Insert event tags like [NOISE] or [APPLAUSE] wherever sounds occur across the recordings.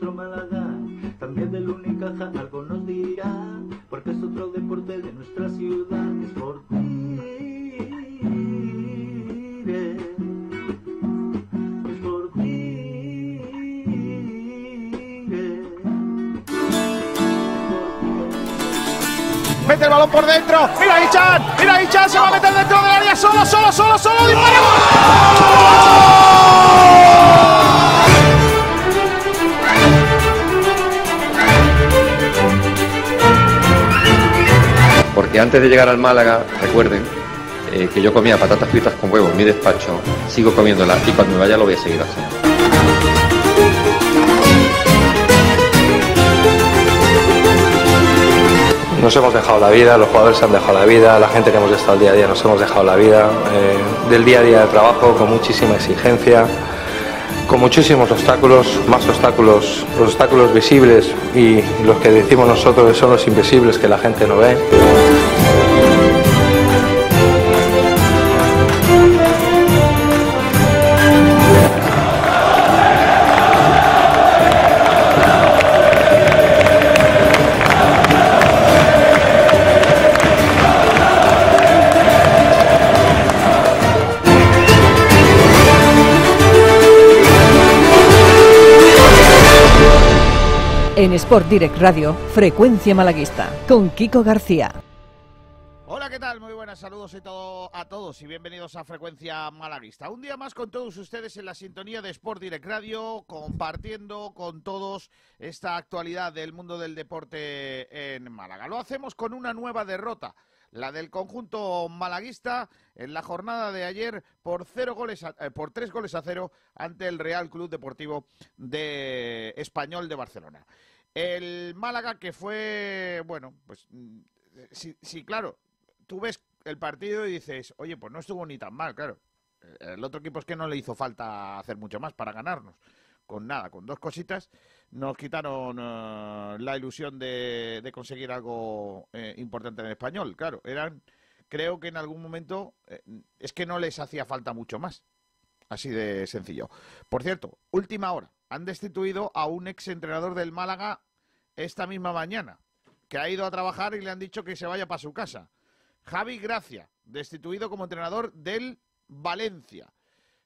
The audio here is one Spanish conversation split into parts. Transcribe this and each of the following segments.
nuestro Málaga también del Unicaja algo nos dirá porque es otro deporte de nuestra ciudad es por ti. Mete el balón por dentro. Mira Ichan. Mira Ichan. Se va a meter dentro del área. Solo, solo, solo, solo. Dispara. Antes de llegar al Málaga, recuerden eh, que yo comía patatas fritas con huevo en mi despacho, sigo comiéndolas y cuando me vaya lo voy a seguir haciendo. Nos hemos dejado la vida, los jugadores se han dejado la vida, la gente que hemos estado el día a día nos hemos dejado la vida, eh, del día a día de trabajo con muchísima exigencia, con muchísimos obstáculos, más obstáculos, los obstáculos visibles y los que decimos nosotros que son los invisibles que la gente no ve. En Sport Direct Radio, Frecuencia Malaguista, con Kiko García. Hola, ¿qué tal? Muy buenas saludos y todo, a todos y bienvenidos a Frecuencia Malaguista. Un día más con todos ustedes en la sintonía de Sport Direct Radio, compartiendo con todos esta actualidad del mundo del deporte en Málaga. Lo hacemos con una nueva derrota, la del conjunto malaguista en la jornada de ayer por cero goles a- eh, por tres goles a cero ante el Real Club Deportivo de Español de Barcelona. El Málaga que fue, bueno, pues mm, sí, sí, claro, tú ves el partido y dices, oye, pues no estuvo ni tan mal, claro. El otro equipo es que no le hizo falta hacer mucho más para ganarnos. Con nada, con dos cositas, nos quitaron eh, la ilusión de, de conseguir algo eh, importante en el español. Claro, eran, creo que en algún momento eh, es que no les hacía falta mucho más. Así de sencillo. Por cierto, última hora. Han destituido a un ex entrenador del Málaga esta misma mañana, que ha ido a trabajar y le han dicho que se vaya para su casa. Javi Gracia, destituido como entrenador del Valencia.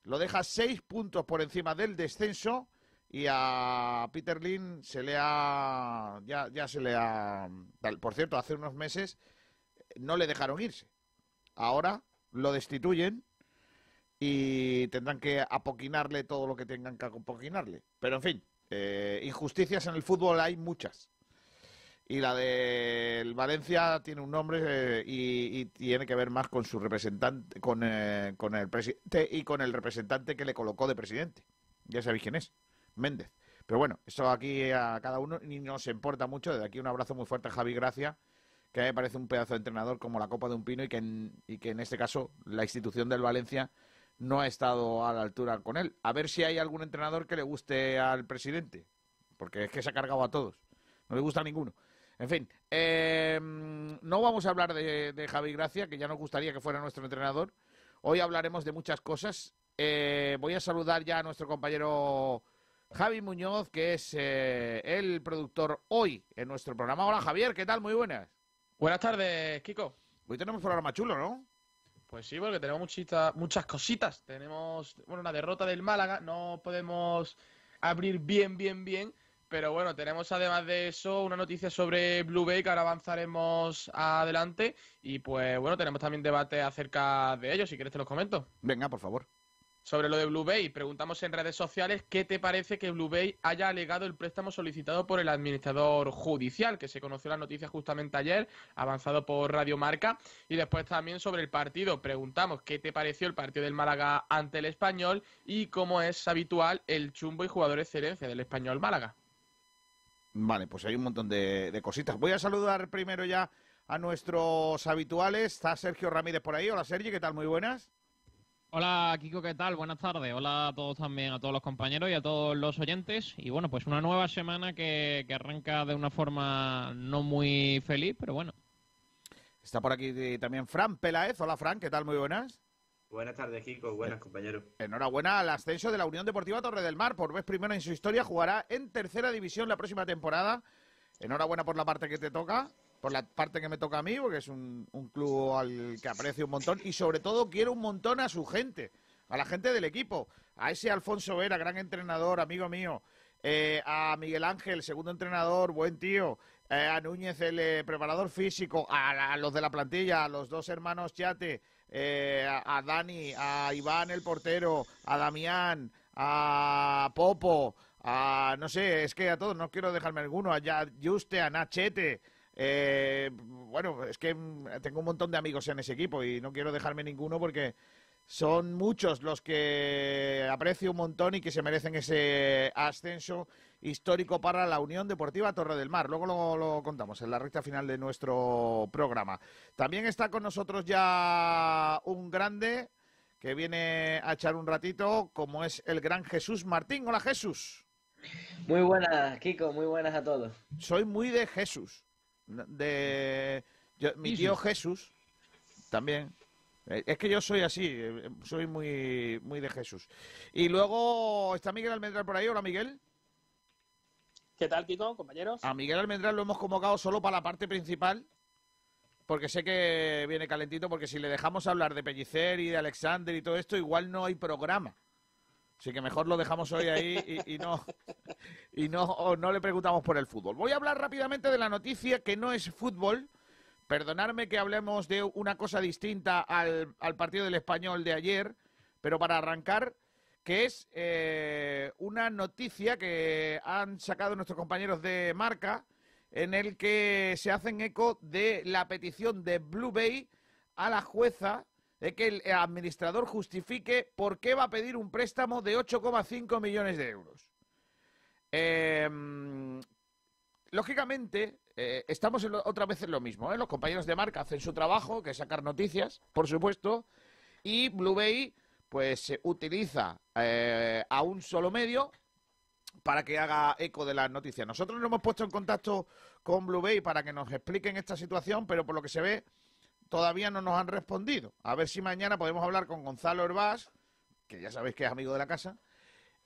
Lo deja seis puntos por encima del descenso y a Peter Lin se le ha ya, ya se le ha por cierto hace unos meses no le dejaron irse. Ahora lo destituyen y tendrán que apoquinarle todo lo que tengan que apoquinarle. Pero en fin eh, injusticias en el fútbol hay muchas. Y la del Valencia tiene un nombre eh, y, y tiene que ver más con su representante con, eh, con el presidente y con el representante que le colocó de presidente. Ya sabéis quién es Méndez. Pero bueno, eso aquí a cada uno ni nos importa mucho. Desde aquí un abrazo muy fuerte a Javi Gracia, que a mí me parece un pedazo de entrenador como la copa de un pino y que en, y que en este caso la institución del Valencia no ha estado a la altura con él. A ver si hay algún entrenador que le guste al presidente, porque es que se ha cargado a todos. No le gusta a ninguno. En fin, eh, no vamos a hablar de, de Javi Gracia, que ya nos gustaría que fuera nuestro entrenador. Hoy hablaremos de muchas cosas. Eh, voy a saludar ya a nuestro compañero Javi Muñoz, que es eh, el productor hoy en nuestro programa. Hola Javier, ¿qué tal? Muy buenas. Buenas tardes, Kiko. Hoy tenemos programa chulo, ¿no? Pues sí, porque tenemos muchita- muchas cositas. Tenemos, bueno, una derrota del Málaga. No podemos abrir bien, bien, bien. Pero bueno, tenemos además de eso una noticia sobre Blue Bay que ahora avanzaremos adelante. Y pues bueno, tenemos también debate acerca de ello. Si quieres te los comento. Venga, por favor. Sobre lo de Blue Bay, preguntamos en redes sociales qué te parece que Blue Bay haya alegado el préstamo solicitado por el administrador judicial, que se conoció la noticia justamente ayer, avanzado por Radio Marca. Y después también sobre el partido, preguntamos qué te pareció el partido del Málaga ante el Español y cómo es habitual el chumbo y jugador excelencia del Español Málaga. Vale, pues hay un montón de, de cositas. Voy a saludar primero ya a nuestros habituales. Está Sergio Ramírez por ahí. Hola Sergio, ¿qué tal? Muy buenas. Hola Kiko, ¿qué tal? Buenas tardes. Hola a todos también, a todos los compañeros y a todos los oyentes. Y bueno, pues una nueva semana que, que arranca de una forma no muy feliz, pero bueno. Está por aquí eh, también Fran Peláez. Hola Fran, ¿qué tal? Muy buenas. Buenas tardes, Kiko. Buenas, compañeros. Enhorabuena al ascenso de la Unión Deportiva Torre del Mar. Por vez primera en su historia jugará en tercera división la próxima temporada. Enhorabuena por la parte que te toca, por la parte que me toca a mí, porque es un, un club al que aprecio un montón y sobre todo quiero un montón a su gente, a la gente del equipo, a ese Alfonso Vera, gran entrenador, amigo mío, eh, a Miguel Ángel, segundo entrenador, buen tío, eh, a Núñez, el eh, preparador físico, a, los de la plantilla, a los dos hermanos Chate, eh, a, a Dani, a Iván el portero, a Damián, a Popo, a no sé, es que a todos, no quiero dejarme alguno, a Juste, a Nachete. Eh, bueno, es que mm, tengo un montón de amigos en ese equipo y no quiero dejarme ninguno porque son muchos los que aprecio un montón y que se merecen ese ascenso histórico para la Unión Deportiva Torre del Mar. Luego lo, lo contamos en la recta final de nuestro programa. También está con nosotros ya un grande que viene a echar un ratito, como es el gran Jesús Martín. Hola Jesús. Muy buenas, Kiko, muy buenas a todos. Soy muy de Jesús. De yo- mi tío Jesús también. Eh, Es que yo soy así, eh, soy muy, muy de Jesús. Y luego está Miguel Almendral por ahí. Hola Miguel. ¿Qué tal, Kiko, compañeros? A Miguel Almendral lo hemos convocado solo para la parte principal, porque sé que viene calentito, porque si le dejamos hablar de Pellicer y de Alexander y todo esto, igual no hay programa. Así que mejor lo dejamos hoy ahí y, no y no, no le preguntamos por el fútbol. Voy a hablar rápidamente de la noticia que no es fútbol. Perdonadme que hablemos de una cosa distinta al, al partido del español de ayer, pero para arrancar, que es eh, una noticia que han sacado nuestros compañeros de marca, en el que se hacen eco de la petición de Blue Bay a la jueza de que el administrador justifique por qué va a pedir un préstamo de 8,5 millones de euros. Eh, lógicamente, eh, estamos en lo- otra vez en lo mismo. ¿eh? Los compañeros de marca hacen su trabajo, que es sacar noticias, por supuesto, y Blue Bay pues eh, utiliza eh, a un solo medio para que haga eco de las noticias. Nosotros nos hemos puesto en contacto con Blue Bay para que nos expliquen esta situación, pero por lo que se ve todavía no nos han respondido. A ver si mañana podemos hablar con Gonzalo Herbás, que ya sabéis que es amigo de la casa.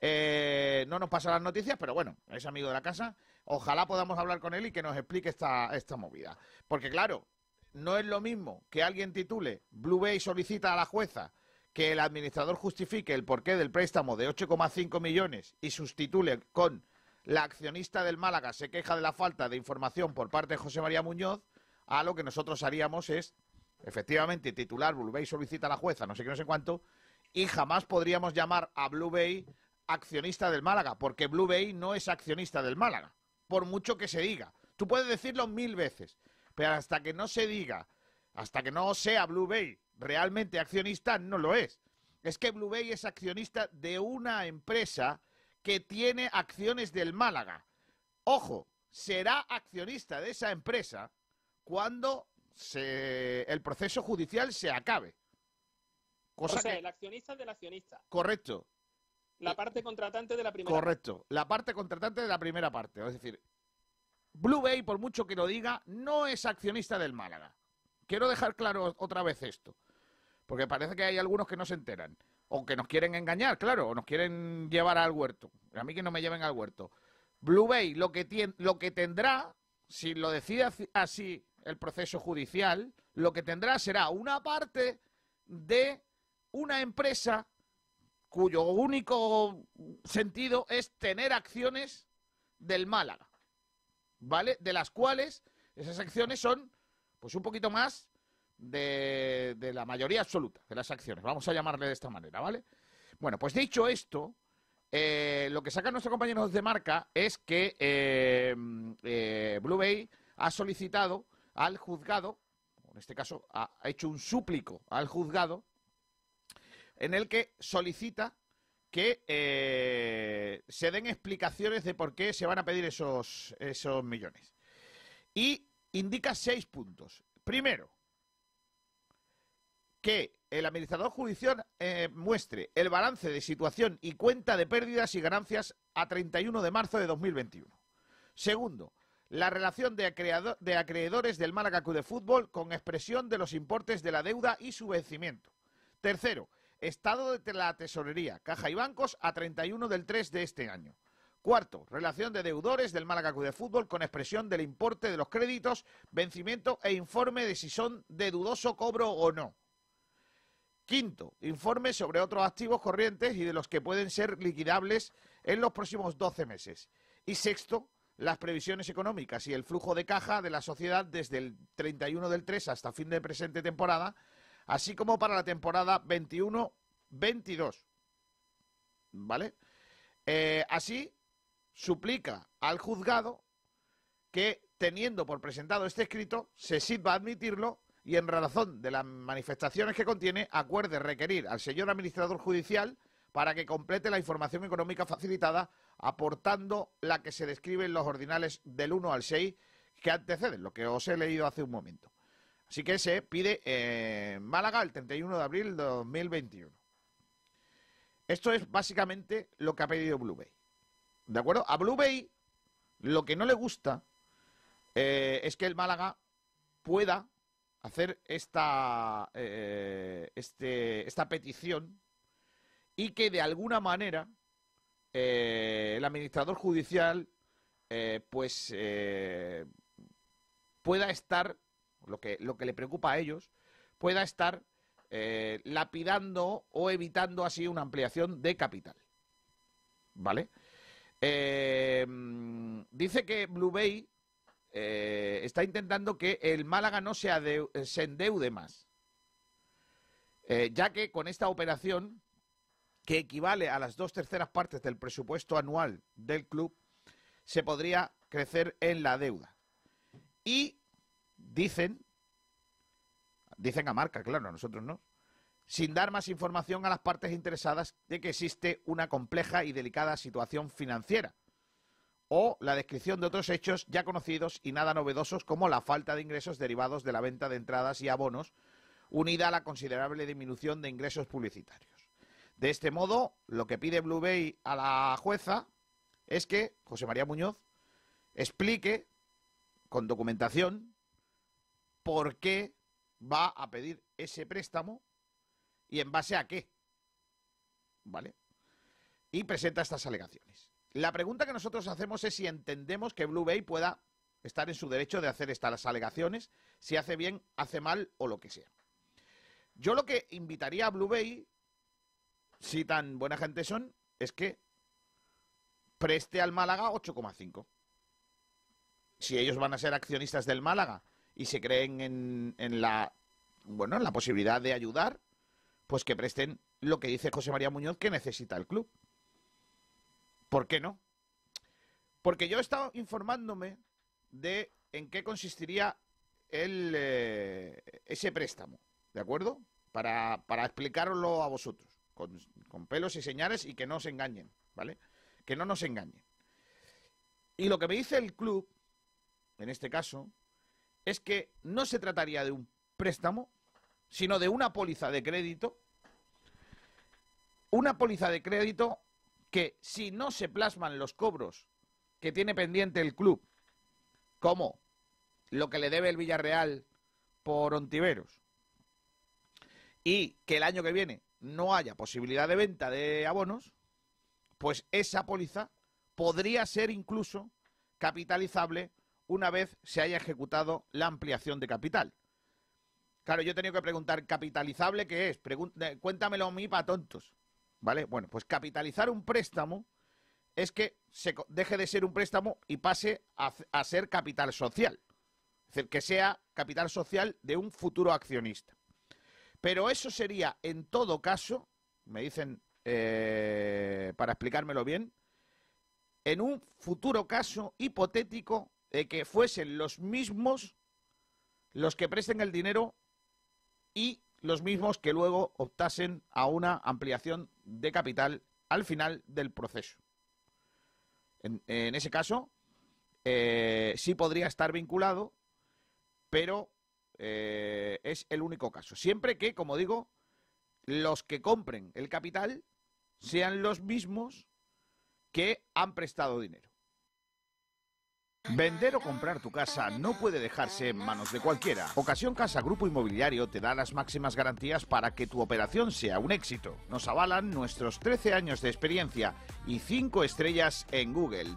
Eh, no nos pasa las noticias, pero bueno, es amigo de la casa. Ojalá podamos hablar con él y que nos explique esta, esta movida. Porque claro, no es lo mismo que alguien titule Blue Bay solicita a la jueza que el administrador justifique el porqué del préstamo de 8,5 millones y sustitule con la accionista del Málaga se queja de la falta de información por parte de José María Muñoz, a lo que nosotros haríamos es, efectivamente, titular Blue Bay solicita a la jueza, no sé qué, no sé cuánto, y jamás podríamos llamar a Blue Bay accionista del Málaga, porque Blue Bay no es accionista del Málaga, por mucho que se diga. Tú puedes decirlo mil veces, pero hasta que no se diga, hasta que no sea Blue Bay realmente accionista, no lo es. Es que Blue Bay es accionista de una empresa que tiene acciones del Málaga. Ojo, será accionista de esa empresa cuando se- el proceso judicial se acabe. Cosa o sea, que- el accionista del accionista. Correcto, La parte contratante de la primera. correcto. La parte contratante de la primera parte. Es decir, Blue Bay, por mucho que lo diga, no es accionista del Málaga. Quiero dejar claro otra vez esto. Porque parece que hay algunos que no se enteran. O que nos quieren engañar, claro, o nos quieren llevar al huerto. A mí que no me lleven al huerto. Blue Bay lo que, lo que tendrá, si lo decide así el proceso judicial, lo que tendrá será una parte de una empresa cuyo único sentido es tener acciones del Málaga, ¿vale? De las cuales esas acciones son, pues un poquito más de, de la mayoría absoluta de las acciones, vamos a llamarle de esta manera, ¿vale? Bueno, pues dicho esto, eh, lo que sacan nuestros compañeros de marca es que eh, eh, Blue Bay ha solicitado al juzgado, en este caso ha, hecho un súplico al juzgado, en el que solicita que eh, se den explicaciones de por qué se van a pedir esos, esos millones. Y indica seis puntos. Primero, que el administrador judicial eh, muestre el balance de situación y cuenta de pérdidas y ganancias a 31 de marzo de 2021. Segundo, la relación de, acreedores del Málaga Club de Fútbol con expresión de los importes de la deuda y su vencimiento. Tercero, estado de la tesorería, caja y bancos a 31 del 3 de este año. Cuarto, relación de deudores del Málaga Club de Fútbol con expresión del importe de los créditos, vencimiento e informe de si son de dudoso cobro o no. Quinto, informe sobre otros activos corrientes y de los que pueden ser liquidables en los próximos 12 meses. Y sexto, las previsiones económicas y el flujo de caja de la sociedad desde el 31 del 3 hasta fin de presente temporada, así como para la temporada 21-22. ¿Vale? Eh, así, suplica al juzgado que, teniendo por presentado este escrito, se sirva a admitirlo y, en razón de las manifestaciones que contiene, acuerde requerir al señor administrador judicial para que complete la información económica facilitada, aportando la que se describe en los ordinales del 1 al 6 que anteceden, lo que os he leído hace un momento. Así que se pide en Málaga el 31 de abril de 2021. Esto es básicamente lo que ha pedido Blue Bay. ¿De acuerdo? A Blue Bay lo que no le gusta eh, es que el Málaga pueda hacer esta, eh, este, esta petición y que de alguna manera eh, el administrador judicial eh, pues eh, pueda estar, lo que, lo que le preocupa a ellos, pueda estar lapidando o evitando así una ampliación de capital. ¿Vale? Dice que Blue Bay está intentando que el Málaga no se, endeude más. Ya que con esta operación, que equivale a las dos terceras partes del presupuesto anual del club, se podría crecer en la deuda. Y dicen, dicen a marca, claro, a nosotros no, sin dar más información a las partes interesadas de que existe una compleja y delicada situación financiera o la descripción de otros hechos ya conocidos y nada novedosos como la falta de ingresos derivados de la venta de entradas y abonos, unida a la considerable disminución de ingresos publicitarios. De este modo, lo que pide Blue Bay a la jueza es que José María Muñoz explique con documentación por qué va a pedir ese préstamo y en base a qué. ¿vale? Y presenta estas alegaciones. La pregunta que nosotros hacemos es si entendemos que Blue Bay pueda estar en su derecho de hacer estas alegaciones, si hace bien, hace mal o lo que sea. Yo lo que invitaría a Blue Bay, si tan buena gente son, es que preste al Málaga 8,5. Si ellos van a ser accionistas del Málaga y se creen en, en la bueno, en la posibilidad de ayudar, pues que presten lo que dice José María Muñoz que necesita el club. ¿Por qué no? Porque yo he estado informándome de en qué consistiría el, eh, ese préstamo, ¿de acuerdo? Para, para explicarlo a vosotros, con, pelos y señales y que no os engañen, ¿vale? Que no nos engañen. Y lo que me dice el club, en este caso, es que no se trataría de un préstamo, sino de una póliza de crédito. Una póliza de crédito que si no se plasman los cobros que tiene pendiente el club, como lo que le debe el Villarreal por Ontiveros, y que el año que viene no haya posibilidad de venta de abonos, pues esa póliza podría ser incluso capitalizable una vez se haya ejecutado la ampliación de capital. Claro, yo he tenido que preguntar, ¿capitalizable qué es? Pregun- eh, cuéntamelo a mí para tontos. ¿Vale? Bueno, pues capitalizar un préstamo es que se deje de ser un préstamo y pase a, a ser capital social. Es decir, que sea capital social de un futuro accionista. Pero eso sería, en todo caso, me dicen, eh, para explicármelo bien, en un futuro caso hipotético de que fuesen los mismos los que presten el dinero y los mismos que luego optasen a una ampliación de capital al final del proceso. En, ese caso, eh, sí podría estar vinculado, pero eh, es el único caso. Siempre que, como digo, los que compren el capital sean los mismos que han prestado dinero. Vender o comprar tu casa no puede dejarse en manos de cualquiera. Ocasión Casa Grupo Inmobiliario te da las máximas garantías para que tu operación sea un éxito. Nos avalan nuestros 13 años de experiencia y 5 estrellas en Google.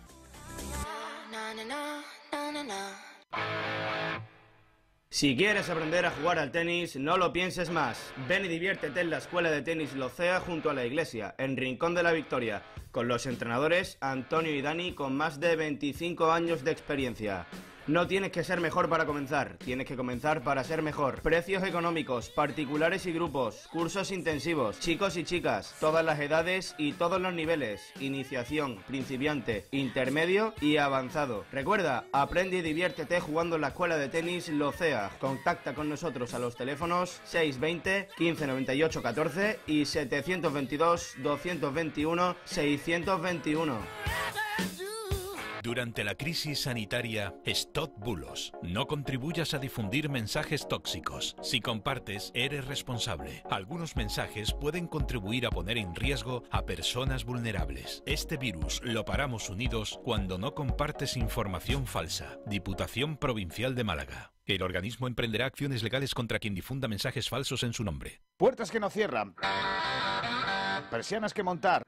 Si quieres aprender a jugar al tenis, no lo pienses más. Ven y diviértete en la Escuela de Tenis Locea junto a la iglesia, en Rincón de la Victoria, con los entrenadores Antonio y Dani con más de 25 años de experiencia. No tienes que ser mejor para comenzar, tienes que comenzar para ser mejor. Precios económicos, particulares y grupos, cursos intensivos, chicos y chicas, todas las edades y todos los niveles, iniciación, principiante, intermedio y avanzado. Recuerda, aprende y diviértete jugando en la escuela de tenis Locea. Contacta con nosotros a los teléfonos 620 1598 14 y 722 221 621. Durante la crisis sanitaria, stop bulos. No contribuyas a difundir mensajes tóxicos. Si compartes, eres responsable. Algunos mensajes pueden contribuir a poner en riesgo a personas vulnerables. Este virus lo paramos unidos cuando no compartes información falsa. Diputación Provincial de Málaga. El organismo emprenderá acciones legales contra quien difunda mensajes falsos en su nombre. Puertas que no cierran. Persianas que montar.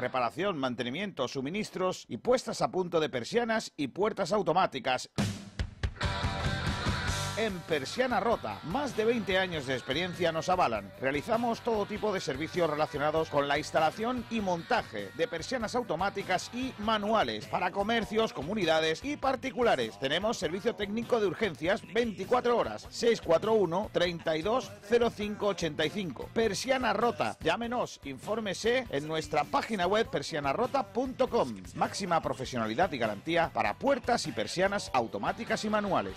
Reparación, mantenimiento, suministros y puestas a punto de persianas y puertas automáticas. En Persiana Rota, más de 20 años de experiencia nos avalan. Realizamos todo tipo de servicios relacionados con la instalación y montaje de persianas automáticas y manuales para comercios, comunidades y particulares. Tenemos servicio técnico de urgencias 24 horas, 641 32 0585. Persiana Rota, llámenos, infórmese en nuestra página web persianarrota.com. Máxima profesionalidad y garantía para puertas y persianas automáticas y manuales.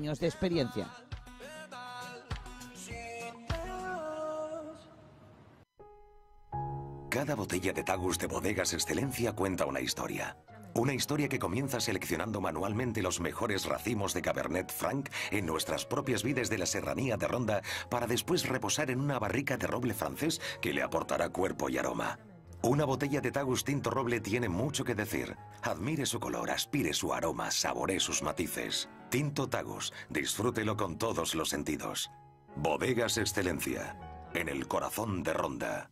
de experiencia. Cada botella de Tagus de Bodegas Excelencia cuenta una historia. Una historia que comienza seleccionando manualmente los mejores racimos de Cabernet Franc en nuestras propias vides de la serranía de Ronda para después reposar en una barrica de roble francés que le aportará cuerpo y aroma. Una botella de Tagus Tinto Roble tiene mucho que decir. Admire su color, aspire su aroma, saboree sus matices. Tinto Tagus, disfrútelo con todos los sentidos. Bodegas Excelencia, en el corazón de Ronda.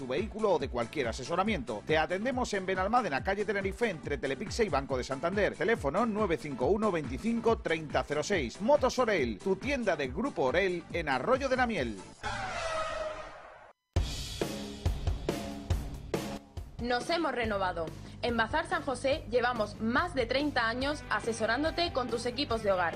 vehículo o de cualquier asesoramiento. Te atendemos en Benalmádena, calle Tenerife, entre Telepixe y Banco de Santander. Teléfono 951 25 3006. Motos Orel, tu tienda del Grupo Orel en Arroyo de la Miel. Nos hemos renovado. En Bazar San José llevamos más de 30 años asesorándote con tus equipos de hogar.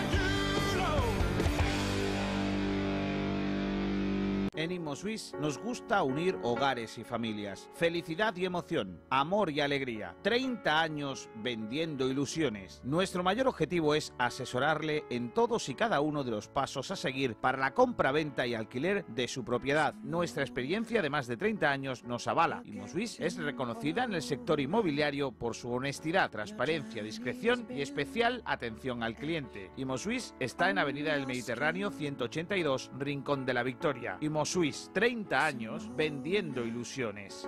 En nos gusta unir hogares y familias, felicidad y emoción, amor y alegría. 30 años vendiendo ilusiones. Nuestro mayor objetivo es asesorarle en todos y cada uno de los pasos a seguir para la compra, venta y alquiler de su propiedad. Nuestra experiencia de más de 30 años nos avala. Inmosuisse es reconocida en el sector inmobiliario por su honestidad, transparencia, discreción y especial atención al cliente. Inmosuisse está en Avenida del Mediterráneo 182, Rincón de la Victoria. Suisse, 30 años vendiendo ilusiones.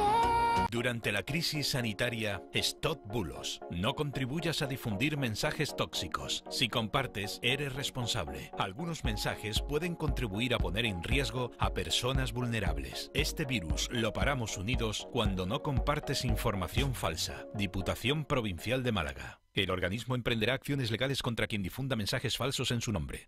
Durante la crisis sanitaria, stop bulos. No contribuyas a difundir mensajes tóxicos. Si compartes, eres responsable. Algunos mensajes pueden contribuir a poner en riesgo a personas vulnerables. Este virus lo paramos unidos cuando no compartes información falsa. Diputación Provincial de Málaga. El organismo emprenderá acciones legales contra quien difunda mensajes falsos en su nombre.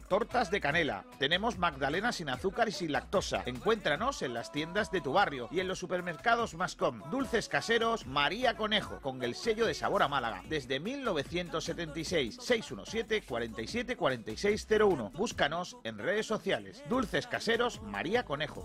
tortas de canela. Tenemos magdalena sin azúcar y sin lactosa. Encuéntranos en las tiendas de tu barrio y en los supermercados Mascom. Dulces caseros María Conejo, con el sello de sabor a Málaga. Desde 1976, 617 47 4601. Búscanos en redes sociales. Dulces caseros María Conejo.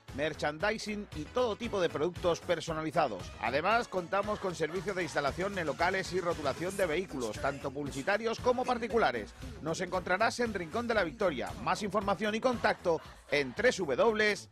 merchandising y todo tipo de productos personalizados. Además, contamos con servicio de instalación en locales y rotulación de vehículos, tanto publicitarios como particulares. Nos encontrarás en Rincón de la Victoria. Más información y contacto en www.castez.es.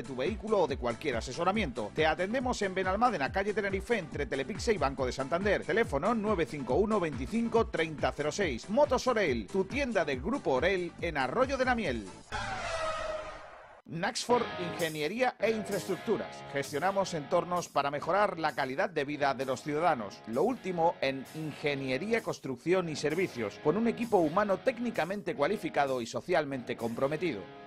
tu vehículo o de cualquier asesoramiento. Te atendemos en Benalmádena, calle Tenerife, entre Telepixe y Banco de Santander. Teléfono 951 25 3006. Motos Orel, tu tienda del Grupo Orel en Arroyo de la Miel. Naxford Ingeniería e Infraestructuras. Gestionamos entornos para mejorar la calidad de vida de los ciudadanos. Lo último en ingeniería, construcción y servicios, con un equipo humano técnicamente cualificado y socialmente comprometido.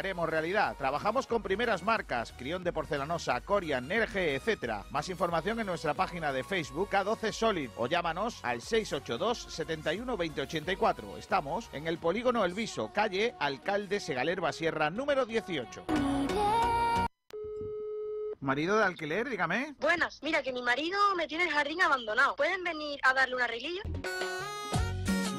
haremos realidad. Trabajamos con primeras marcas, Crión de Porcelanosa, Corian, Nerge, etc. Más información en nuestra página de Facebook K12 Solid o llámanos al 682 71 2084. Estamos en el Polígono El Viso, calle Alcalde Segalerba Sierra, número 18. Marido de alquiler, dígame. Buenas, mira que mi marido me tiene el jardín abandonado. ¿Pueden venir a darle un arreglillo?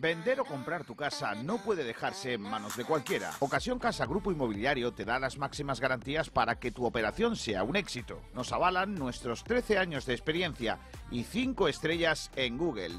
Vender o comprar tu casa no puede dejarse en manos de cualquiera. Ocasión Casa Grupo Inmobiliario te da las máximas garantías para que tu operación sea un éxito. Nos avalan nuestros 13 años de experiencia y 5 estrellas en Google.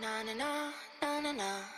Na, na, na, na, na,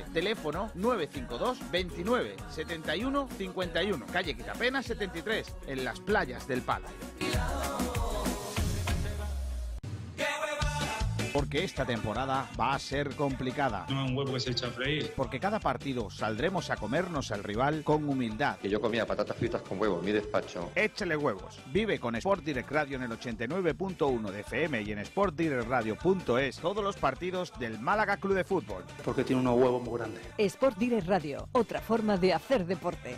Teléfono 952 29 71 51. Calle Quitapena 73, en las playas del Palo. Porque esta temporada va a ser complicada. No un huevo que se echa a freír. Porque cada partido saldremos a comernos al rival con humildad. Que yo comía patatas fritas con huevo en mi despacho. Échale huevos. Vive con Sport Direct Radio en el 89.1 de FM y en sportdirectradio.es todos los partidos del Málaga Club de Fútbol. Porque tiene unos huevos muy grandes. Sport Direct Radio, otra forma de hacer deporte.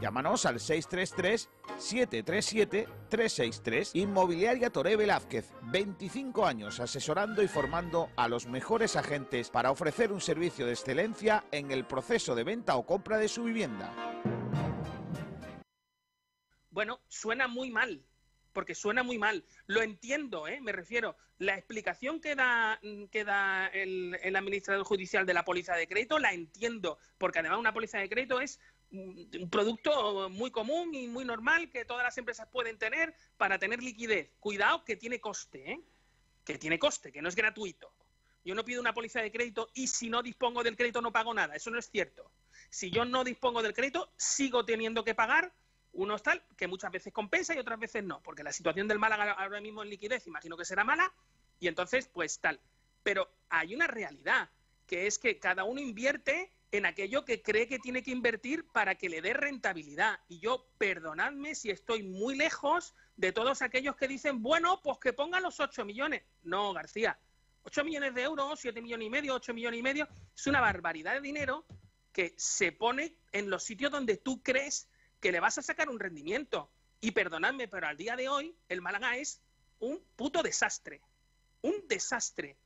Llámanos al 633-737-363. Inmobiliaria Toré Velázquez, 25 años asesorando y formando a los mejores agentes para ofrecer un servicio de excelencia en el proceso de venta o compra de su vivienda. Bueno, suena muy mal, porque suena muy mal. Lo entiendo, ¿eh? me refiero. La explicación que da, el, el administrador judicial de la póliza de crédito la entiendo, porque además una póliza de crédito es un un producto muy común y muy normal que todas las empresas pueden tener para tener liquidez. Cuidado que tiene coste, ¿eh? que tiene coste, que no es gratuito. Yo no pido una póliza de crédito y si no dispongo del crédito no pago nada. Eso no es cierto. Si yo no dispongo del crédito, sigo teniendo que pagar unos tal que muchas veces compensa y otras veces no, porque la situación del Málaga ahora mismo en liquidez imagino que será mala y entonces pues tal. Pero hay una realidad, que es que cada uno invierte en aquello que cree que tiene que invertir para que le dé rentabilidad. Y yo, perdonadme si estoy muy lejos de todos aquellos que dicen, bueno, pues que pongan los 8 millones. No, García, 8 millones de euros, 7 millones y medio, 8 millones y medio, es una barbaridad de dinero que se pone en los sitios donde tú crees que le vas a sacar un rendimiento. Y perdonadme, pero al día de hoy el Málaga es un puto desastre. Un desastre.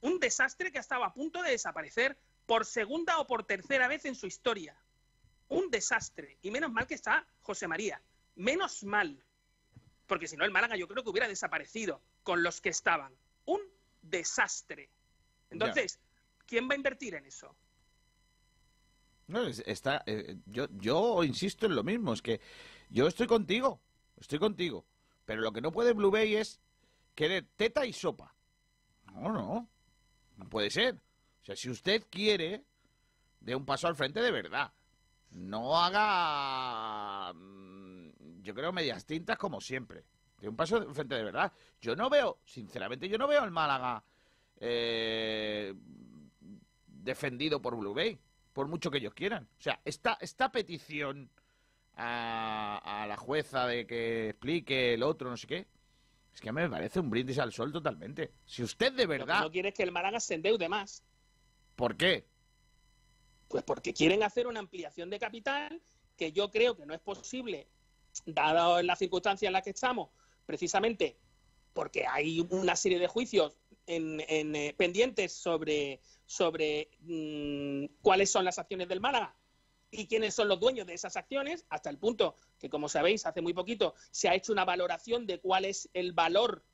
Un desastre que estaba a punto de desaparecer por segunda o por tercera vez en su historia. Un desastre. Y menos mal que está José María. Menos mal. Porque si no, el Málaga yo creo que hubiera desaparecido con los que estaban. Un desastre. Entonces, ¿quién va a invertir en eso? No, es- está, eh, yo, yo insisto en lo mismo, es que yo estoy contigo, estoy contigo, pero lo que no puede Blue Bay es querer teta y sopa. No, no, no puede ser. O sea, si usted quiere, dé un paso al frente de verdad. No haga, mm, yo creo, medias tintas como siempre. De un paso al frente de verdad. Yo no veo, sinceramente, yo no veo al Málaga eh, defendido por Blue Bay, por mucho que ellos quieran. O sea, esta, esta petición a, a la jueza de que explique el otro, no sé qué, es que me parece un brindis al sol totalmente. Si usted de Lo que verdad, no quiere es que el Málaga se endeude más. ¿Por qué? Pues porque quieren hacer una ampliación de capital que yo creo que no es posible, dado las circunstancias en las que estamos, precisamente porque hay una serie de juicios eh, pendientes sobre, sobre mm, cuáles son las acciones del Málaga y quiénes son los dueños de esas acciones, hasta el punto que, como sabéis, hace muy poquito se ha hecho una valoración de cuál es el valor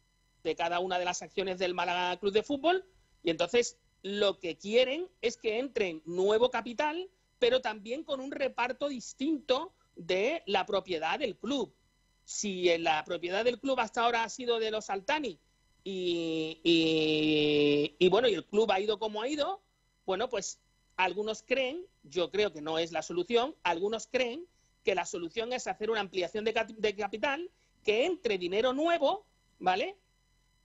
de cada una de las acciones del Málaga Club de Fútbol. Y entonces lo que quieren es que entre nuevo capital, pero también con un reparto distinto de la propiedad del club. Si la propiedad del club hasta ahora ha sido de los Altani y, y- bueno, y el club ha ido como ha ido, bueno, pues algunos creen, yo creo que no es la solución, algunos creen que la solución es hacer una ampliación de, de capital, que entre dinero nuevo, ¿vale?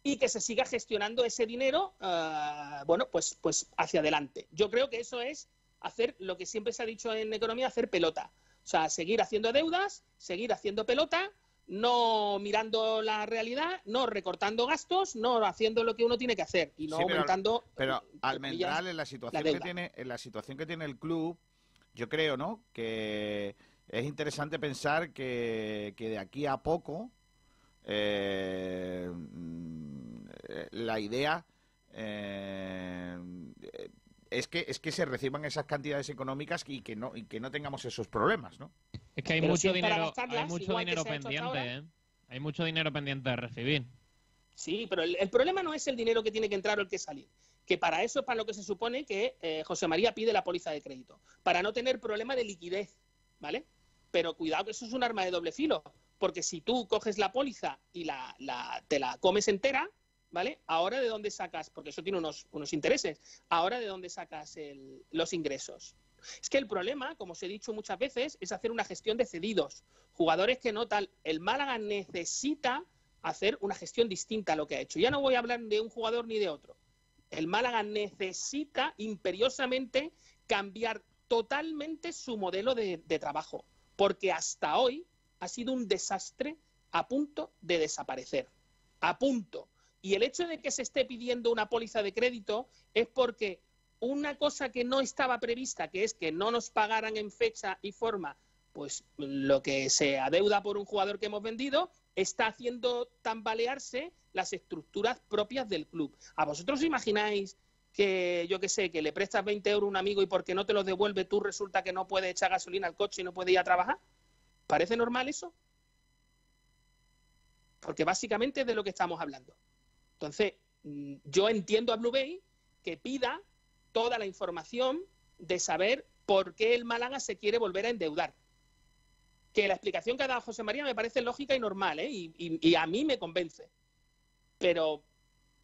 Y que se siga gestionando ese dinero, ah, bueno, pues, pues hacia adelante. Yo creo que eso es hacer lo que siempre se ha dicho en economía, hacer pelota. O sea, seguir haciendo deudas, seguir haciendo pelota, no mirando la realidad, no recortando gastos, no haciendo lo que uno tiene que hacer y no Sí, pero- aumentando. Pero Almendral, en la situación que tiene, en la situación que tiene el club, yo creo, ¿no? Que es interesante pensar que, que de aquí a poco eh, la idea eh, es que es que se reciban esas cantidades económicas y que no y que no tengamos esos problemas, ¿no? Es que hay Pero mucho dinero, hay mucho dinero pendiente. ¿eh? Hay mucho dinero pendiente de recibir. Sí, pero el, el problema no es el dinero que tiene que entrar o el que salir. Que para eso es para lo que se supone que eh, José María pide la póliza de crédito. Para no tener problema de liquidez, ¿vale? Pero cuidado que eso es un arma de doble filo. Porque si tú coges la póliza y la, la- te la comes entera, ¿vale? Ahora de dónde sacas, porque eso tiene unos, intereses, ahora de dónde sacas los ingresos. Es que el problema, como os he dicho muchas veces, es hacer una gestión de cedidos. Jugadores que no tal. El Málaga necesita hacer una gestión distinta a lo que ha hecho. Ya no voy a hablar de un jugador ni de otro. El Málaga necesita imperiosamente cambiar totalmente su modelo de, de trabajo, porque hasta hoy ha sido un desastre a punto de desaparecer. A punto. Y el hecho de que se esté pidiendo una póliza de crédito es porque una cosa que no estaba prevista, que es que no nos pagaran en fecha y forma, pues lo que se adeuda por un jugador que hemos vendido, está haciendo tambalearse las estructuras propias del club. ¿A vosotros os imagináis que, yo qué sé, que le prestas 20 euros a un amigo y porque no te los devuelve tú resulta que no puede echar gasolina al coche y no puede ir a trabajar? ¿Parece normal eso? Porque básicamente es de lo que estamos hablando. Entonces, mm, yo entiendo a Blue Bay que pida toda la información de saber por qué el Málaga se quiere volver a endeudar. Que la explicación que ha dado José María me parece lógica y normal, ¿eh? y, a mí me convence. Pero,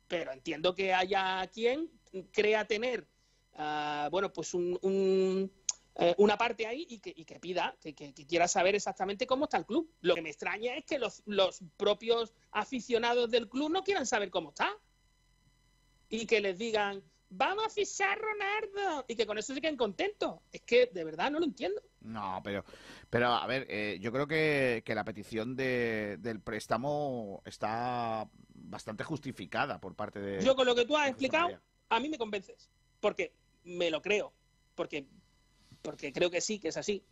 pero entiendo que haya quien crea tener, ah, bueno, pues un, eh, una parte ahí y que, y que pida, que, que- que quiera saber exactamente cómo está el club. Lo que me extraña es que los, los propios aficionados del club no quieran saber cómo está y que les digan, vamos a fichar Ronaldo y que con eso se queden contentos. Es que de verdad no lo entiendo. No, pero, pero a ver, eh, yo creo que, que la petición de, del préstamo está bastante justificada por parte de. Yo con lo que tú has explicado, a mí me convences. Porque me lo creo. Porque, porque creo que sí, que es así.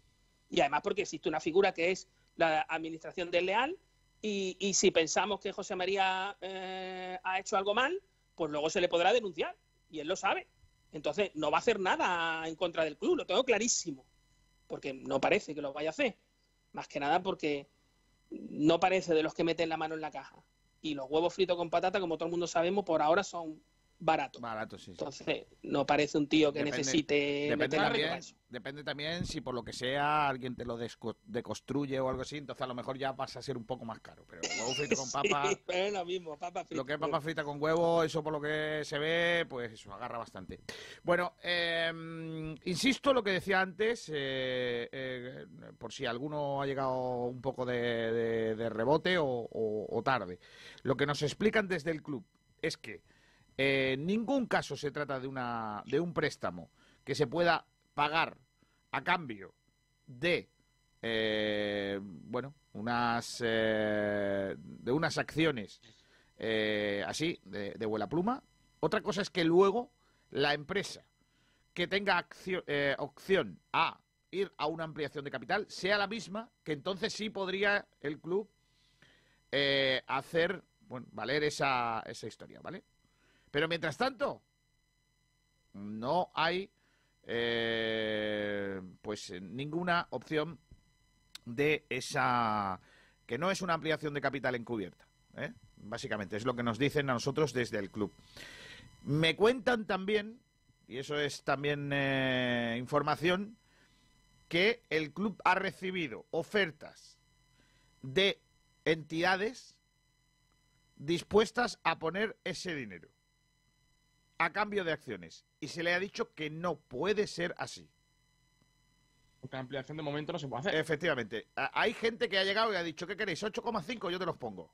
Y además porque existe una figura que es la administración desleal. Y, y si pensamos que José María eh, ha hecho algo mal, pues luego se le podrá denunciar. Y él lo sabe. Entonces no va a hacer nada en contra del club. Lo tengo clarísimo. Porque no parece que lo vaya a hacer. Más que nada porque no parece de los que meten la mano en la caja. Y los huevos fritos con patata, como todo el mundo sabemos, por ahora son baratos. Baratos, sí. sí. Entonces, no parece un tío que Depende- necesite Depende también, depende también si por lo que sea alguien te lo deconstruye o algo así, entonces a lo mejor ya pasa a ser un poco más caro. Pero huevo [LAUGHS] frito con papa, Sí, pero es lo mismo, papa frita. lo que es papa frita con huevo, eso por lo que se ve, pues eso, agarra bastante. Bueno, eh, insisto en lo que decía antes, eh, eh, por si alguno ha llegado un poco de, de- de rebote o, o- o tarde. Lo que nos explican desde el club es que eh, en ningún caso se trata de, una, de un préstamo que se pueda pagar a cambio de eh, bueno unas eh, de unas acciones eh, así de, de vuela pluma otra cosa es que luego la empresa que tenga eh, opción a ir a una ampliación de capital sea la misma que entonces sí podría el club eh, hacer bueno, valer esa, esa historia, ¿vale? Pero mientras tanto, no hay eh, pues ninguna opción de esa que no es una ampliación de capital encubierta. ¿eh? Básicamente, es lo que nos dicen a nosotros desde el club. Me cuentan también, y eso es también eh, información, que el club ha recibido ofertas de entidades dispuestas a poner ese dinero a cambio de acciones. Y se le ha dicho que no puede ser así. Porque la ampliación de momento no se puede hacer. Efectivamente. Hay gente que ha llegado y ha dicho, ¿qué queréis? 8,5 yo te los pongo.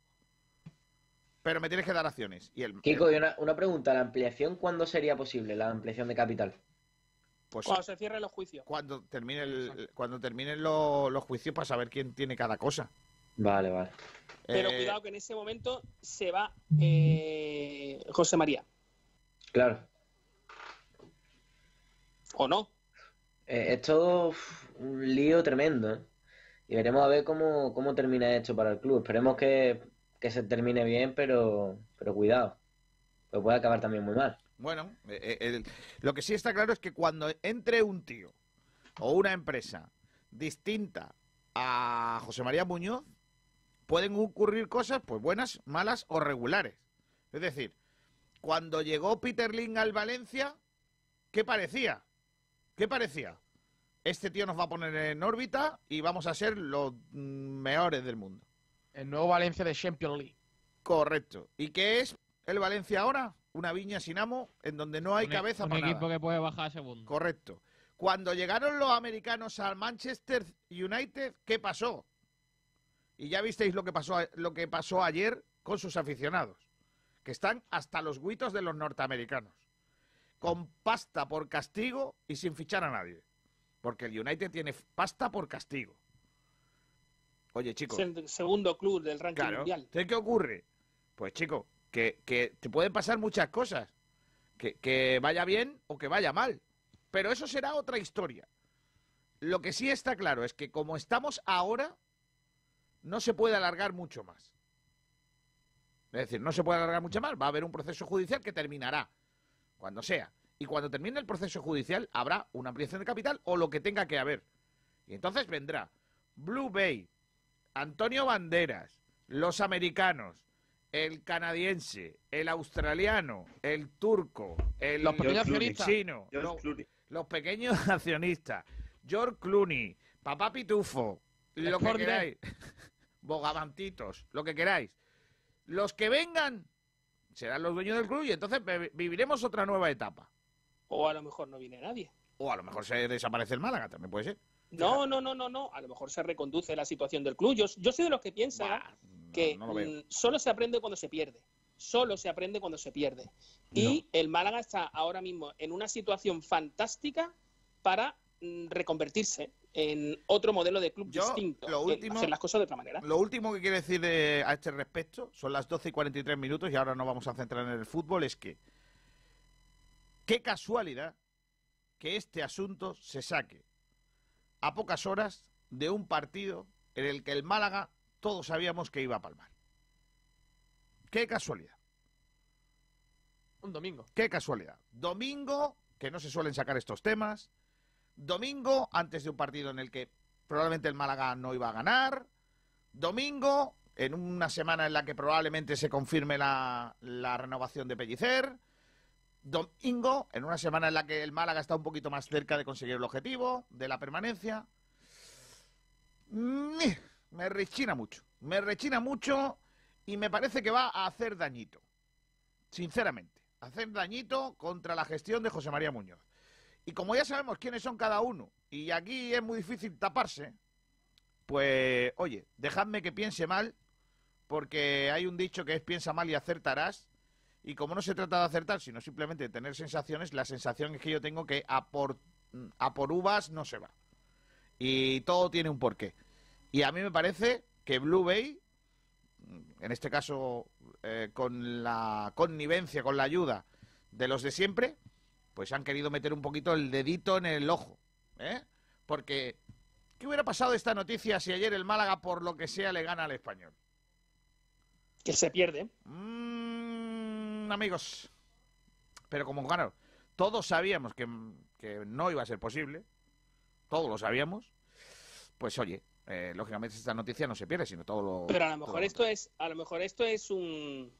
Pero me tienes que dar acciones. Y el, Kiko, y una, una pregunta, ¿la ampliación cuándo sería posible, la ampliación de capital? pues, Cuando se cierren los juicios. cuando termine el- cuando terminen lo- los juicios para saber quién tiene cada cosa. Vale, vale. Pero Eh, cuidado que en ese momento se va eh, José María. Claro. ¿O no? Eh, es todo un lío tremendo, ¿eh? Y veremos a ver cómo, cómo termina esto para el club. Esperemos que, que se termine bien, pero, pero cuidado. Pues puede acabar también muy mal. Bueno, eh, eh, el- lo que sí está claro es que cuando entre un tío o una empresa distinta a José María Muñoz, pueden ocurrir cosas, pues buenas, malas o regulares. Es decir, cuando llegó Peter Ling al Valencia, ¿qué parecía? ¿Qué parecía? Este tío nos va a poner en órbita y vamos a ser los mm, mejores del mundo. El nuevo Valencia de Champions League. Correcto. ¿Y qué es el Valencia ahora? Una viña sin amo en donde no hay Un e- cabeza un para equipo nada. que puede bajar a segundo. Correcto. Cuando llegaron los americanos al Manchester United, ¿qué pasó? Y ya visteis lo que pasó, lo que pasó ayer con sus aficionados, que están hasta los guitos de los norteamericanos, con pasta por castigo y sin fichar a nadie, porque el United tiene pasta por castigo. Oye, chicos, Es el segundo club del ranking Claro. mundial. ¿qué ocurre? Pues, chico, que, que te pueden pasar muchas cosas. Que, que vaya bien o que vaya mal. Pero eso será otra historia. Lo que sí está claro es que como estamos ahora, no se puede alargar mucho más. Es decir, no se puede alargar mucho más. Va a haber un proceso judicial que terminará cuando sea. Y cuando termine el proceso judicial habrá una ampliación de capital o lo que tenga que haber. Y entonces vendrá Blue Bay, Antonio Banderas, los americanos, el canadiense, el australiano, el turco, el Los pequeños accionistas. chino, los pequeños [LAUGHS] accionistas, George Clooney, Papá Pitufo, lo que queráis, [LAUGHS] bogavantitos, lo que queráis. Los que vengan serán los dueños del club y entonces vi- viviremos otra nueva etapa. O a lo mejor no viene nadie. O a lo mejor se desaparece el Málaga, también puede ser. No, no, no, no, no. A lo mejor se reconduce la situación del club. Yo, yo soy de los que piensan que no mm, solo se aprende cuando se pierde. solo se aprende cuando se pierde. Y el Málaga está ahora mismo en una situación fantástica para mm, reconvertirse en otro modelo de club Yo, distinto, lo en último- hacer las cosas de otra manera. Lo último que quiero decir de- a este respecto, son las 12 y 43 minutos y ahora nos vamos a centrar en el fútbol, es que qué casualidad que este asunto se saque a pocas horas de un partido en el que el Málaga todos sabíamos que iba a palmar. Qué casualidad. Un domingo. Qué casualidad. Domingo, que no se suelen sacar estos temas. Domingo, antes de un partido en el que probablemente el Málaga no iba a ganar. Domingo, en una semana en la que probablemente se confirme la, renovación de Pellicer. Domingo, en una semana en la que el Málaga está un poquito más cerca de conseguir el objetivo de la permanencia. Mm, Me rechina mucho. Me rechina mucho y me parece que va a hacer dañito. Sinceramente. Hacer dañito contra la gestión de José María Muñoz. Y como ya sabemos quiénes son cada uno, y aquí es muy difícil taparse, pues, oye, dejadme que piense mal, porque hay un dicho que es piensa mal y acertarás. Y como no se trata de acertar, sino simplemente de tener sensaciones, la sensación es que yo tengo que a por, a por uvas no se va. Y todo tiene un porqué. Y a mí me parece que Blue Bay, en este caso eh, con la connivencia, con la ayuda de los de siempre, pues han querido meter un poquito el dedito en el ojo. ¿eh? Porque, ¿qué hubiera pasado esta noticia si ayer el Málaga, por lo que sea, le gana al español? Que se pierde. Mm, amigos. Pero como, claro, todos sabíamos que, que no iba a ser posible, todos lo sabíamos, pues oye, eh, lógicamente esta noticia no se pierde, sino todo lo... Pero a lo mejor esto es, a lo mejor esto es un,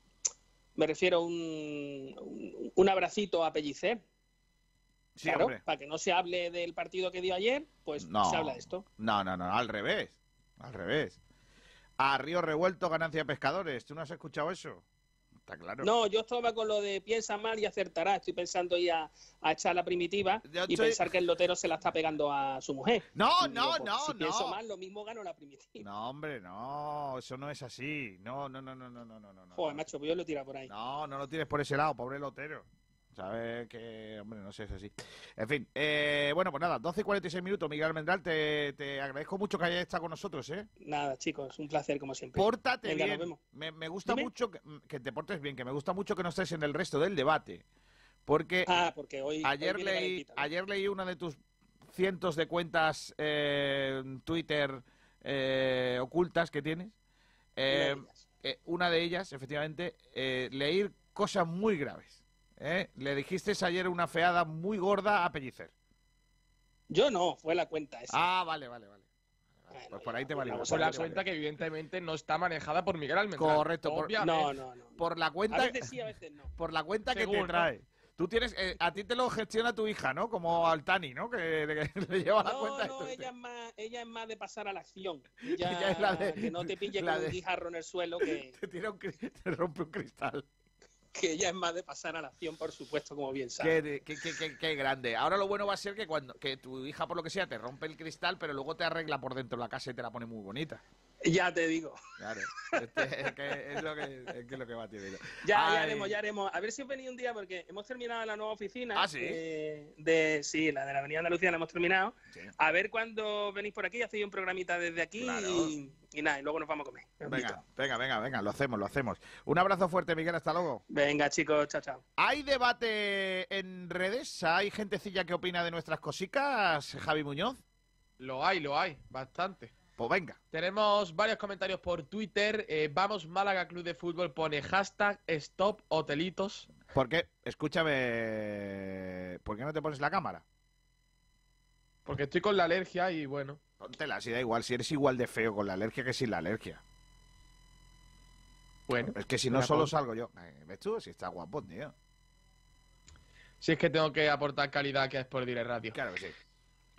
me refiero a un, un, un abracito a Pellicer. Sí, claro, hombre. para que no se hable del partido que dio ayer, pues No. se habla de esto. No, no, no, al revés. Al revés. A Río Revuelto, ganancia de pescadores. ¿Tú no has escuchado eso? Está claro. No, yo estaba con lo de piensa mal y acertará. Estoy pensando ir a, echar la primitiva y estoy- pensar que el lotero se la está pegando a su mujer. No, Y digo, no, pues, no, si pienso no. mal, lo mismo gano la primitiva. No, hombre, no, eso no es así. No, no, no, no, no, no, no. no. Joder, macho, pues yo lo tiro por ahí. No, no lo tires por ese lado, pobre lotero. Sabes que, hombre, no sé, es así. En fin, eh, bueno, pues nada, 12 y 46 minutos, Miguel Almendral, te, te agradezco mucho que hayas estado con nosotros, ¿eh? Nada, chicos, un placer como siempre. Pórtate Venga, bien. Me, me gusta Dime. mucho que, que te portes bien, que me gusta mucho que no estés en el resto del debate. Porque, Ah, porque hoy, ayer, hoy leí, calentita, ¿no? ayer leí una de tus cientos de cuentas eh, Twitter eh, ocultas que tienes. Eh, eh, una de ellas, efectivamente, eh, leí cosas muy graves. ¿Eh? Le dijiste ayer una feada muy gorda a Pellicer. Yo no, fue la cuenta esa. Ah, vale, vale, vale. Pues por ahí te vale. Por la cuenta que evidentemente no está manejada por Miguel Almendral. Correcto, por, Obviamente. por la cuenta, A veces sí, a veces no. por la cuenta que te ¿no? trae. Tú tienes, eh, a ti te lo gestiona tu hija, ¿no? Como al Tani, ¿no? Que, que le lleva la No, cuenta. no, esto. ella es, más, ella es más de pasar a la acción. Ella, [LAUGHS] Ella es la de- que no te pille la con de- un guijarro en el suelo, [LAUGHS] que, Te tira un [LAUGHS] te rompe un cristal. Que ella es más de pasar a la acción, por supuesto, como bien sabes. Qué- qué grande. Ahora lo bueno va a ser que cuando que tu hija, por lo que sea, te rompe el cristal, pero luego te arregla por dentro la casa y te la pone muy bonita. Ya te digo. Claro. Este, es, que es lo que, es que es lo que va, tío. digo. Ya, ya haremos, ya haremos. A ver si os venís un día, porque hemos terminado la nueva oficina. Ah, ¿sí? eh, de, sí, la de la Avenida Andalucía la hemos terminado. A ver cuándo venís por aquí, hacéis un programita desde aquí y, y nada, y luego nos vamos a comer. Os invito. Venga, venga, venga, venga, lo hacemos, lo hacemos. Un abrazo fuerte, Miguel, hasta luego. Venga, chicos, chao, chao. ¿Hay debate en redes? ¿Hay gentecilla que opina de nuestras cositas, Javi Muñoz? Lo hay, lo hay, bastante. Pues venga. Tenemos varios comentarios por Twitter. Eh, Vamos Málaga Club de Fútbol pone hashtag stop hotelitos. ¿Por qué? Escúchame, ¿por qué no te pones la cámara? Porque estoy con la alergia y bueno. Póntela, si da igual, si eres igual de feo con la alergia que sin la alergia. Bueno. Es que si no solo pongo. salgo yo. Eh, ¿Ves tú? Si está guapo, tío. Si es que tengo que aportar calidad que es por Dire Radio. Claro que sí.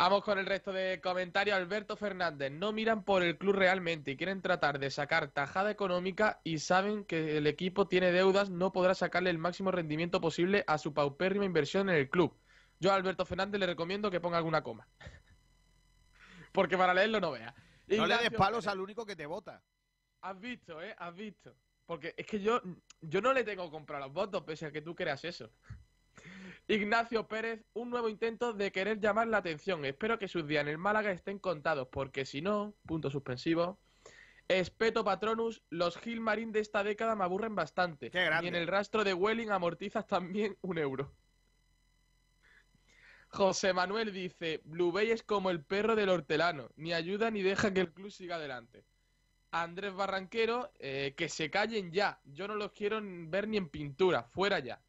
Vamos con el resto de comentarios. Alberto Fernández. No miran por el club realmente y quieren tratar de sacar tajada económica y saben que el equipo tiene deudas, no podrá sacarle el máximo rendimiento posible a su paupérrima inversión en el club. Yo a Alberto Fernández le recomiendo que ponga alguna coma. [LAUGHS] Porque para leerlo no vea. No le des Ignacio palos al único que te vota. Has visto, ¿eh? Has visto. Porque es que yo, yo no le tengo que comprar los votos, pese a que tú creas eso. Ignacio Pérez, un nuevo intento de querer llamar la atención. Espero que sus días en el Málaga estén contados, porque si no, punto suspensivo. Espeto Patronus, los Gilmarín de esta década me aburren bastante. Y en el rastro de Welling amortizas también un euro. José Manuel dice, Blue Bay es como el perro del hortelano, ni ayuda ni deja que el club siga adelante. Andrés Barranquero, eh, que se callen ya, yo no los quiero ver ni en pintura, fuera ya.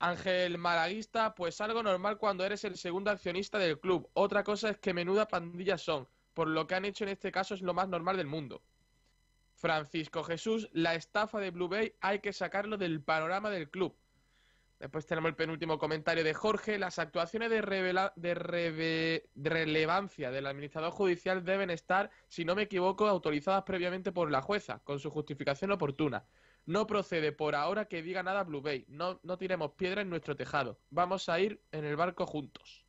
Ángel Malaguista, pues algo normal cuando eres el segundo accionista del club. Otra cosa es que menuda pandilla son. Por lo que han hecho en este caso es lo más normal del mundo. Francisco Jesús, la estafa de Blue Bay hay que sacarlo del panorama del club. Después tenemos el penúltimo comentario de Jorge. Las actuaciones de, revela- de reve- de relevancia del administrador judicial deben estar, si no me equivoco, autorizadas previamente por la jueza, con su justificación oportuna. No procede por ahora que diga nada Blue Bay. No, no tiremos piedra en nuestro tejado. Vamos a ir en el barco juntos.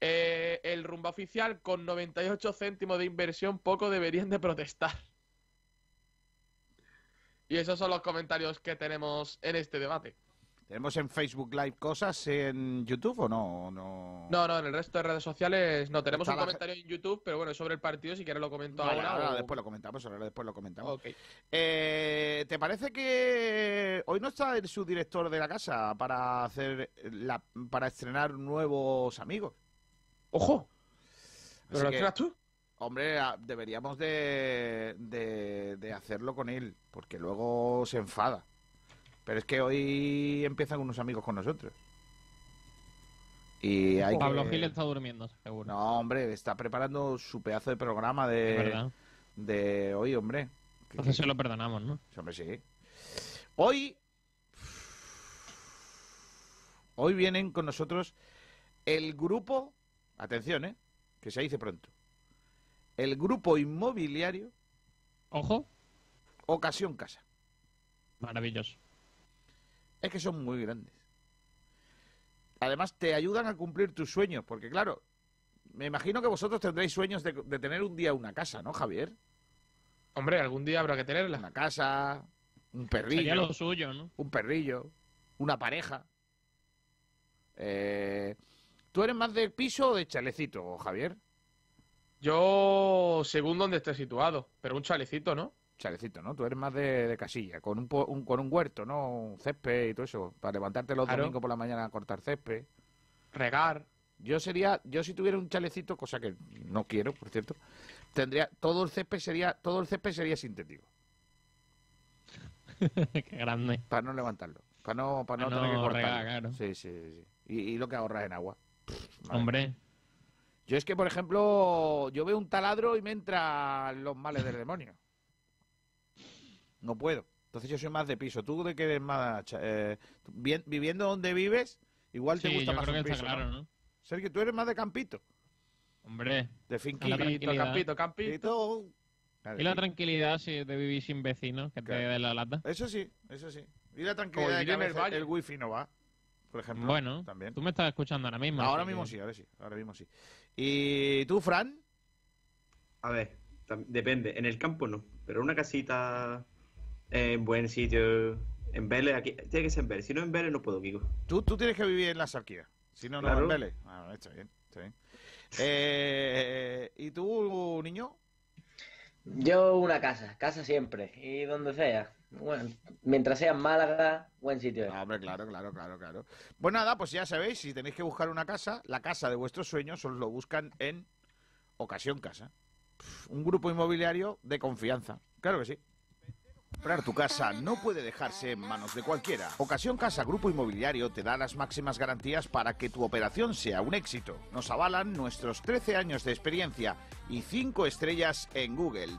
Eh, el rumba oficial con 98 céntimos de inversión, poco deberían de protestar. Y esos son los comentarios que tenemos en este debate. ¿Tenemos en Facebook Live cosas en YouTube o no? no... No, no, en el resto de redes sociales no. Tenemos Está un la comentario en YouTube, pero bueno, sobre el partido, si quieres lo comento Vale, ahora. ahora o- después lo comentamos, ahora después lo comentamos. Ok. Eh, ¿Te parece que hoy no está el subdirector de la casa para hacer la, para estrenar nuevos amigos? ¡Ojo! Así ¿Pero lo estrenas tú? Hombre, deberíamos de, de, de hacerlo con él, porque luego se enfada. Pero es que hoy empiezan unos amigos con nosotros. Y hay Pablo que... Gil está durmiendo, seguro. No, hombre, está preparando su pedazo de programa de, de hoy, hombre. Entonces se lo perdonamos, ¿no? Hombre, sí. Hoy. Hoy vienen con nosotros el grupo. Atención, ¿eh? Que se dice pronto. El grupo inmobiliario. Ojo. Ocasión Casa. Maravilloso. Es que son muy grandes. Además, te ayudan a cumplir tus sueños, porque claro, me imagino que vosotros tendréis sueños de, de tener un día una casa, ¿no, Javier? Hombre, algún día habrá que tenerla. Una casa, un perrillo. Sería lo suyo, ¿no? Un perrillo, una pareja. Eh, ¿Tú eres más de piso o de chalecito, Javier? Yo, según donde esté situado, pero un chalecito, ¿no? Chalecito, ¿no? Tú eres más de, de casilla, con un, un- con un huerto, ¿no? Un césped y todo eso, para levantarte los Claro. domingos por la mañana a cortar césped. Regar. Yo sería, yo si tuviera un chalecito, cosa que no quiero, por cierto, tendría, todo el césped sería, todo el césped sería sintético, [LAUGHS] Qué grande. para no levantarlo, para no, para no Para tener que no cortarlo. regar, claro. Sí, sí, sí. Y, y lo que ahorras en agua. Hombre. Yo es que, por ejemplo, yo veo un taladro y me entran los males del demonio. No puedo. Entonces yo soy más de piso. ¿Tú de qué eres más? cha- eh, viviendo donde vives, igual te Sí, gusta yo más creo un que está piso, claro, ¿no? ¿no? Sergio, tú eres más de campito. Hombre. De finquito. Campito, campito, campito. Y la tranquilidad sí, de vivir sin vecinos, que te dé la lata. Eso sí, eso sí. Y la tranquilidad de que en el veces valle. el wifi no va, por ejemplo. Bueno, también. tú me estás escuchando ahora mismo. Ahora mismo que- sí, ahora sí, ahora mismo sí. ¿Y tú, Fran? A ver, depende. En el campo no, pero una casita en buen sitio, en Vélez, aquí, tiene que ser en Vélez. Si no en Vélez no puedo, Kiko. Tú, tú tienes que vivir en la Sarquía. Si no, no Claro. en Vélez. Ah, está bien, está bien. Eh, ¿Y tú, niño? Yo una casa, casa siempre, y donde sea. Bueno, mientras sea en Málaga, buen sitio. Ah, hombre, claro, claro, claro, claro. Pues nada, pues ya sabéis, si tenéis que buscar una casa, la casa de vuestros sueños os lo buscan en Ocasión Casa. Un grupo inmobiliario de confianza. Claro que sí. Comprar tu casa no puede dejarse en manos de cualquiera. Ocasión Casa Grupo Inmobiliario te da las máximas garantías para que tu operación sea un éxito. Nos avalan nuestros 13 años de experiencia y 5 estrellas en Google.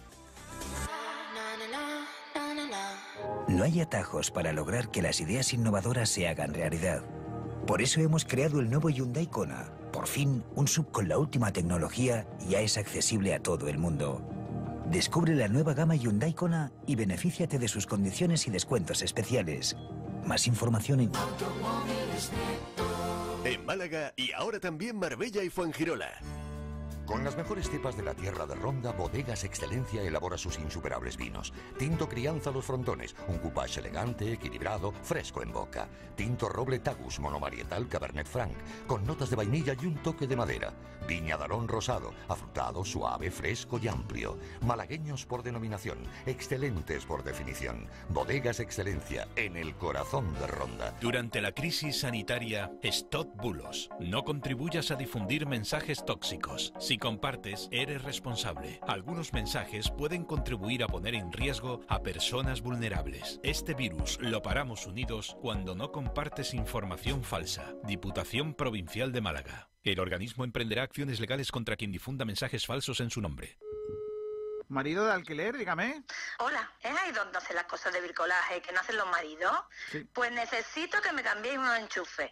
No hay atajos para lograr que las ideas innovadoras se hagan realidad. Por eso hemos creado el nuevo Hyundai Kona. Por fin, un sub con la última tecnología ya es accesible a todo el mundo. Descubre la nueva gama Hyundai Kona y benefíciate de sus condiciones y descuentos especiales. Más información en En Málaga y ahora también Marbella y Fuengirola. Con las mejores cepas de la tierra de Ronda, Bodegas Excelencia elabora sus insuperables vinos. Tinto Crianza Los Frontones, un coupage elegante, equilibrado, fresco en boca. Tinto Roble Tagus Monomarietal Cabernet Franc, con notas de vainilla y un toque de madera. Viña Darón Rosado, afrutado, suave, fresco y amplio. Malagueños por denominación, excelentes por definición. Bodegas Excelencia, en el corazón de Ronda. Durante la crisis sanitaria, stop bulos. No contribuyas a difundir mensajes tóxicos. Si compartes, eres responsable. Algunos mensajes pueden contribuir a poner en riesgo a personas vulnerables. Este virus lo paramos unidos cuando no compartes información falsa. Diputación Provincial de Málaga. El organismo emprenderá acciones legales contra quien difunda mensajes falsos en su nombre. Marido de alquiler, dígame. Hola, ¿es ahí donde hacen las cosas de bricolaje que no hacen los maridos? Sí. Pues necesito que me cambiéis unos enchufes.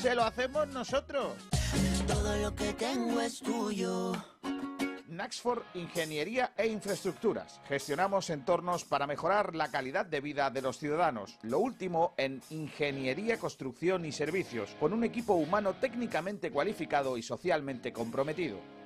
se lo hacemos nosotros. Todo lo que tengo es tuyo. Naxford Ingeniería e Infraestructuras. Gestionamos entornos para mejorar la calidad de vida de los ciudadanos. Lo último en ingeniería, construcción y servicios, con un equipo humano técnicamente cualificado y socialmente comprometido.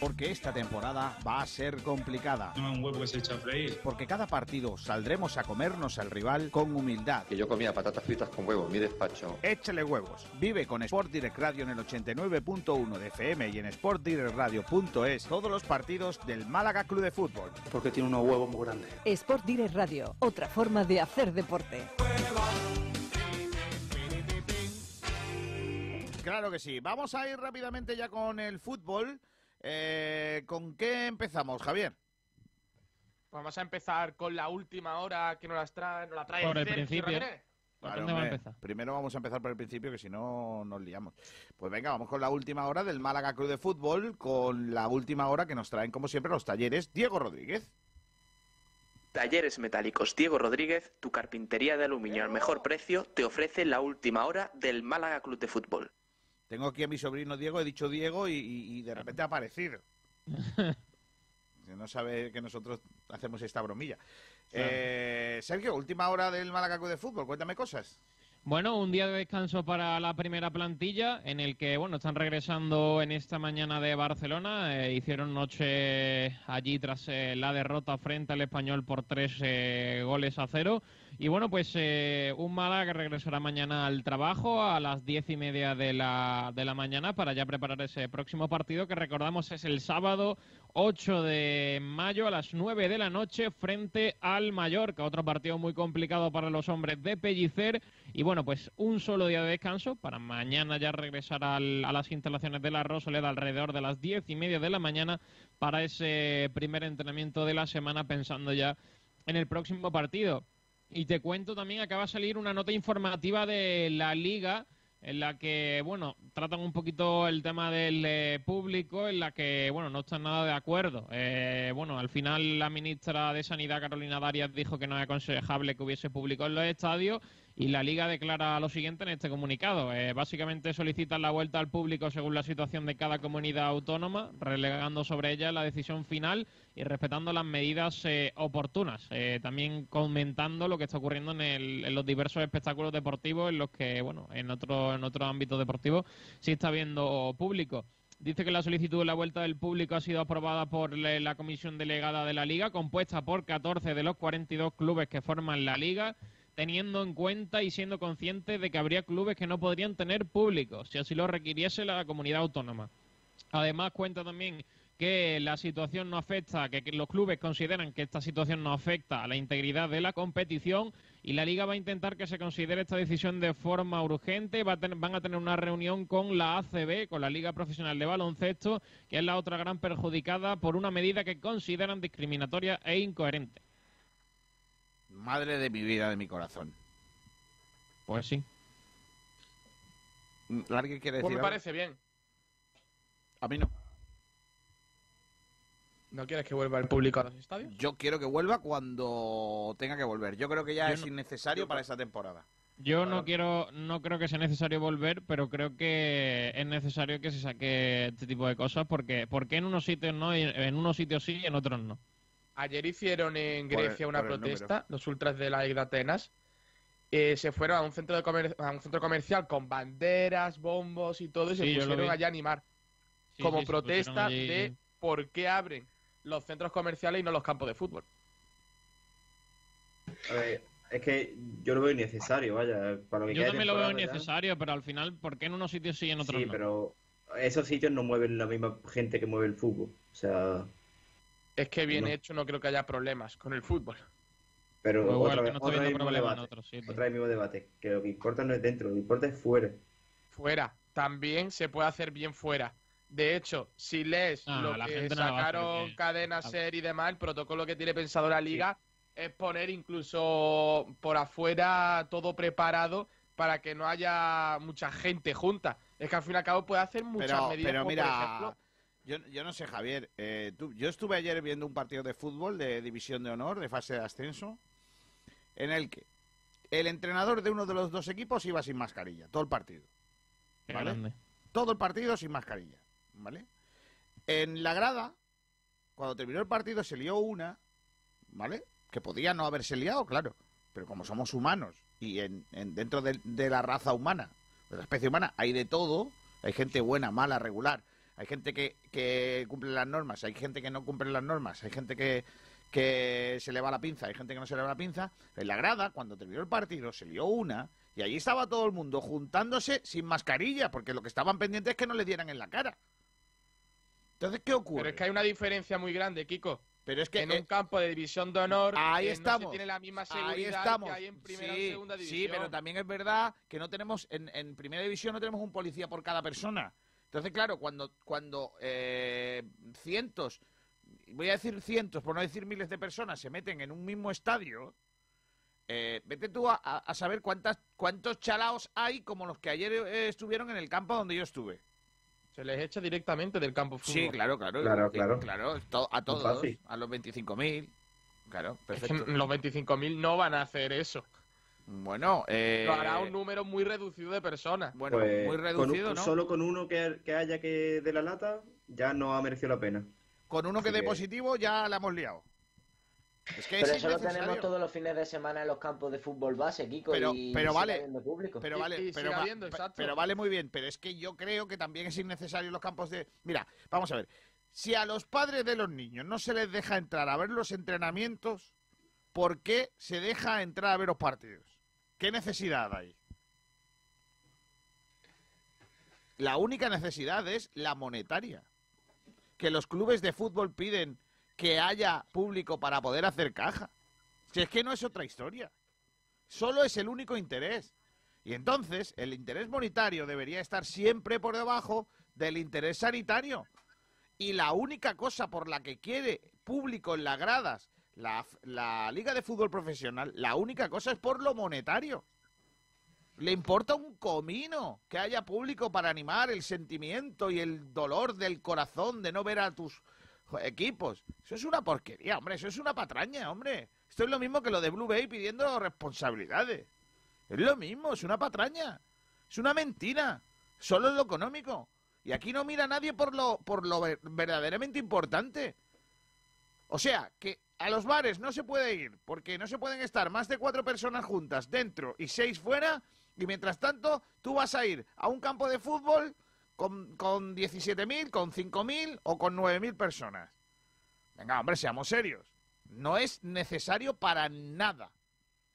Porque esta temporada va a ser complicada. Un huevo que se echa a freír. Porque cada partido saldremos a comernos al rival con humildad. Que yo comía patatas fritas con huevo en mi despacho. Échale huevos. Vive con Sport Direct Radio en el 89.1 de FM y en sportdirectradio.es todos los partidos del Málaga Club de Fútbol. Porque tiene unos huevos muy grandes. Sport Direct Radio, otra forma de hacer deporte. Claro que sí. Vamos a ir rápidamente ya con el fútbol. Eh, ¿Con qué empezamos, Javier? Vamos a empezar con la última hora que nos, las trae, nos la trae Por el Sergio principio. Primero vamos a empezar por el principio, que si no nos liamos. Pues venga, vamos con la última hora del Málaga Club de Fútbol, con la última hora que nos traen, como siempre, los talleres Diego Rodríguez. Talleres Metálicos Diego Rodríguez, tu carpintería de aluminio al mejor precio, te ofrece la última hora del Málaga Club de Fútbol. Tengo aquí a mi sobrino Diego, he dicho Diego y, de repente ha aparecido. [LAUGHS] No sabe que nosotros hacemos esta bromilla. Eh, Sergio, última hora del Málaga Club de Fútbol, cuéntame cosas. Bueno, un día de descanso para la primera plantilla, en el que, bueno, están regresando en esta mañana de Barcelona. eh, hicieron noche allí tras eh, la derrota frente al Español por tres eh, goles a cero. Y bueno, pues eh, un Málaga que regresará mañana al trabajo a las diez y media de la, de la mañana para ya preparar ese próximo partido que recordamos es el sábado 8 de mayo a las 9 de la noche frente al Mallorca. Otro partido muy complicado para los hombres de Pellicer. Y bueno, pues un solo día de descanso para mañana ya regresar al- a las instalaciones de la Rosaleda alrededor de las diez y media de la mañana para ese primer entrenamiento de la semana pensando ya en el próximo partido. Y te cuento también, acaba de salir una nota informativa de la liga en la que, bueno, tratan un poquito el tema del eh, público, en la que, bueno, no están nada de acuerdo. Eh, bueno, al final la ministra de Sanidad, Carolina Darias, dijo que no es aconsejable que hubiese público en los estadios y la Liga declara lo siguiente en este comunicado. Eh, básicamente solicitan la vuelta al público según la situación de cada comunidad autónoma, relegando sobre ella la decisión final y respetando las medidas eh, oportunas. Eh, también comentando lo que está ocurriendo en, el- en los diversos espectáculos deportivos en los que, bueno, en otro, en otro ámbito deportivo sí está habiendo público. Dice que la solicitud de la vuelta del público ha sido aprobada por la comisión delegada de la liga, compuesta por 14 de los 42 clubes que forman la liga, teniendo en cuenta y siendo consciente de que habría clubes que no podrían tener público, si así lo requiriese la comunidad autónoma. Además, cuenta también que la situación no afecta, que, los clubes consideran que esta situación no afecta a la integridad de la competición y la liga va a intentar que se considere esta decisión de forma urgente. Va a van a tener una reunión con la ACB, con la Liga Profesional de Baloncesto, que es la otra gran perjudicada por una medida que consideran discriminatoria e incoherente. Madre de mi vida, de mi corazón. Pues sí. ¿Alguien quiere decir Pues me algo? parece bien. A mí no. ¿No quieres que vuelva el público a los estadios? Yo quiero que vuelva cuando tenga que volver. Yo creo que ya Yo es no- innecesario para esta temporada. Yo no quiero, no creo que sea necesario volver, pero creo que es necesario que se saque este tipo de cosas porque, porque en unos sitios no, y en unos sitios sí y en otros no. Ayer hicieron en el- Grecia una protesta, los ultras de la isla Atenas. Eh, se fueron a un centro de comer- a un centro comercial con banderas, bombos y todo, y Sí, se pusieron allá a animar. Sí, como sí, protesta allí- de por qué abren los centros comerciales y no los campos de fútbol. A ver, es que yo lo veo innecesario, vaya. Para lo que Yo de también lo veo ya. innecesario, pero al final, ¿por qué en unos sitios sí y en otros Sí, no? pero esos sitios no mueven la misma gente que mueve el fútbol. O sea, Es que bien No. hecho, no creo que haya problemas con el fútbol. pero igual otra, que vez, no otra mismo debate. Otra vez mismo debate. Que lo que importa no es dentro, lo que importa es fuera. Fuera, también se puede hacer bien fuera. De hecho, si lees Ah, lo que no sacaron. Cadena Ser y demás, el protocolo que tiene pensado la liga es poner incluso por afuera todo preparado para que no haya mucha gente junta. Es que al fin y al cabo puede hacer muchas Pero, medidas. pero como, mira, por ejemplo, yo, yo no sé, Javier. eh, tú- yo estuve ayer viendo un partido de fútbol de División de Honor, de fase de ascenso, en el que el entrenador de uno de los dos equipos iba sin mascarilla, todo el partido. ¿Vale? Todo el partido sin mascarilla, ¿vale? En la grada, cuando terminó el partido, se lió una, ¿vale? Que podía no haberse liado, claro. Pero como somos humanos y en, en- dentro de, de la raza humana, de la especie humana, hay de todo. Hay gente buena, mala, regular. Hay gente que, que cumple las normas, hay gente que no cumple las normas, hay gente que, que se le va la pinza, hay gente que no se le va la pinza. En la grada, cuando terminó el partido, se lió una y allí estaba todo el mundo juntándose sin mascarilla, porque lo que estaban pendientes es que no le dieran en la cara. Entonces, ¿qué ocurre? pero es que hay una diferencia muy grande, Kiko. Pero es que en eh, un campo de división de honor Ahí eh, no estamos. se tiene la misma Ahí seguridad estamos. que hay en primera sí, y segunda división. sí, pero también es verdad que no tenemos, en, en primera división no tenemos un policía por cada persona. Entonces, claro, cuando, cuando eh, cientos, voy a decir cientos, por no decir miles de personas, se meten en un mismo estadio, eh, vete tú a, a- saber cuántas, cuántos chalaos hay como los que ayer eh, estuvieron en el campo donde yo estuve. Se les echa directamente del campo fútbol. Sí, claro, claro. Claro, eh, claro. claro, to- a todos, a los 25.000. Claro, Es que perfecto. los 25.000 no van a hacer eso. Bueno, eh, Lo hará un número muy reducido de personas. bueno, Pues, muy con reducido, un- ¿no? Solo con uno que, que haya que de la lata, ya no ha merecido la pena. Con uno que Así dé que- positivo ya la hemos liado. Es que Pero es eso lo tenemos todos los fines de semana en los campos de fútbol base, Kiko, Pero- y pero vale, público. Pero vale, y pero, va- pero vale muy bien. Pero es que yo creo que también es innecesario los campos de. Mira, vamos a ver. Si a los padres de los niños no se les deja entrar a ver los entrenamientos, ¿por qué se deja entrar a ver los partidos? ¿Qué necesidad hay? La única necesidad es la monetaria. Que los clubes de fútbol piden que haya público para poder hacer caja. Si es que no es otra historia. Solo es el único interés. Y entonces el interés monetario debería estar siempre por debajo del interés sanitario. Y la única cosa por la que quiere público en las gradas la, la Liga de Fútbol Profesional, la única cosa es por lo monetario. Le importa un comino que haya público para animar el sentimiento y el dolor del corazón de no ver a tus equipos. Eso es una porquería, hombre. Eso es una patraña, hombre. Esto es lo mismo que lo de Blue Bay pidiendo responsabilidades. Es lo mismo, es una patraña. Es una mentira. Solo es lo económico. Y aquí no mira nadie por lo, por lo ver- verdaderamente importante. O sea, que a los bares no se puede ir porque no se pueden estar más de cuatro personas juntas dentro y seis fuera. Y mientras tanto, tú vas a ir a un campo de fútbol con, con 17.000, con 5.000 o con 9.000 personas. Venga, hombre, seamos serios. No es necesario para nada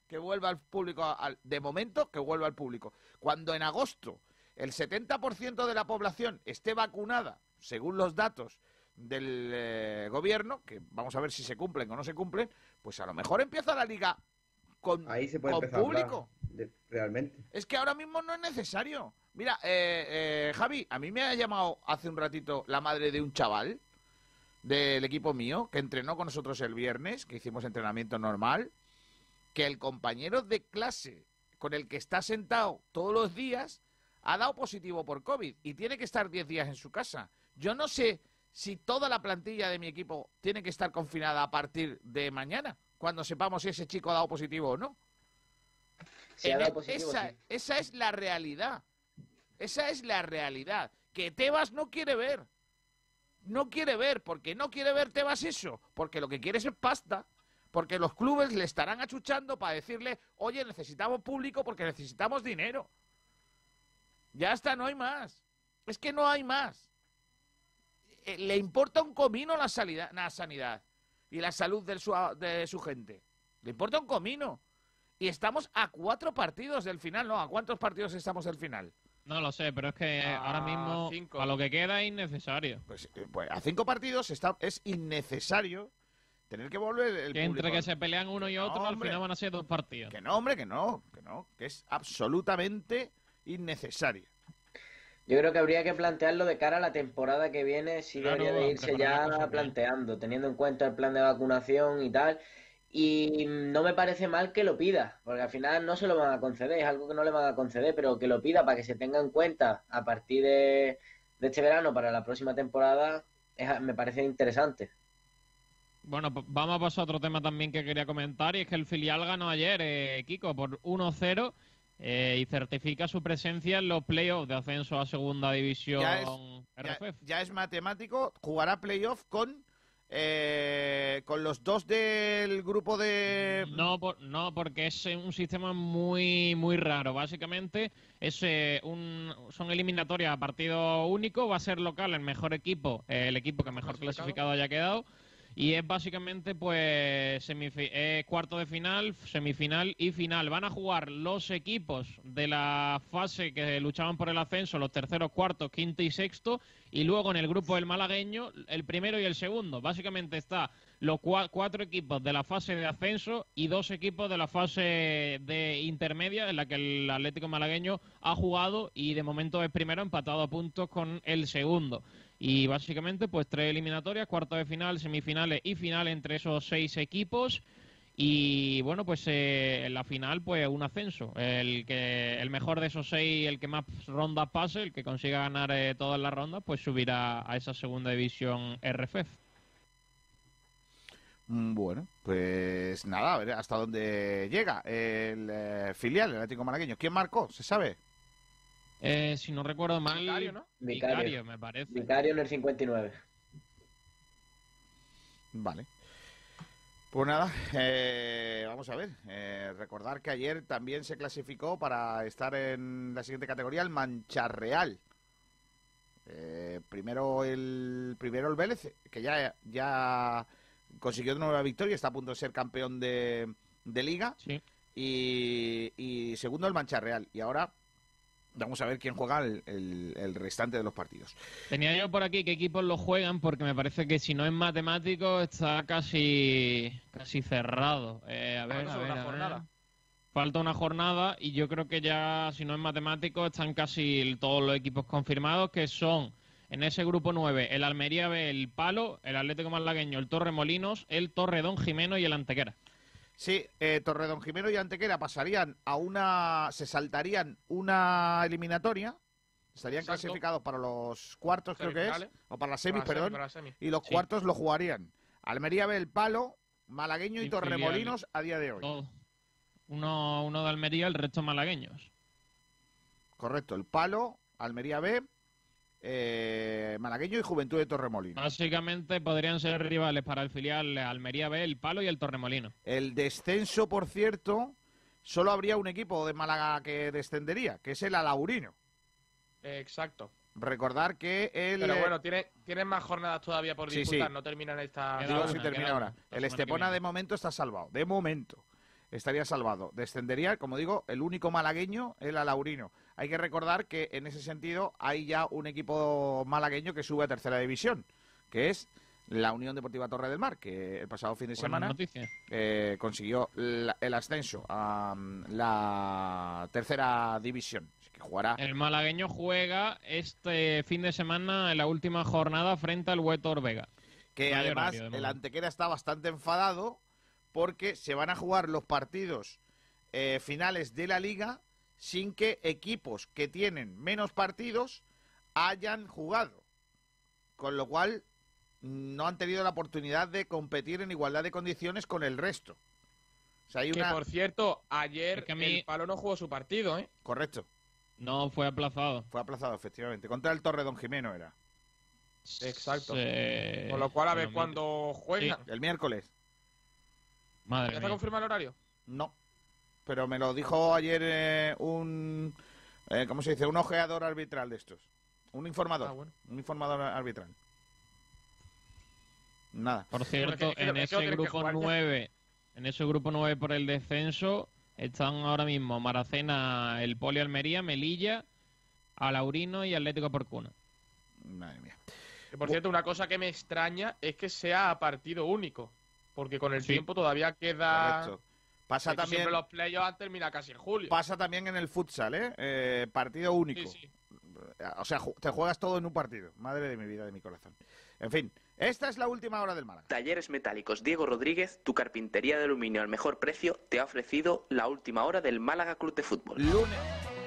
que vuelva al público, al- de momento que vuelva al público. Cuando en agosto el 70% de la población esté vacunada, según los datos del eh, gobierno, que vamos a ver si se cumplen o no se cumplen, pues a lo mejor empieza la liga con, Ahí se puede con público. de- realmente. Es que ahora mismo no es necesario. Mira, eh, eh, Javi, a mí me ha llamado hace un ratito la madre de un chaval del equipo mío que entrenó con nosotros el viernes, que hicimos entrenamiento normal, que el compañero de clase con el que está sentado todos los días ha dado positivo por COVID y tiene que estar 10 días en su casa. Yo no sé si toda la plantilla de mi equipo tiene que estar confinada a partir de mañana, cuando sepamos si ese chico ha dado positivo o no. Si ha En dado e- positivo, esa, sí. esa es la realidad. Esa es la realidad. Que Tebas no quiere ver. No quiere ver. porque no quiere ver Tebas eso? Porque lo que quiere es pasta. Porque los clubes le estarán achuchando para decirle, oye, necesitamos público porque necesitamos dinero. Ya está, no hay más. Es que no hay más. Eh, Le importa un comino la, salida- la sanidad y la salud de su, de su gente. Le importa un comino. Y estamos a cuatro partidos del final, ¿no? ¿A cuántos partidos estamos del final? No lo sé, pero es que ahora mismo, cinco. a lo que queda, es innecesario. Pues, eh, pues a cinco partidos está, es innecesario tener que volver el Que entre que se pelean uno y No, otro, al final van a ser dos partidos. Que no, hombre, que no, que no, que es absolutamente innecesario. Yo creo que habría que plantearlo de cara a la temporada que viene, sí Claro, debería de irse ya planteando, teniendo en cuenta el plan de vacunación y tal. Y no me parece mal que lo pida, porque al final no se lo van a conceder, es algo que no le van a conceder, pero que lo pida para que se tenga en cuenta a partir de, de este verano para la próxima temporada, es- me parece interesante. Bueno, pues vamos a pasar a otro tema también que quería comentar, y es que el filial ganó ayer, eh, Kiko, por 1-0 eh, y certifica su presencia en los playoffs de ascenso a Segunda División Ya es, RFF. ya es matemático, jugará playoff con, eh, con los dos del grupo de... No, por- no, porque es un sistema muy muy raro. Básicamente es eh, un, son eliminatorias a partido único. Va a ser local el mejor equipo, eh, el equipo que mejor clasificado haya quedado. Y es básicamente pues eh, cuarto de final, semifinal y final. Van a jugar los equipos de la fase que luchaban por el ascenso, los terceros, cuartos, quinto y sexto. Y luego en el grupo del malagueño, el primero y el segundo. Básicamente está los cua- cuatro equipos de la fase de ascenso y dos equipos de la fase de intermedia en la que el Atlético malagueño ha jugado y de momento es primero empatado a puntos con el segundo. Y básicamente pues tres eliminatorias, cuartos de final, semifinales y final entre esos seis equipos. Y bueno, pues eh, en la final, pues un ascenso. El que el mejor de esos seis, el que más rondas pase, el que consiga ganar eh, todas las rondas, pues subirá a esa segunda división RFF. Mm, Bueno, pues nada, a ver hasta dónde llega el eh, filial, el Atlético Malagueño. ¿Quién marcó? ¿Se sabe? Eh, si no recuerdo mal, Vicario, ¿no? Vicario, Vicario. me parece. Vicario en el 59. Vale. Pues nada, eh, vamos a ver. eh, recordar que ayer también se clasificó para estar en la siguiente categoría el Mancha Real. Eh, primero el primero el Vélez, que ya, ya consiguió una nueva victoria, está a punto de ser campeón de, de liga. Y, y segundo el Mancha Real. Y ahora vamos a ver quién juega el, el- el restante de los partidos. Tenía yo por aquí qué equipos lo juegan, porque me parece que si no es matemático está casi casi cerrado. Eh, a ver, Falta a ver, una a ver. jornada. Falta una jornada y yo creo que ya, si no es matemático, están casi todos los equipos confirmados, que son en ese grupo 9 el Almería B, el Palo, el Atlético Malagueño, el Torremolinos, el Torredón Jimeno y el Antequera. Sí, eh, Torredón Jimeno y Antequera pasarían a una. Se saltarían una eliminatoria. Estarían Exacto. clasificados para los cuartos, creo que es. O para las semis, Para perdón. Y los Sí. cuartos lo jugarían. Almería ve el palo, Malagueño y, Y Torremolinos a día de hoy. Todo. Uno, uno de Almería, el resto malagueños. Correcto, el palo, Almería B, eh, Malagueño y Juventud de Torremolinos. Básicamente podrían ser rivales para el filial Almería B, el Palo y el Torremolino. El descenso, por cierto, solo habría un equipo de Málaga que descendería, que es el Alaurino. Eh, exacto. Recordar que el. Pero bueno, tiene, tienen más jornadas todavía por Sí, disputar, sí. no terminan esta. Digo, si termina ahora. El Estepona de momento está salvado. De momento. Estaría salvado. Descendería, como digo, el único malagueño, el Alaurino. Hay que recordar que en ese sentido hay ya un equipo malagueño que sube a tercera división, que es la Unión Deportiva Torre del Mar, que el pasado fin de semana eh, consiguió la- el ascenso a mm, la tercera división. Así que jugará El malagueño juega este fin de semana en la última jornada frente al Huetor Vega. que No además horario, el. Antequera está bastante enfadado porque se van a jugar los partidos eh, finales de la liga sin que equipos que tienen menos partidos hayan jugado. Con lo cual no han tenido la oportunidad de competir en igualdad de condiciones con el resto. O sea, hay Que una... por cierto, ayer Es que a mí- el Palo no jugó su partido, ¿eh? Correcto. No, fue aplazado. Fue aplazado, efectivamente. Contra el Torre Don Jimeno era. Exacto. Con lo cual, a ver cuándo juegan. El miércoles. Madre ¿Ya está confirmado el horario? No. Pero me lo dijo ayer eh, un. eh, ¿Cómo se dice? Un ojeador arbitral de estos. Un informador. Ah, bueno. Un informador arbitral. Nada. Por cierto, en ese grupo jugar ya. 9, en ese grupo 9 por el descenso, están ahora mismo Maracena, el Poli Almería, Melilla, Alaurino y Atlético Porcuna. Madre mía. Que, por cierto, una cosa que me extraña es que sea a partido único. Porque con el Sí. tiempo todavía queda. Correcto. Pasa también, Siempre los playoffs han terminado casi en julio. pasa también en el futsal, ¿eh? Eh, partido único. Sí, sí. O sea, te juegas todo en un partido. Madre de mi vida, de mi corazón. En fin, esta es la última hora del Málaga. Talleres Metálicos Diego Rodríguez, tu carpintería de aluminio al mejor precio, te ha ofrecido la última hora del Málaga Club de Fútbol. Lunes.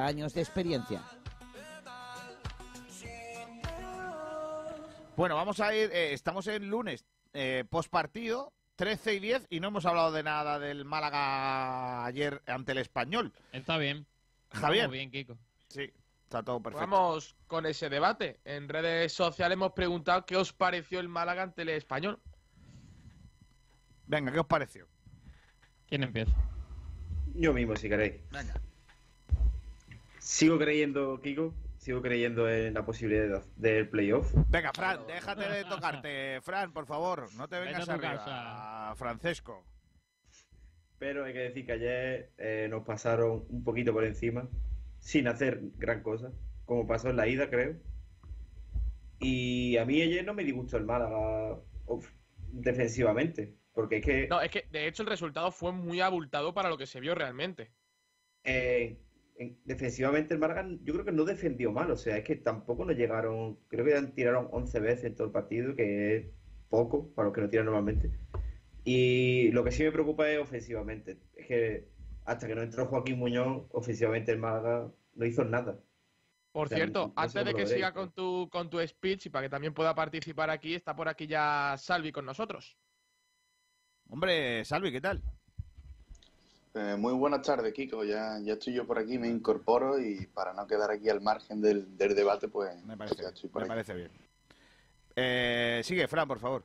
años de experiencia. Bueno, vamos a ir, eh, estamos en lunes, eh, post partido, 13 y 10, y no hemos hablado de nada del Málaga ayer ante el español. Está bien. Javier. Muy bien, Kiko. Sí, está todo perfecto. Vamos con ese debate. En redes sociales hemos preguntado qué os pareció el Málaga ante el español. Venga, ¿qué os pareció? ¿Quién empieza? Yo mismo, si queréis. Venga. Sigo creyendo, Kiko, sigo creyendo en la posibilidad del playoff. Venga, Fran, déjate de tocarte. [LAUGHS] Fran, por favor, no te vengas Vete arriba. Francesco. Pero hay que decir que ayer eh, nos pasaron un poquito por encima, sin hacer gran cosa, como pasó en la ida, creo. Y a mí ayer no me disgustó el Málaga uf, defensivamente, porque es que No, es que de hecho el resultado fue muy abultado para lo que se vio realmente. eh, defensivamente el Málaga yo creo que no defendió mal, o sea, es que tampoco nos llegaron, creo que tiraron 11 veces en todo el partido, que es poco para los que no tiran normalmente. Y lo que sí me preocupa es ofensivamente, es que hasta que no entró Joaquín Muñoz, ofensivamente el Málaga no hizo nada. Por O sea, cierto, no antes de que siga con tu, con tu speech y para que también pueda participar aquí, está por aquí ya Salvi con nosotros. Hombre, Salvi, ¿qué tal? Eh, muy buenas tardes, Kiko. Ya, ya estoy yo por aquí, me incorporo y para no quedar aquí al margen del, del debate, pues Me parece, ya estoy por me parece bien. Eh, sigue, Fran, por favor.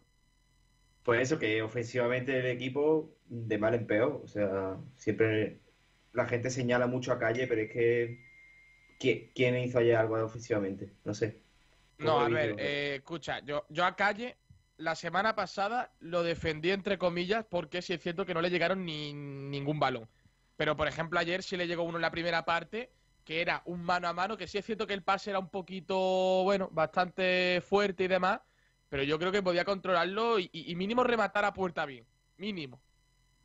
Pues eso, que ofensivamente el equipo de mal en peor. O sea, siempre la gente señala mucho a Calle, pero es que ¿qui- ¿quién hizo ayer algo ofensivamente? No sé. No, ¿Cómo a ver, eh, escucha, yo, yo a Calle la semana pasada lo defendí entre comillas porque sí es cierto que no le llegaron ni ningún balón. Pero por ejemplo ayer sí le llegó uno en la primera parte que era un mano a mano, que sí es cierto que el pase era un poquito, bueno, bastante fuerte y demás, pero yo creo que podía controlarlo y, mínimo rematar a puerta bien, mínimo.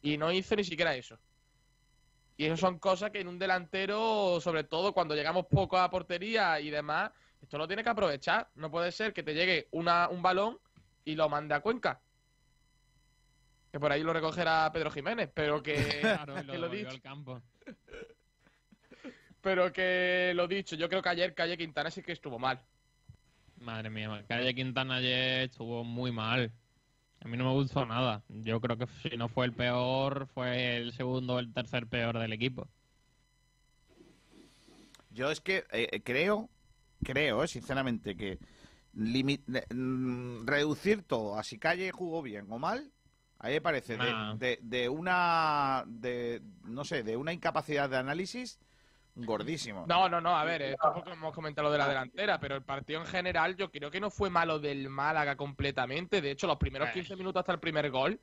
Y no hizo ni siquiera eso. Y eso son cosas que en un delantero, sobre todo cuando llegamos poco a portería y demás, esto lo tiene que aprovechar. No puede ser que te llegue una, un balón y lo mande a Cuenca. Que por ahí lo recogerá Pedro Jiménez, pero que, [LAUGHS] Claro, y [LAUGHS] que lo dicho. al campo. [LAUGHS] Pero que lo dicho, yo creo que ayer Calle Quintana sí que estuvo mal. Madre mía, Calle Quintana ayer estuvo muy mal. A mí no me gustó nada. Yo creo que si no fue el peor, fue el segundo o el tercer peor del equipo. Yo es que eh, creo, creo, eh, sinceramente, que eh, reducir todo a si Calle jugó bien o mal, a mí me parece de- Nah. de, de una, de, no sé, de una incapacidad de análisis gordísimo. No, no, no, a ver, esto es porque hemos comentado lo de la delantera, pero el partido en general yo creo que no fue malo del Málaga completamente. De hecho, los primeros Eh. 15 minutos hasta el primer gol,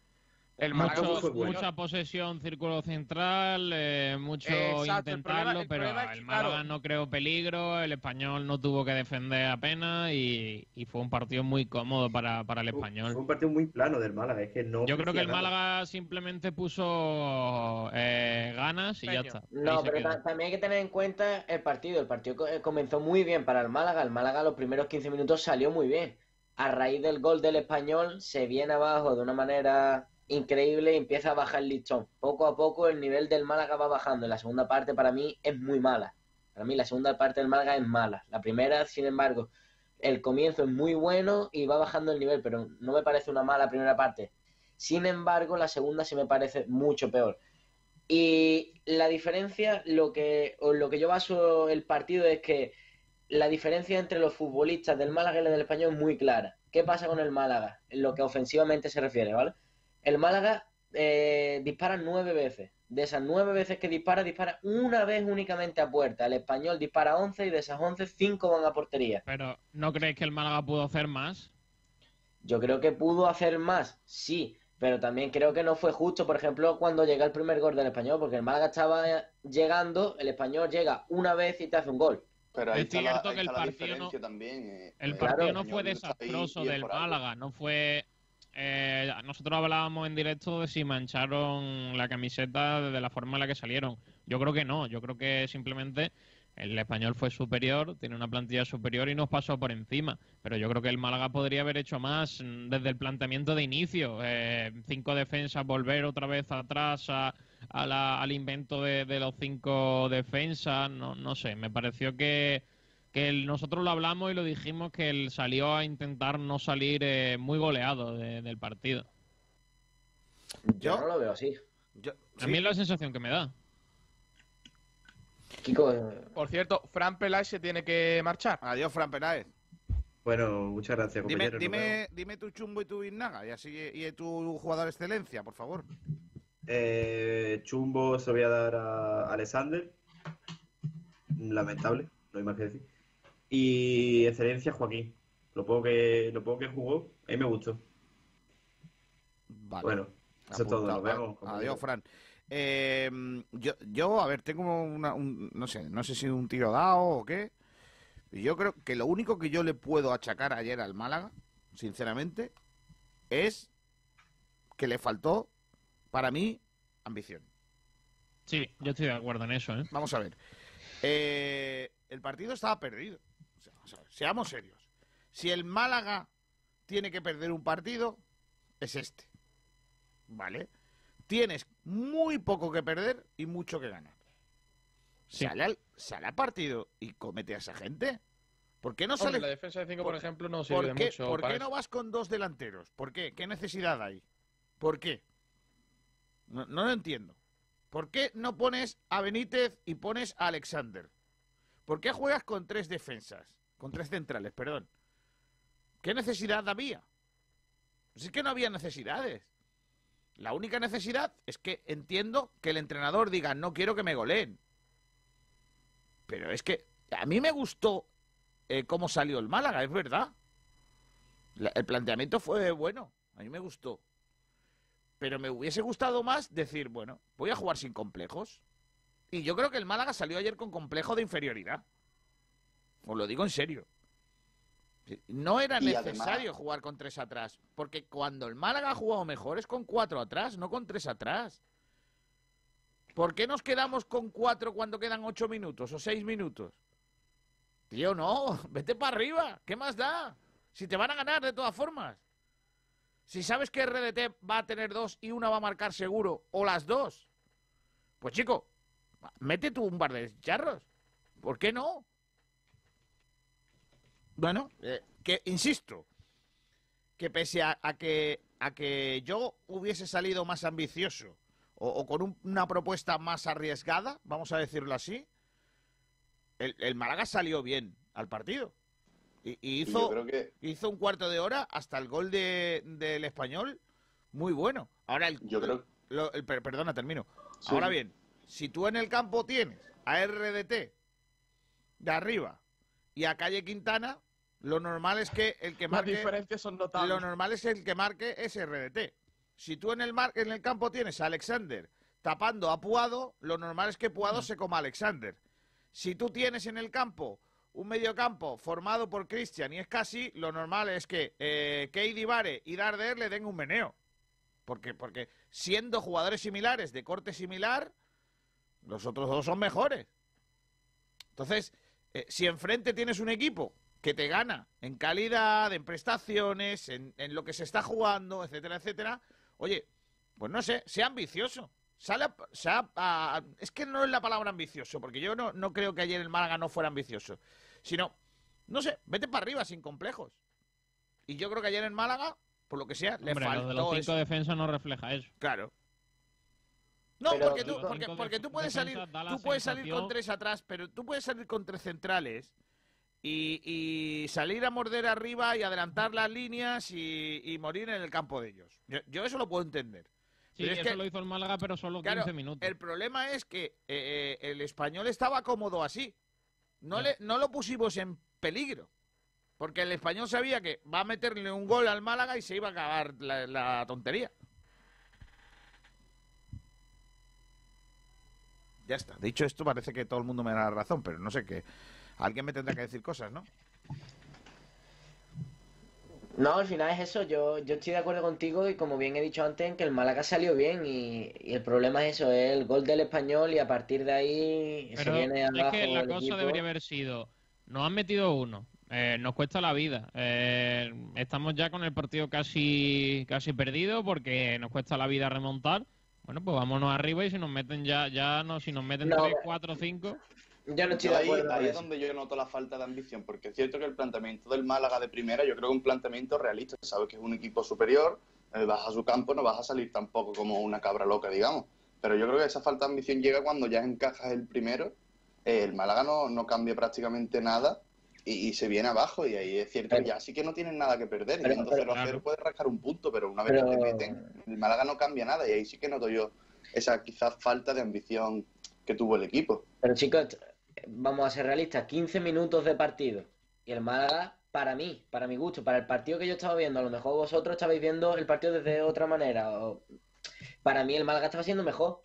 el Málaga Mucho- fue superior. mucha posesión, círculo central, eh, mucho Exacto, el problema- intentarlo, el pero problema es que, el Málaga claro- no creó peligro, el español no tuvo que defender apenas y, y fue un partido muy cómodo para, para el español. Fue un partido muy plano del Málaga, es que no. Yo creo que el nada. Málaga simplemente puso eh, ganas y ya está. No, pero ta- también hay que tener en cuenta el partido. El partido eh, comenzó muy bien para el Málaga. El Málaga los primeros 15 minutos salió muy bien. A raíz del gol del español se viene abajo de una manera increíble y empieza a bajar el listón. Poco a poco el nivel del Málaga va bajando. La segunda parte para mí es muy mala. Para mí la segunda parte del Málaga es mala. La primera, sin embargo, el comienzo es muy bueno y va bajando el nivel, pero no me parece una mala primera parte. Sin embargo, la segunda sí me parece mucho peor. Y la diferencia, lo que, o lo que yo baso el partido es que la diferencia entre los futbolistas del Málaga y la del Español es muy clara. ¿Qué pasa con el Málaga? En lo que ofensivamente se refiere, ¿vale? El Málaga eh, dispara nueve veces. De esas nueve veces que dispara, dispara una vez únicamente a puerta. El Español dispara once y de esas once, cinco van a portería. Pero, ¿no crees que el Málaga pudo hacer más? Yo creo que pudo hacer más, sí, pero también creo que no fue justo, por ejemplo, cuando llega el primer gol del español, porque el Málaga estaba eh, llegando, el español llega una vez y te hace un gol. Pero ahí Es está la, ahí que el partido también. eh, El partido no fue desastroso del. Málaga, no fue... eh, nosotros hablábamos en directo de si mancharon la camiseta de la forma en la que salieron. Yo creo que no, yo creo que simplemente el español fue superior, tiene una plantilla superior y nos pasó por encima. Pero yo creo que el Málaga podría haber hecho más desde el planteamiento de inicio. Eh, cinco defensas, volver otra vez atrás a, a la- al invento de, de los cinco defensas. No, no sé, me pareció que, que el- nosotros lo hablamos y lo dijimos que él salió a intentar no salir eh, muy goleado de- del partido. Yo no lo veo así. A mí es la sensación que me da. Kiko, eh, Por cierto, Fran Peláez se tiene que marchar. Adiós, Fran Peláez. Bueno, muchas gracias, Dime, compañero. dime, dime tu chumbo y tu Inaga y así y tu jugador excelencia, por favor. Eh, chumbo se lo voy a dar a Alexander. Lamentable, no hay más que decir. Y excelencia Joaquín. Lo poco que, lo poco que jugó, a mí me gustó. Vale. Bueno, eso es todo. Nos vemos. Adiós, Fran. Eh, yo, yo, a ver, tengo una, un- no sé, no sé si un tiro dado o qué. Yo creo que lo único que yo le puedo achacar ayer al Málaga, sinceramente, es que le faltó, para mí, ambición. Sí, yo estoy de acuerdo en eso, ¿eh? Vamos a ver. Eh, el partido estaba perdido. O sea, vamos a ver, seamos serios. Si el Málaga tiene que perder un partido, es este. ¿Vale? Tienes muy poco que perder y mucho que ganar. Sale, al, sale al partido y comete a esa gente. ¿Por qué no Hombre, sale? la defensa de 5, por, ejemplo, no sirve ¿Por qué, mucho. por para qué no vas con dos delanteros? ¿Por qué? ¿Qué necesidad hay? ¿Por qué? No, no lo entiendo. ¿Por qué no pones a Benítez y pones a Alexander? ¿Por qué juegas con tres defensas? Con tres centrales, perdón. ¿Qué necesidad había? Pues es que no había necesidades. La única necesidad es que entiendo que el entrenador diga, no quiero que me goleen. Pero es que a mí me gustó eh, cómo salió el Málaga, es verdad. El planteamiento fue bueno, a mí me gustó. Pero me hubiese gustado más decir, bueno, voy a jugar sin complejos. Y yo creo que el Málaga salió ayer con complejo de inferioridad. Os lo digo en serio. No era además- necesario jugar con tres atrás. Porque cuando el Málaga ha jugado mejor es con cuatro atrás, no con tres atrás. ¿Por qué nos quedamos con cuatro cuando quedan ocho minutos o seis minutos? Tío, no, [LAUGHS] vete para arriba. ¿Qué más da? Si te van a ganar de todas formas. Si sabes que RDT va a tener dos y una va a marcar seguro, o las dos, pues chico, mete tú un par de charros. ¿Por qué no? Bueno, eh, que insisto, que pese a, a que a que yo hubiese salido más ambicioso o, o con un- una propuesta más arriesgada, vamos a decirlo así, el, el Málaga salió bien al partido. Y, hizo, que- hizo un cuarto de hora hasta el gol de- del español muy bueno. Ahora el, Yo creo- lo- el- per- perdona, termino. Sí. Ahora bien, si tú en el campo tienes a RDT de arriba y a Calle Quintana, lo normal es que el que Las marque diferencias son notables. lo normal es el que marque es RDT. Si tú en el mar- en el campo tienes a Alexander tapando a Puado, lo normal es que Puado se coma a Alexander. Si tú tienes en el campo un mediocampo formado por Cristian y es casi, lo normal es que eh, Keidi Vare y Darder le den un meneo. Porque, porque siendo jugadores similares, de corte similar, los otros dos son mejores. Entonces, eh, si enfrente tienes un equipo que te gana en calidad, en prestaciones, en, en lo que se está jugando, etcétera, etcétera, oye, pues no sé, sea ambicioso. Sale a- sea a- es que no es la palabra ambicioso, porque yo no, no creo que ayer el Málaga no fuera ambicioso, sino, no sé, vete para arriba sin complejos. Y yo creo que ayer en Málaga, por lo que sea, le Hombre, lo de los faltó cinco eso. defensas no refleja eso. Claro. No, Pero porque, tú, porque, tú puedes salir, tú puedes salir con tres atrás, pero tú puedes salir con tres centrales y, y salir a morder arriba y adelantar las líneas y, y morir en el campo de ellos. Yo, yo eso lo puedo entender. Sí, Pero es eso que- lo hizo el Málaga, pero solo 15 Claro, minutos. el problema es que eh, eh, el español estaba cómodo así. No, le, no lo pusimos en peligro. Porque el español sabía que va a meterle un gol al Málaga y se iba a acabar la, la tontería. Ya está. Dicho esto, parece que todo el mundo me da la razón, pero no sé qué. Alguien me tendrá que decir cosas, ¿no? No, al final es eso. Yo, yo estoy de acuerdo contigo y como bien he dicho antes, en que el Málaga salió bien y, y el problema es eso, es el gol del español y a partir de ahí se Pero viene es abajo que la cosa equipo. debería haber sido, nos han metido uno, eh, nos cuesta la vida, eh, estamos ya con el partido casi casi perdido porque nos cuesta la vida remontar. Bueno, pues vámonos arriba y si nos meten ya, ya no, si nos meten No, 3, 4, 5. Yo no Yo ahí, ahí es donde yo noto la falta de ambición, porque es cierto que el planteamiento del Málaga de primera, yo creo que es un planteamiento realista. Sabes que es un equipo superior, eh, vas a su campo, no vas a salir tampoco como una cabra loca, digamos. Pero yo creo que esa falta de ambición llega cuando ya encajas el primero, eh, el Málaga no, no cambia prácticamente nada y, y se viene abajo. Y ahí es cierto que ya sí que no tienen nada que perder. Pero- Yendo pero- 0 a 0 puedes rascar un punto, pero una vez Pero- que te meten, el Málaga no cambia nada. Y ahí sí que noto yo esa quizás falta de ambición que tuvo el equipo. Pero chicos, vamos a ser realistas, 15 minutos de partido. Y el Málaga, para mí, para mi gusto, para el partido que yo estaba viendo, a lo mejor vosotros estabais viendo el partido desde otra manera. o- Para mí el Málaga estaba siendo mejor.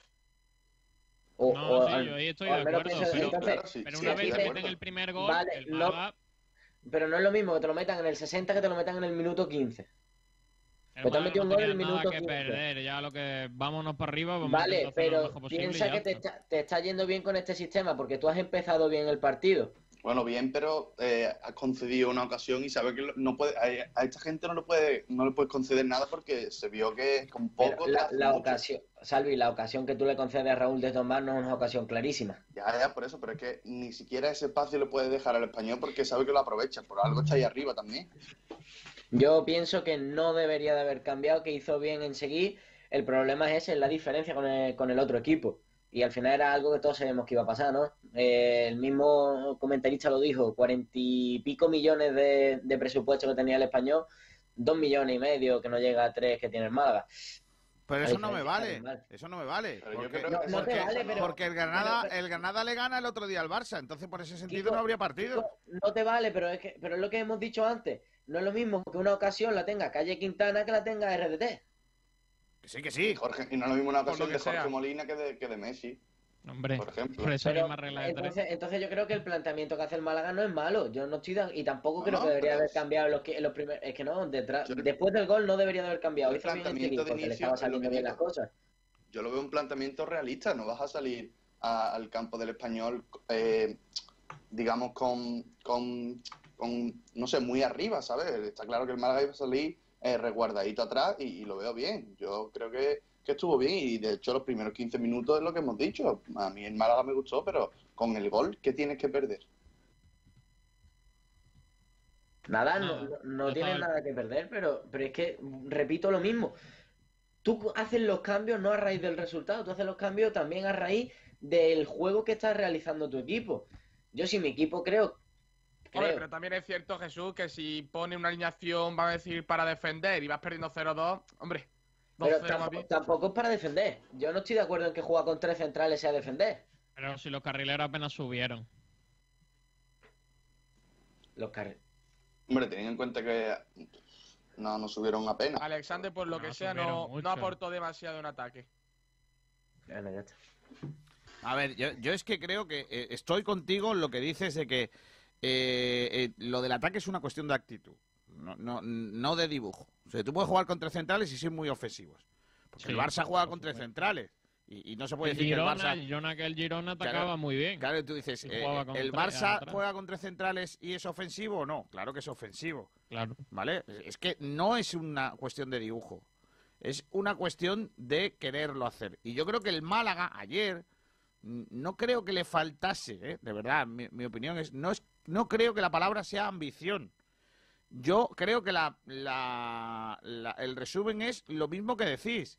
O- No, o sí, al- yo ahí estoy o de al menos acuerdo, pienso- pero, entonces, pero sí, una vez sí, que sí, meten el primer gol, Vale, el Pero no es lo mismo que te lo metan en el 60 que te lo metan en el minuto 15. El Pues te metido no gol en el nada que 15. perder, ya lo que vámonos para arriba, vamos a Vale, lo pero piensa que te está. te está yendo bien con este sistema porque tú has empezado bien el partido. Bueno, bien, pero eh, has concedido una ocasión y sabes que lo- no puede, a, a esta gente no le puede no le puedes conceder nada porque se vio que con poco la, ocasión, Salvi, la ocasión que tú le concedes a Raúl de Tomás no es una ocasión clarísima. Ya, ya, por eso, pero es que ni siquiera ese espacio le puedes dejar al español porque sabe que lo aprovecha. Por algo está ahí arriba también. Yo pienso que no debería de haber cambiado, que hizo bien en seguir. El problema es ese, es la diferencia con el, con el otro equipo. Y al final era algo que todos sabemos que iba a pasar, ¿no? Eh, el mismo comentarista lo dijo, cuarenta y pico millones de, de presupuesto que tenía el español, dos millones y medio que no llega a tres que tiene el Málaga. Pero eso no me vale. Eso no me vale. Porque, creo que No- no te porque- vale, pero- porque el Granada, pero- el Granada le gana el otro día al Barça. Entonces, por ese sentido, Kiko, no habría partido. No te vale, pero es que, pero es lo que hemos dicho antes. No es lo mismo que una ocasión la tenga Calle Quintana que la tenga RDT. Que sí, que sí. Jorge, y no es lo mismo una ocasión que de Jorge sea. Molina que de, que de Messi, Hombre, por ejemplo. por esa Pero, misma regla de tres. entonces, entonces yo creo que el planteamiento que hace el Málaga no es malo. Yo no estoy de- y tampoco No, creo no, que debería haber es- cambiado en los, que- los primeros. Es que no, detrás, Yo- después del gol no debería de haber cambiado. El Hizo bien el planteamiento Chiri de porque le inicio lo saliendo bien las cosas. Yo lo veo un planteamiento realista. No vas a salir a- al campo del español, eh, digamos, con, con, con, no sé, muy arriba, ¿sabes? Está claro que el Málaga iba a salir eh, resguardadito atrás y, y lo veo bien. Yo creo que, que estuvo bien y de hecho los primeros 15 minutos es lo que hemos dicho. A mí el Málaga me gustó, pero con el gol, ¿qué tienes que perder? Nada, no, tienes está. nada que perder, pero, pero es que repito lo mismo. Tú haces los cambios no a raíz del resultado, tú haces los cambios también a raíz del juego que estás realizando tu equipo. Yo si mi equipo creo, Hombre, creo, pero también es cierto, Jesús, que si pone una alineación, va a decir para defender y vas perdiendo 0-2, hombre, 2-0 pero tampoco, es para defender. Yo no estoy de acuerdo en que jugar con tres centrales sea defender. Pero si los carrileros apenas subieron. Los carrileros. Hombre, teniendo en cuenta que no, no subieron apenas. Alexander, por lo No, que sea, no, mucho. no aportó demasiado en ataque. Bueno, ya está. A ver, yo, yo es que creo que eh, estoy contigo en lo que dices de que eh, eh, lo del ataque es una cuestión de actitud, no, no, no de dibujo. O sea, tú puedes jugar con tres centrales y ser muy ofensivos. Porque Sí, el Barça juega con tres centrales. Y, y no se puede El decir Girona, que el Barça... el Girona, que el Girona atacaba Claro, muy bien. Claro, tú dices, eh, con ¿el Barça atrás. juega con tres centrales y es ofensivo o no? Claro que es ofensivo. Claro. ¿Vale? Es que no es una cuestión de dibujo. Es una cuestión de quererlo hacer. Y yo creo que el Málaga ayer no creo que le faltase, ¿eh? de verdad, mi, opinión es no, es, no creo que la palabra sea ambición. Yo creo que la, la- la- el resumen es lo mismo que decís.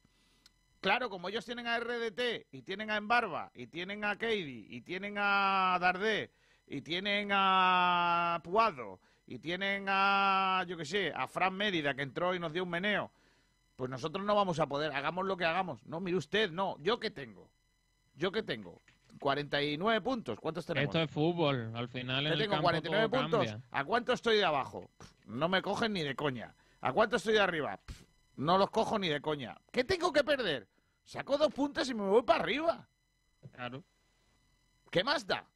Claro, como ellos tienen a RDT y tienen a Embarba y tienen a Keidi y tienen a Dardé y tienen a Puado y tienen a, yo qué sé, a Fran Mérida que entró y nos dio un meneo, pues nosotros no vamos a poder, hagamos lo que hagamos. No, mire usted, no, yo qué tengo. Yo qué tengo. 49 puntos, ¿cuántos tenemos? Esto es fútbol. Al final en Yo el tengo campo 49 todo puntos. cambia. ¿A cuánto estoy de abajo? No me cogen ni de coña. ¿A cuánto estoy de arriba? No los cojo ni de coña. ¿Qué tengo que perder? Saco dos puntos y me voy para arriba. Claro. ¿Qué más da?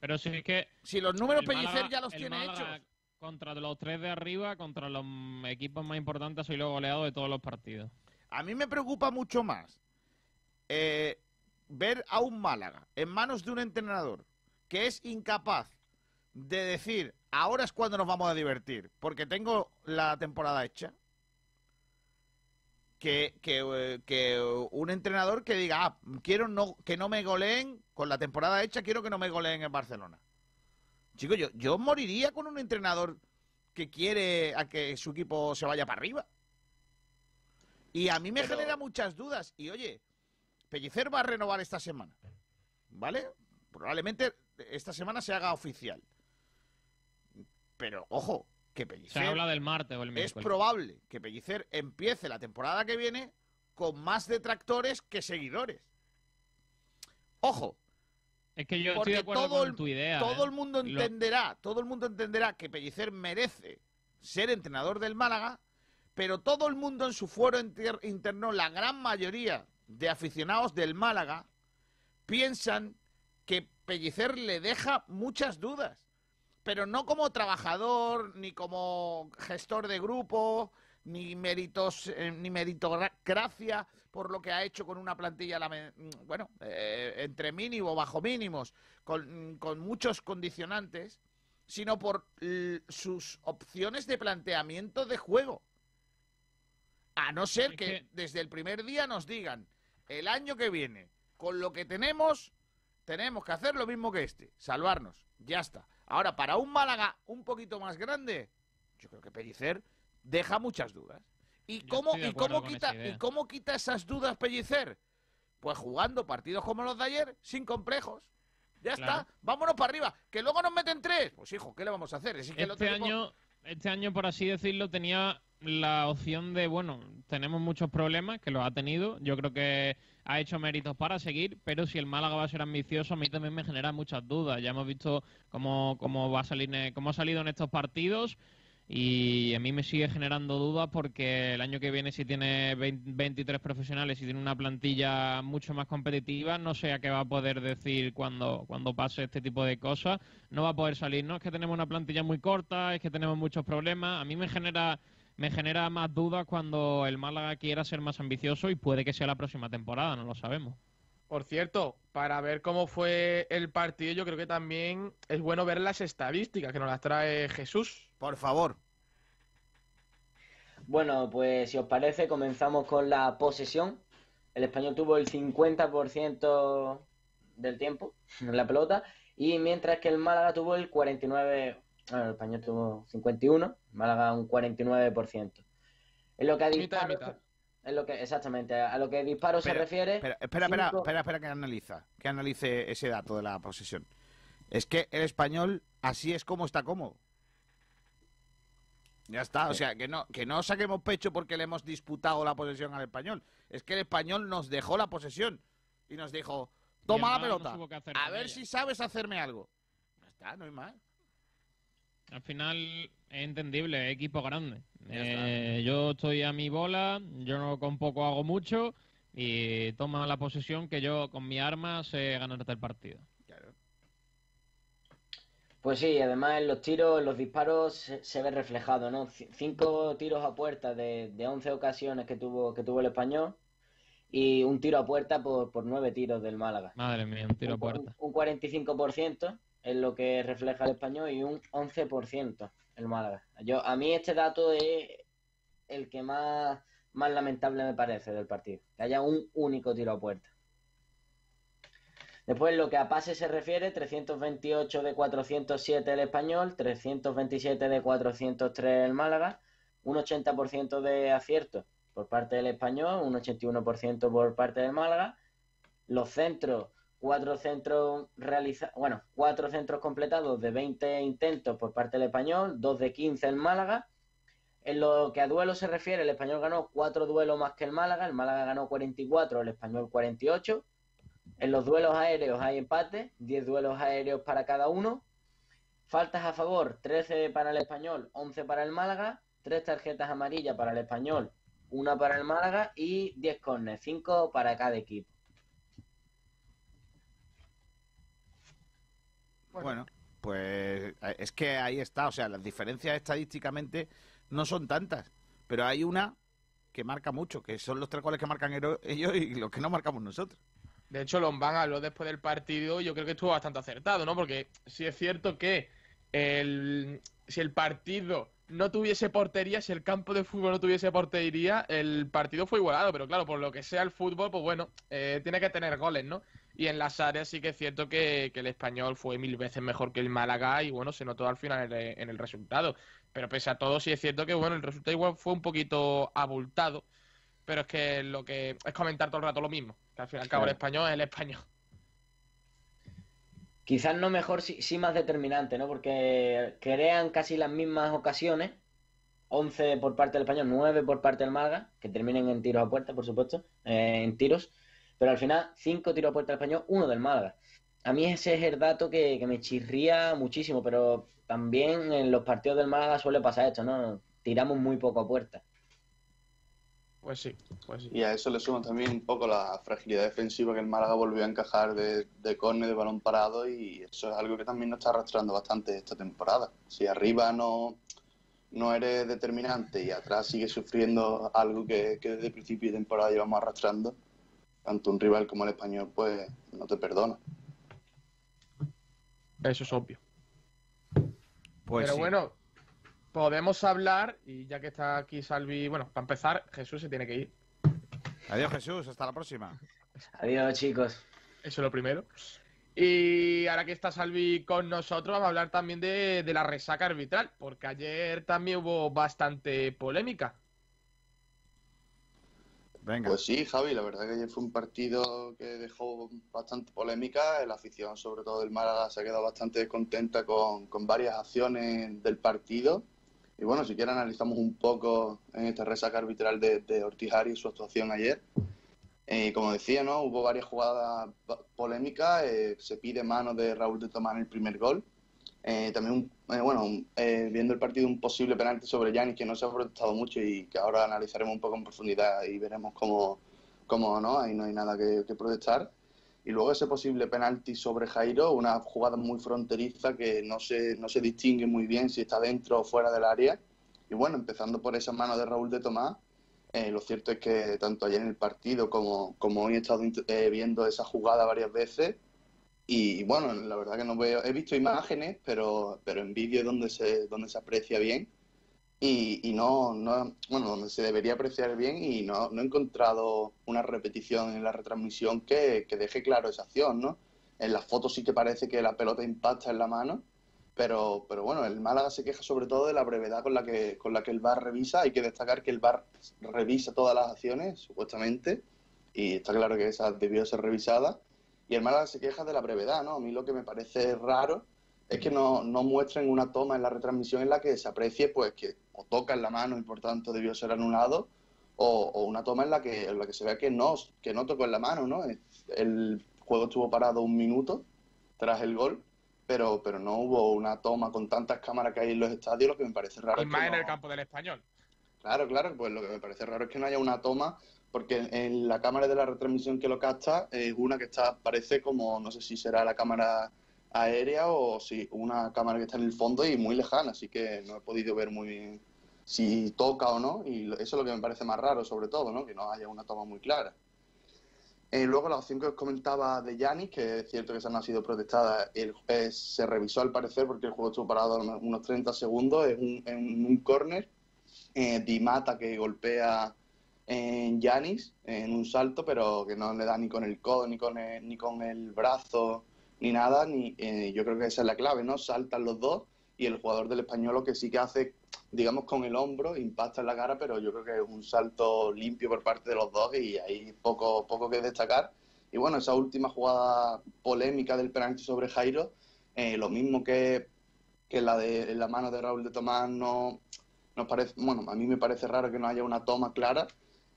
Pero sí es que. Si los números el Pellicer Málaga- ya los el tiene Málaga hechos. Contra los tres de arriba, contra los equipos más importantes, soy lo goleado de todos los partidos. A mí me preocupa mucho más eh, ver a un Málaga en manos de un entrenador que es incapaz de decir ahora es cuando nos vamos a divertir porque tengo la temporada hecha que, que, eh, que un entrenador que diga ah, quiero no, que no me goleen con la temporada hecha quiero que no me goleen en Barcelona Chico, yo, yo moriría con un entrenador que quiere a que su equipo se vaya para arriba. Y a mí me Pero- genera muchas dudas. Y oye, Pellicer va a renovar esta semana. ¿Vale? Probablemente esta semana se haga oficial. Pero ojo, que Se Pellicer habla del martes o el es miércoles. probable que Pellicer empiece la temporada que viene con más detractores que seguidores. Ojo, Es que yo porque estoy de acuerdo todo con el, tu idea. todo ¿eh? el mundo Lo- entenderá, todo el mundo entenderá que Pellicer merece ser entrenador del Málaga, pero todo el mundo en su inter- interno, la gran mayoría de aficionados del Málaga, piensan que Pellicer le deja muchas dudas, pero no como trabajador, ni como gestor de grupo, ni méritos, eh, ni meritocracia por lo que ha hecho con una plantilla, mm, bueno, eh, entre mínimo, bajo mínimos, con, con muchos condicionantes, sino por sus opciones de planteamiento de juego. A no ser que, desde el primer día nos digan, el año que viene, con lo que tenemos, tenemos que hacer lo mismo que este, salvarnos. Ya está. Ahora, para un Málaga un poquito más grande, yo creo que Pellicer deja muchas dudas. ¿Y cómo, y cómo quita. ¿Y cómo quita esas dudas Pellicer? Pues jugando partidos como los de ayer, sin complejos. Ya Claro. está, vámonos para arriba. Que luego nos meten tres. Pues hijo, ¿qué le vamos a hacer? Es que el otro Este año, este año, por así decirlo, tenía la opción de, bueno, tenemos muchos problemas, que los ha tenido. Yo creo que ha hecho méritos para seguir, pero si el Málaga va a ser ambicioso, a mí también me genera muchas dudas. Ya hemos visto cómo, cómo va a salir, cómo ha salido en estos partidos. Y a mí me sigue generando dudas porque el año que viene, si tiene 20 23 profesionales y tiene una plantilla mucho más competitiva, no sé a qué va a poder decir cuando, cuando pase este tipo de cosas. No va a poder salir, no es que tenemos una plantilla muy corta, es que tenemos muchos problemas. A mí me genera, me genera más dudas cuando el Málaga quiera ser más ambicioso y puede que sea la próxima temporada, no lo sabemos. Por cierto, para ver cómo fue el partido, yo creo que también es bueno ver las estadísticas que nos las trae Jesús. Por favor. Bueno, pues si os parece, comenzamos con la posesión. El español tuvo el 50% del tiempo en la pelota, y mientras que el Málaga tuvo el 49%. bueno, el español tuvo 51, Málaga un 49%. En lo que a Mitad disparos, mitad. en lo que, exactamente, a lo que disparos se refiere. Espera, espera, espera, cinco- espera, espera que analiza, que analice ese dato de la posesión. Es que el español así es como está cómodo. Ya está, o sea, que no, que no saquemos pecho porque le hemos disputado la posesión al español. Es que el español nos dejó la posesión y nos dijo, toma la no pelota, a ver ella. si sabes hacerme algo. Ya está, no hay más. Al final es entendible, es equipo grande. Eh, yo estoy a mi bola, yo no con poco hago mucho y toma la posesión que yo con mi arma sé ganarte el partido. Pues sí, además en los tiros, en los disparos se, se ve reflejado, ¿no? C- cinco tiros a puerta de, de 11 ocasiones que tuvo, que tuvo el español y un tiro a puerta por, por nueve tiros del Málaga. Madre mía, un tiro a Un, puerta. un 45% es lo que refleja el español y un 11% el Málaga. Yo, a mí este dato es el que más, más lamentable me parece del partido, que haya un único tiro a puerta. Después, lo que a pase se refiere, 328 de 407 el español, 327 de 403 el Málaga, un 80% de acierto por parte del español, un 81% por parte del Málaga. Los centros, cuatro centros bueno, cuatro centros completados de 20 intentos por parte del español, dos de 15 el Málaga. En lo que a duelo se refiere, el español ganó cuatro duelos más que el Málaga, el Málaga ganó 44, el español 48. En los duelos aéreos hay empate, 10 duelos aéreos para cada uno. Faltas a favor, 13 para el español, 11 para el Málaga. Tres tarjetas amarillas para el español, una para el Málaga y 10 corners, 5 para cada equipo. Bueno, pues eh, es que ahí está, o sea, las diferencias estadísticamente no son tantas, pero hay una que marca mucho, que son los tres goles que marcan ellos y los que no marcamos nosotros. De hecho, Lombán habló después del partido, yo creo que estuvo bastante acertado, ¿no? Porque sí es cierto que el, si el partido no tuviese portería, si el campo de fútbol no tuviese portería, el partido fue igualado, pero claro, por lo que sea el fútbol, pues bueno, eh, tiene que tener goles, ¿no? Y en las áreas sí que es cierto que, que el español fue mil veces mejor que el Málaga y bueno, se notó al final en el, en el resultado. Pero pese a todo, sí es cierto que bueno, el resultado igual fue un poquito abultado, pero es que lo que es comentar todo el rato lo mismo, que al fin y al cabo el español es el español. Quizás no mejor, sí, sí más determinante, ¿no? Porque crean casi las mismas ocasiones. 11 por parte del español, 9 por parte del Málaga, que terminen en tiros a puerta, por supuesto, eh, en tiros. Pero al final, 5 tiros a puerta del español, 1 del Málaga. A mí ese es el dato que, que me chirría muchísimo, pero también en los partidos del Málaga suele pasar esto, ¿no? Tiramos muy poco a puerta. Pues sí, pues sí. Y a eso le suma también un poco la fragilidad defensiva que el Málaga volvió a encajar de, de córner, de balón parado, y eso es algo que también nos está arrastrando bastante esta temporada. Si arriba no, no eres determinante y atrás sigues sufriendo algo que, que desde el principio de temporada llevamos arrastrando, tanto un rival como el español, pues no te perdona. Eso es obvio. Pues Pero sí. bueno, podemos hablar, y ya que está aquí Salvi, bueno, para empezar, Jesús se tiene que ir. Adiós Jesús, hasta la próxima. Adiós, chicos. Eso es lo primero. Y ahora que está Salvi con nosotros, vamos a hablar también de, de la resaca arbitral, porque ayer también hubo bastante polémica. Pues sí, Javi, la verdad que ayer fue un partido que dejó bastante polémica. La afición, sobre todo del Málaga, se ha quedado bastante descontenta con, varias acciones del partido. Y bueno, si quieres analizamos un poco en esta resaca arbitral de, de y su actuación ayer. Eh, como decía, ¿no? Hubo varias jugadas polémicas. eh, se pide mano de Raúl de Tomás en el primer gol. Eh, también, eh, bueno, eh, viendo el partido, un posible penalti sobre Yanis que no se ha protestado mucho y que ahora analizaremos un poco en profundidad y veremos cómo, cómo no, ahí no hay nada que, que protestar. Y luego ese posible penalti sobre Jairo, una jugada muy fronteriza que no se, no se distingue muy bien si está dentro o fuera del área. Y bueno, empezando por esa mano de Raúl de Tomás, eh, lo cierto es que tanto ayer en el partido como, como hoy he estado eh, viendo esa jugada varias veces y, bueno, la verdad que no veo, he visto imágenes, pero, pero en vídeo donde se, donde se aprecia bien y, y no, no, bueno, donde se debería apreciar bien y no, no he encontrado una repetición en la retransmisión que, que deje claro esa acción, ¿no? En las fotos sí que parece que la pelota impacta en la mano, Pero, pero bueno, el Málaga se queja sobre todo de la brevedad con la que, con la que el VAR revisa. Hay que destacar que el VAR revisa todas las acciones, supuestamente, y está claro que esa debió ser revisada. Y el Málaga se queja de la brevedad, ¿no? A mí lo que me parece raro es que no, no muestren una toma en la retransmisión en la que se aprecie pues que o toca en la mano y por tanto debió ser anulado, o, o una toma en la que en la que se vea que no, que no tocó en la mano, ¿no? El juego estuvo parado un minuto tras el gol, pero, pero no hubo una toma con tantas cámaras que hay en los estadios, lo que me parece raro. Y es que más en no- el campo del español. Claro, claro, pues lo que me parece raro es que no haya una toma, porque en, la cámara de la retransmisión que lo capta es una que está, parece como, no sé si será la cámara aérea o si una cámara que está en el fondo y muy lejana, así que no he podido ver muy bien si toca o no, y eso es lo que me parece más raro sobre todo, ¿no? Que no haya una toma muy clara. Eh, luego la opción que os comentaba de Yanis, que es cierto que esa no ha sido protestada, el, eh, se revisó al parecer porque el juego estuvo parado unos 30 segundos, es un, en un córner, eh, Di Mata que golpea en Yanis en un salto, pero que no le da ni con el codo, ni con el, ni con el brazo, ni nada, ni eh, yo creo que esa es la clave, ¿no? Saltan los dos y el jugador del español lo que sí que hace, digamos, con el hombro, impacta en la cara, pero yo creo que es un salto limpio por parte de los dos y hay poco, poco que destacar. Y bueno, esa última jugada polémica del penalti sobre Jairo, eh, lo mismo que, que la de la mano de Raúl de Tomás, no nos parece, bueno, a mí me parece raro que no haya una toma clara.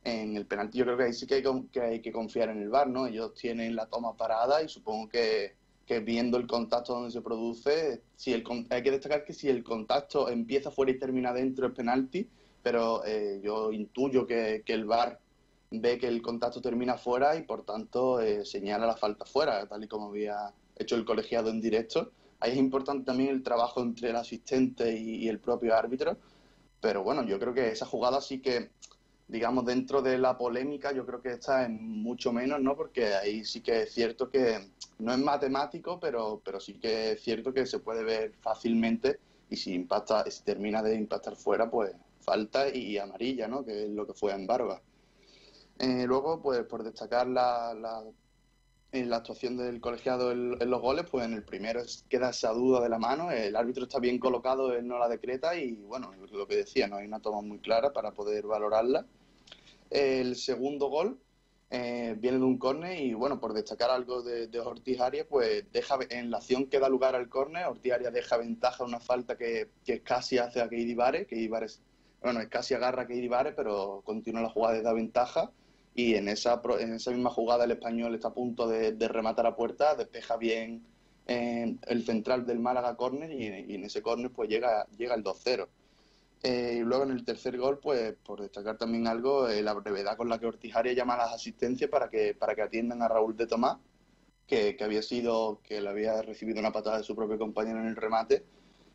En el penalti yo creo que ahí sí que hay, que hay que confiar en el VAR, ¿no? Ellos tienen la toma parada y supongo que, que viendo el contacto donde se produce, si el, hay que destacar que si el contacto empieza fuera y termina dentro es penalti, pero eh, yo intuyo que, que el VAR ve que el contacto termina fuera y por tanto eh, señala la falta fuera, tal y como había hecho el colegiado en directo. Ahí es importante también el trabajo entre el asistente y, y el propio árbitro, pero bueno, yo creo que esa jugada sí que, digamos, dentro de la polémica, yo creo que esta es mucho menos, ¿no? Porque ahí sí que es cierto que no es matemático, pero, pero sí que es cierto que se puede ver fácilmente y si impacta, si termina de impactar fuera, pues falta y amarilla, ¿no? Que es lo que fue en Barba. Eh, luego, pues por destacar la, la, en la actuación del colegiado en, en los goles, pues en el primero queda esa duda de la mano, el árbitro está bien colocado, él no la decreta y bueno, lo que decía, no hay una toma muy clara para poder valorarla. El segundo gol eh, viene de un córner y bueno, por destacar algo de, de Ortiz Arias, pues deja en la acción que da lugar al córner, Ortiz Arias deja ventaja una falta que, que casi hace a Keidi Vare, que Ibares, bueno, casi agarra a Keidi pero continúa la jugada y da ventaja y en esa, en esa misma jugada el español está a punto de, de rematar a puerta, despeja bien eh, el central del Málaga córner y, y en ese córner pues llega, llega el 2-0. Eh, y luego en el tercer gol, pues por destacar también algo, eh, la brevedad con la que Ortiz Arias llama a las asistencias para que, para que atiendan a Raúl de Tomás, que, que había sido, que le había recibido una patada de su propio compañero en el remate.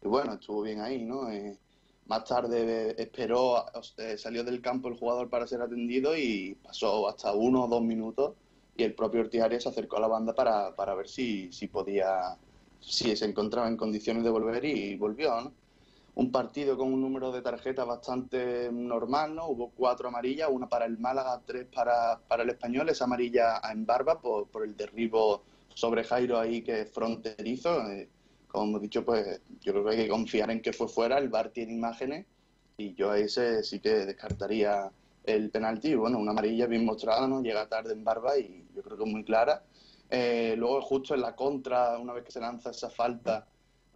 Y bueno, estuvo bien ahí, ¿no? Eh, más tarde eh, esperó, salió del campo el jugador para ser atendido y pasó hasta uno o dos minutos y el propio Ortiz Arias se acercó a la banda para, para ver si, si podía, si se encontraba en condiciones de volver y volvió, ¿no? Un partido con un número de tarjetas bastante normal, ¿no? Hubo cuatro amarillas, una para el Málaga, tres para, para el Español, esa amarilla en barba por, por el derribo sobre Jairo ahí que es fronterizo. eh, como hemos dicho, pues yo creo que hay que confiar en que fue fuera, el VAR tiene imágenes y yo a ese sí que descartaría el penalti. Bueno, una amarilla bien mostrada, ¿no? Llega tarde en barba y yo creo que es muy clara. Eh, luego, justo en la contra, una vez que se lanza esa falta,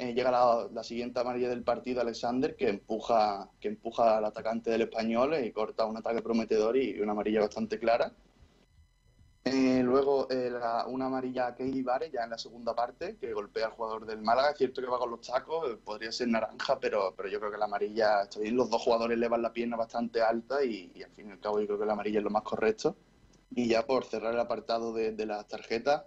eh, llega la, siguiente amarilla del partido, Alexander, que empuja, que empuja al atacante del español y corta un ataque prometedor y una amarilla bastante clara. Eh, luego eh, una amarilla a Keidi Vare ya en la segunda parte, que golpea al jugador del Málaga. Es cierto que va con los tacos, eh, podría ser naranja, pero, pero yo creo que la amarilla. Los dos jugadores elevan la pierna bastante alta y, y al fin y al cabo yo creo que la amarilla es lo más correcto. Y ya por cerrar el apartado de, de las tarjetas,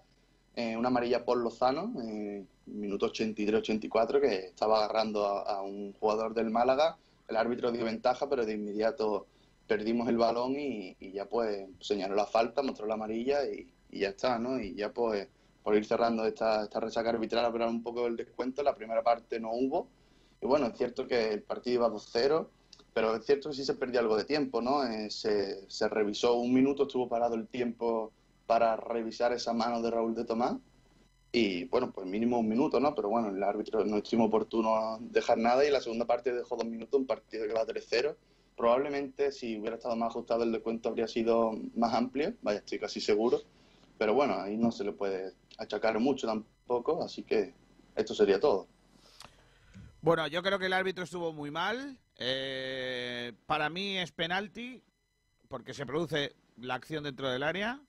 eh, una amarilla por Lozano, eh, minuto 83-84, que estaba agarrando a, un jugador del Málaga. El árbitro dio ventaja, pero de inmediato perdimos el balón y, ya pues señaló la falta, mostró la amarilla y, y ya está, ¿no? Y ya pues por ir cerrando esta, esta resaca arbitral, hablar un poco del descuento, la primera parte no hubo. Y bueno, es cierto que el partido iba 2-0, pero es cierto que sí se perdió algo de tiempo, ¿no? Eh, se, se revisó un minuto, estuvo parado el tiempo para revisar esa mano de Raúl de Tomás. Y bueno, pues mínimo un minuto, ¿no? Pero bueno, el árbitro no estimó oportuno dejar nada y la segunda parte dejó dos minutos, un partido que va 3-0. Probablemente si hubiera estado más ajustado el descuento habría sido más amplio, vaya, estoy casi seguro. Pero bueno, ahí no se le puede achacar mucho tampoco, así que esto sería todo. Bueno, yo creo que el árbitro estuvo muy mal. Eh, para mí es penalti, porque se produce la acción dentro del área.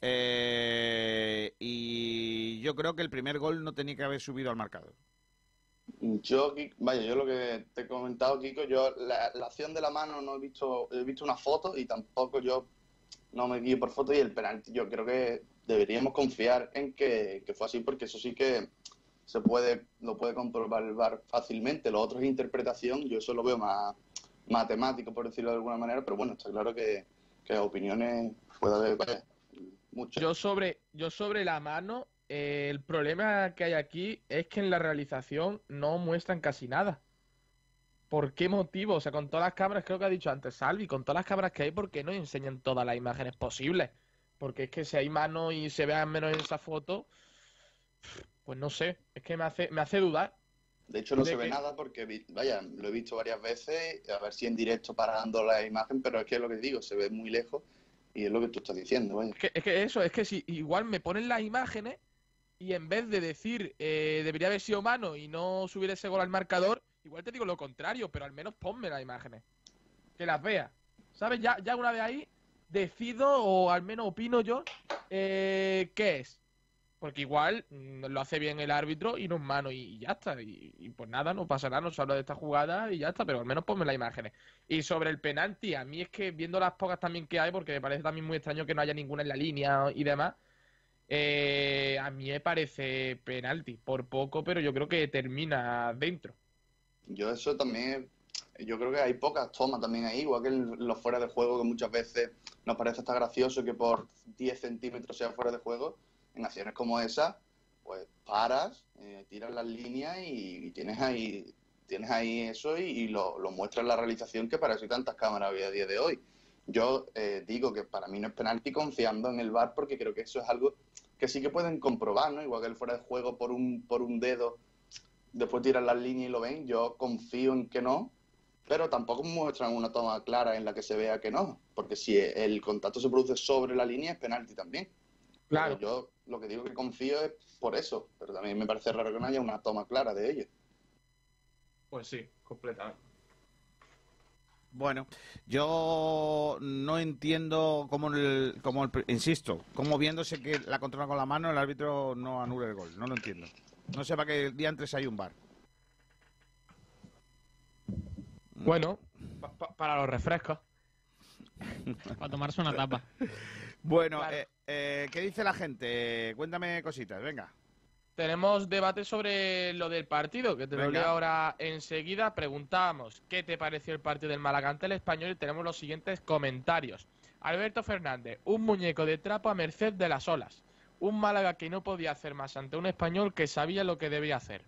Eh, y yo creo que el primer gol no tenía que haber subido al marcador. Yo, vaya, yo lo que te he comentado, Kiko, yo la, acción de la mano no he visto, he visto una foto y tampoco yo no me guío por foto y el penalti, yo creo que deberíamos confiar en que, que fue así porque eso sí que se puede, lo puede comprobar fácilmente. Lo otro es interpretación, yo eso lo veo más matemático, por decirlo de alguna manera, pero bueno, está claro que, que opiniones puede haber, vaya, Yo sobre, yo sobre la mano, eh, el problema que hay aquí es que en la realización no muestran casi nada. ¿Por qué motivo? O sea, con todas las cámaras, creo que ha dicho antes Salvi, con todas las cámaras que hay, ¿por qué no enseñan todas las imágenes posibles? Porque es que si hay mano y se vea menos en esa foto, pues no sé, es que me hace, me hace dudar. De hecho, no de se ve nada porque, vaya, lo he visto varias veces, a ver si en directo parando la imagen, pero es que es lo que digo, se ve muy lejos y es lo que tú estás diciendo, vaya. Es que, es que eso, es que si igual me ponen las imágenes y en vez de decir eh, debería haber sido mano y no subir ese gol al marcador, igual te digo lo contrario, pero al menos ponme las imágenes. Que las vea. ¿Sabes? Ya, ya una vez ahí decido, o al menos opino yo, eh, qué es. Porque igual mm, lo hace bien el árbitro y no es mano y, ya está. Y, y pues nada, no pasa nada, no se habla de esta jugada y ya está, pero al menos ponme las imágenes. Y sobre el penalti, a mí es que viendo las pocas también que hay, porque me parece también muy extraño que no haya ninguna en la línea y demás, eh, a mí me parece penalti, por poco, pero yo creo que termina dentro. Yo eso también, yo creo que hay pocas tomas también ahí, igual que los fuera de juego, que muchas veces nos parece hasta gracioso que por 10 centímetros sea fuera de juego, en acciones como esa, pues paras, eh, tiras las líneas y, y tienes ahí tienes ahí eso y, y lo, lo muestras en la realización que para eso hay tantas cámaras hoy a día de hoy. Yo eh, digo que para mí no es penalti confiando en el VAR porque creo que eso es algo que sí que pueden comprobar, ¿no? Igual que el fuera de juego por un, por un dedo después tiran las líneas y lo ven, yo confío en que no, pero tampoco muestran una toma clara en la que se vea que no, porque si el contacto se produce sobre la línea es penalti también. Claro. Pero yo lo que digo que confío es por eso, pero también me parece raro que no haya una toma clara de ello. Pues sí, completamente. Bueno, yo no entiendo cómo, el, cómo el- insisto, cómo viéndose que la controla con la mano el árbitro no anula el gol. No lo entiendo. No sé para qué día antes hay un bar. Bueno, pa- pa- para los refrescos. [LAUGHS] Para tomarse una tapa. Bueno, eh, eh, ¿qué dice la gente? Cuéntame cositas, venga. Tenemos debate sobre lo del partido, que te lo leo ahora enseguida. Preguntábamos qué te pareció el partido del Málaga ante el Español y tenemos los siguientes comentarios. Alberto Fernández, un muñeco de trapo a merced de las olas. Un Málaga que no podía hacer más ante un español que sabía lo que debía hacer.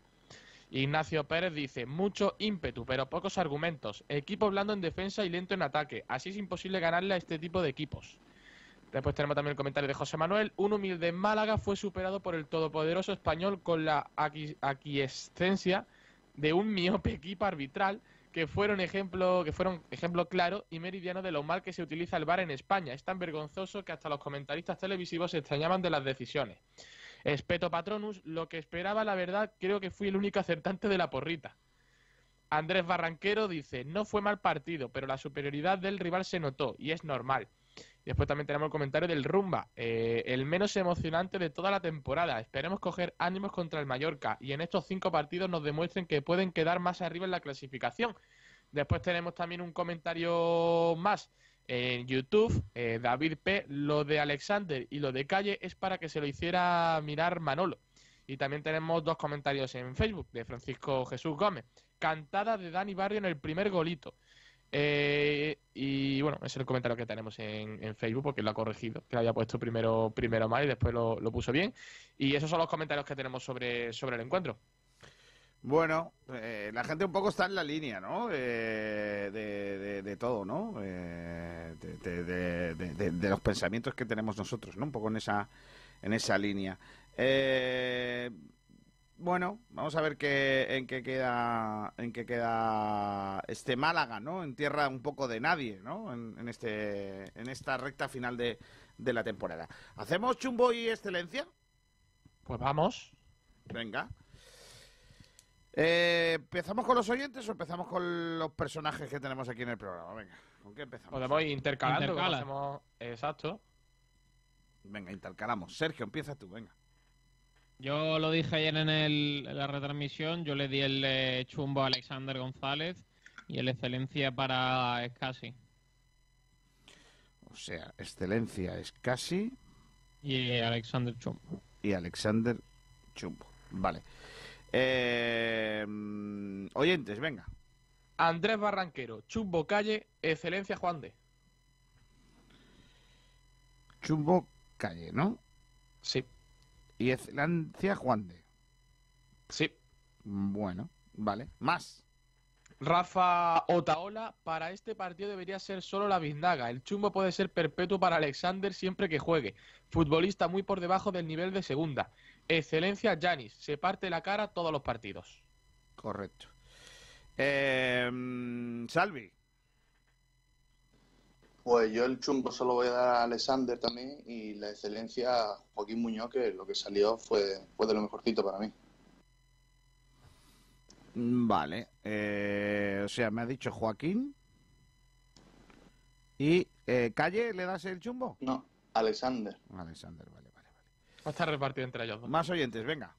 Ignacio Pérez dice, mucho ímpetu, pero pocos argumentos. Equipo blando en defensa y lento en ataque. Así es imposible ganarle a este tipo de equipos. Después tenemos también el comentario de José Manuel. Un humilde Málaga fue superado por el todopoderoso español con la aqui- aquiescencia de un miope equipo arbitral que fueron ejemplo, que fueron ejemplo claro y meridiano de lo mal que se utiliza el VAR en España. Es tan vergonzoso que hasta los comentaristas televisivos se extrañaban de las decisiones. Espeto Patronus, lo que esperaba la verdad, creo que fui el único acertante de la porrita. Andrés Barranquero dice, no fue mal partido, pero la superioridad del rival se notó y es normal. Después también tenemos el comentario del Rumba, eh, el menos emocionante de toda la temporada. Esperemos coger ánimos contra el Mallorca y en estos cinco partidos nos demuestren que pueden quedar más arriba en la clasificación. Después tenemos también un comentario más en YouTube, eh, David P. Lo de Alexander y lo de Calle es para que se lo hiciera mirar Manolo. Y también tenemos dos comentarios en Facebook de Francisco Jesús Gómez. Cantada de Dani Barrio en el primer golito. Eh, y es el comentario que tenemos en, en Facebook porque lo ha corregido, que lo había puesto primero, primero mal y después lo, lo puso bien. Y esos son los comentarios que tenemos sobre, sobre el encuentro. Bueno, eh, la gente un poco está en la línea, ¿no? Eh, de, de- todo, ¿no? Eh, de- de los pensamientos que tenemos nosotros, ¿no? Un poco en esa, en esa línea. Eh, bueno, vamos a ver qué, en qué queda en qué queda este Málaga, ¿no? En tierra un poco de nadie, ¿no? En, en este en esta recta final de, de la temporada. ¿Hacemos chumbo y excelencia? Pues vamos. Venga. Eh, ¿Empezamos con los oyentes o empezamos con los personajes que tenemos aquí en el programa? Venga, ¿con qué empezamos? Podemos ir intercalando. Intercala. hacemos- Exacto. Venga, intercalamos. Sergio, empieza tú, venga. Yo lo dije ayer en, el- en la retransmisión, yo le di el eh, chumbo a Alexander González y el excelencia para Escasi. O sea, excelencia es casi Y Alexander Chumbo. y Alexander Chumbo. Vale. Eh, oyentes, venga. Andrés Barranquero, Chumbo Calle, Excelencia Juan de. Chumbo Calle, ¿no? Sí. Y excelencia Juan de. Sí. Bueno, vale. Más. Rafa Otaola, para este partido debería ser solo la biznaga. El chumbo puede ser perpetuo para Alexander siempre que juegue. Futbolista muy por debajo del nivel de segunda. Excelencia Janis, se parte la cara todos los partidos. Correcto. Eh, mm, Salvi. Pues yo el chumbo solo voy a dar a Alexander también y la excelencia a Joaquín Muñoz, que lo que salió fue, fue de lo mejorcito para mí. Mm, Vale. Eh, o sea, me ha dicho Joaquín. ¿Y eh, Calle le das el chumbo? No, Alexander. Alexander, vale, vale. Va a estar repartido entre ellos dos. Más oyentes, venga.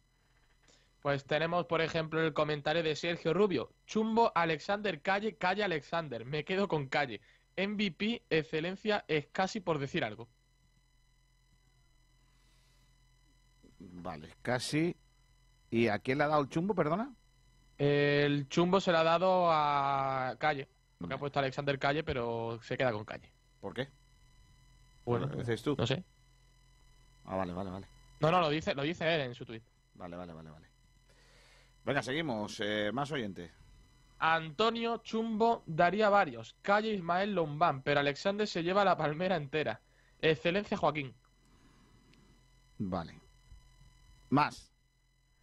Pues tenemos, por ejemplo, el comentario de Sergio Rubio. Chumbo, Alexander, Calle, Calle, Alexander. Me quedo con Calle. MVP, excelencia, es casi por decir algo. Vale, casi. ¿Y a quién le ha dado el chumbo, perdona? El chumbo se le ha dado a Calle. Porque ha puesto Alexander Calle, pero se queda con Calle. ¿Por qué? Bueno, ¿Lo dices tú? no sé. Ah, vale, vale, vale. No, no, lo dice, lo dice él en su tweet. Vale, vale, vale, vale. Venga, seguimos. eh, más oyentes. Antonio Chumbo daría varios. Calle Ismael Lombán, pero Alexander se lleva la palmera entera. Excelencia Joaquín. Vale. Más.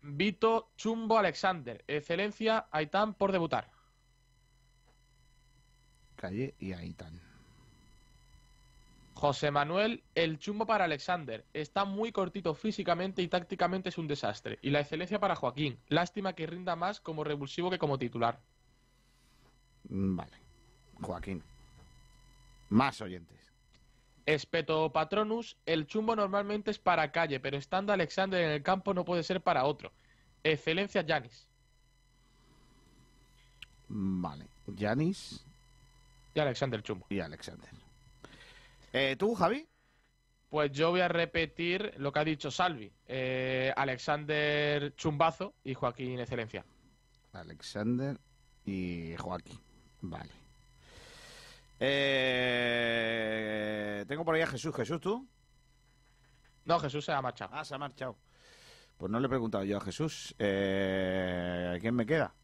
Vito Chumbo Alexander. Excelencia Aitán por debutar. Calle y Aitán. José Manuel, el chumbo para Alexander. Está muy cortito físicamente y tácticamente es un desastre. Y la excelencia para Joaquín. Lástima que rinda más como revulsivo que como titular. Mm, Vale. Joaquín. Más oyentes. Espeto Patronus, el chumbo normalmente es para calle, pero estando Alexander en el campo no puede ser para otro. Excelencia Janis. Mm, Vale. Yanis Y Alexander Chumbo. y Alexander. Eh, ¿Tú, Javi? Pues yo voy a repetir lo que ha dicho Salvi. Eh, Alexander Chumbazo y Joaquín Excelencia. Alexander y Joaquín. Vale. Eh, tengo por ahí a Jesús. Jesús, ¿tú? No, Jesús se ha marchado. Ah, se ha marchado. Pues no le he preguntado yo a Jesús. Eh, ¿Quién me queda?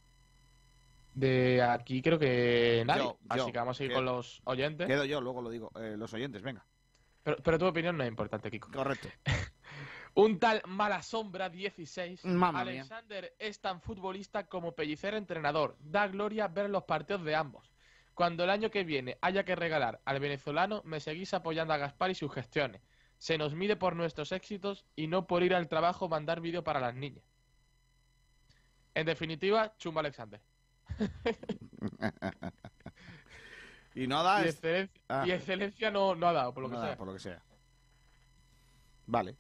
De aquí creo que nadie. Yo, Así yo. que vamos a ir con los oyentes. Quedo yo, luego lo digo. Eh, los oyentes, venga. Pero, pero tu opinión no es importante, Kiko. Correcto. [LAUGHS] Un tal Malasombra 16. Mamma mía. Alexander es tan futbolista como Pellicer entrenador. Da gloria ver los partidos de ambos. Cuando el año que viene haya que regalar al venezolano, me seguís apoyando a Gaspar y sus gestiones. Se nos mide por nuestros éxitos y no por ir al trabajo mandar vídeo para las niñas. En definitiva, chumba Alexander. [LAUGHS] y no da. y, es- excelencia, Ah. y excelencia no, no ha dado, por lo que Nada, sea. por lo que sea. Vale.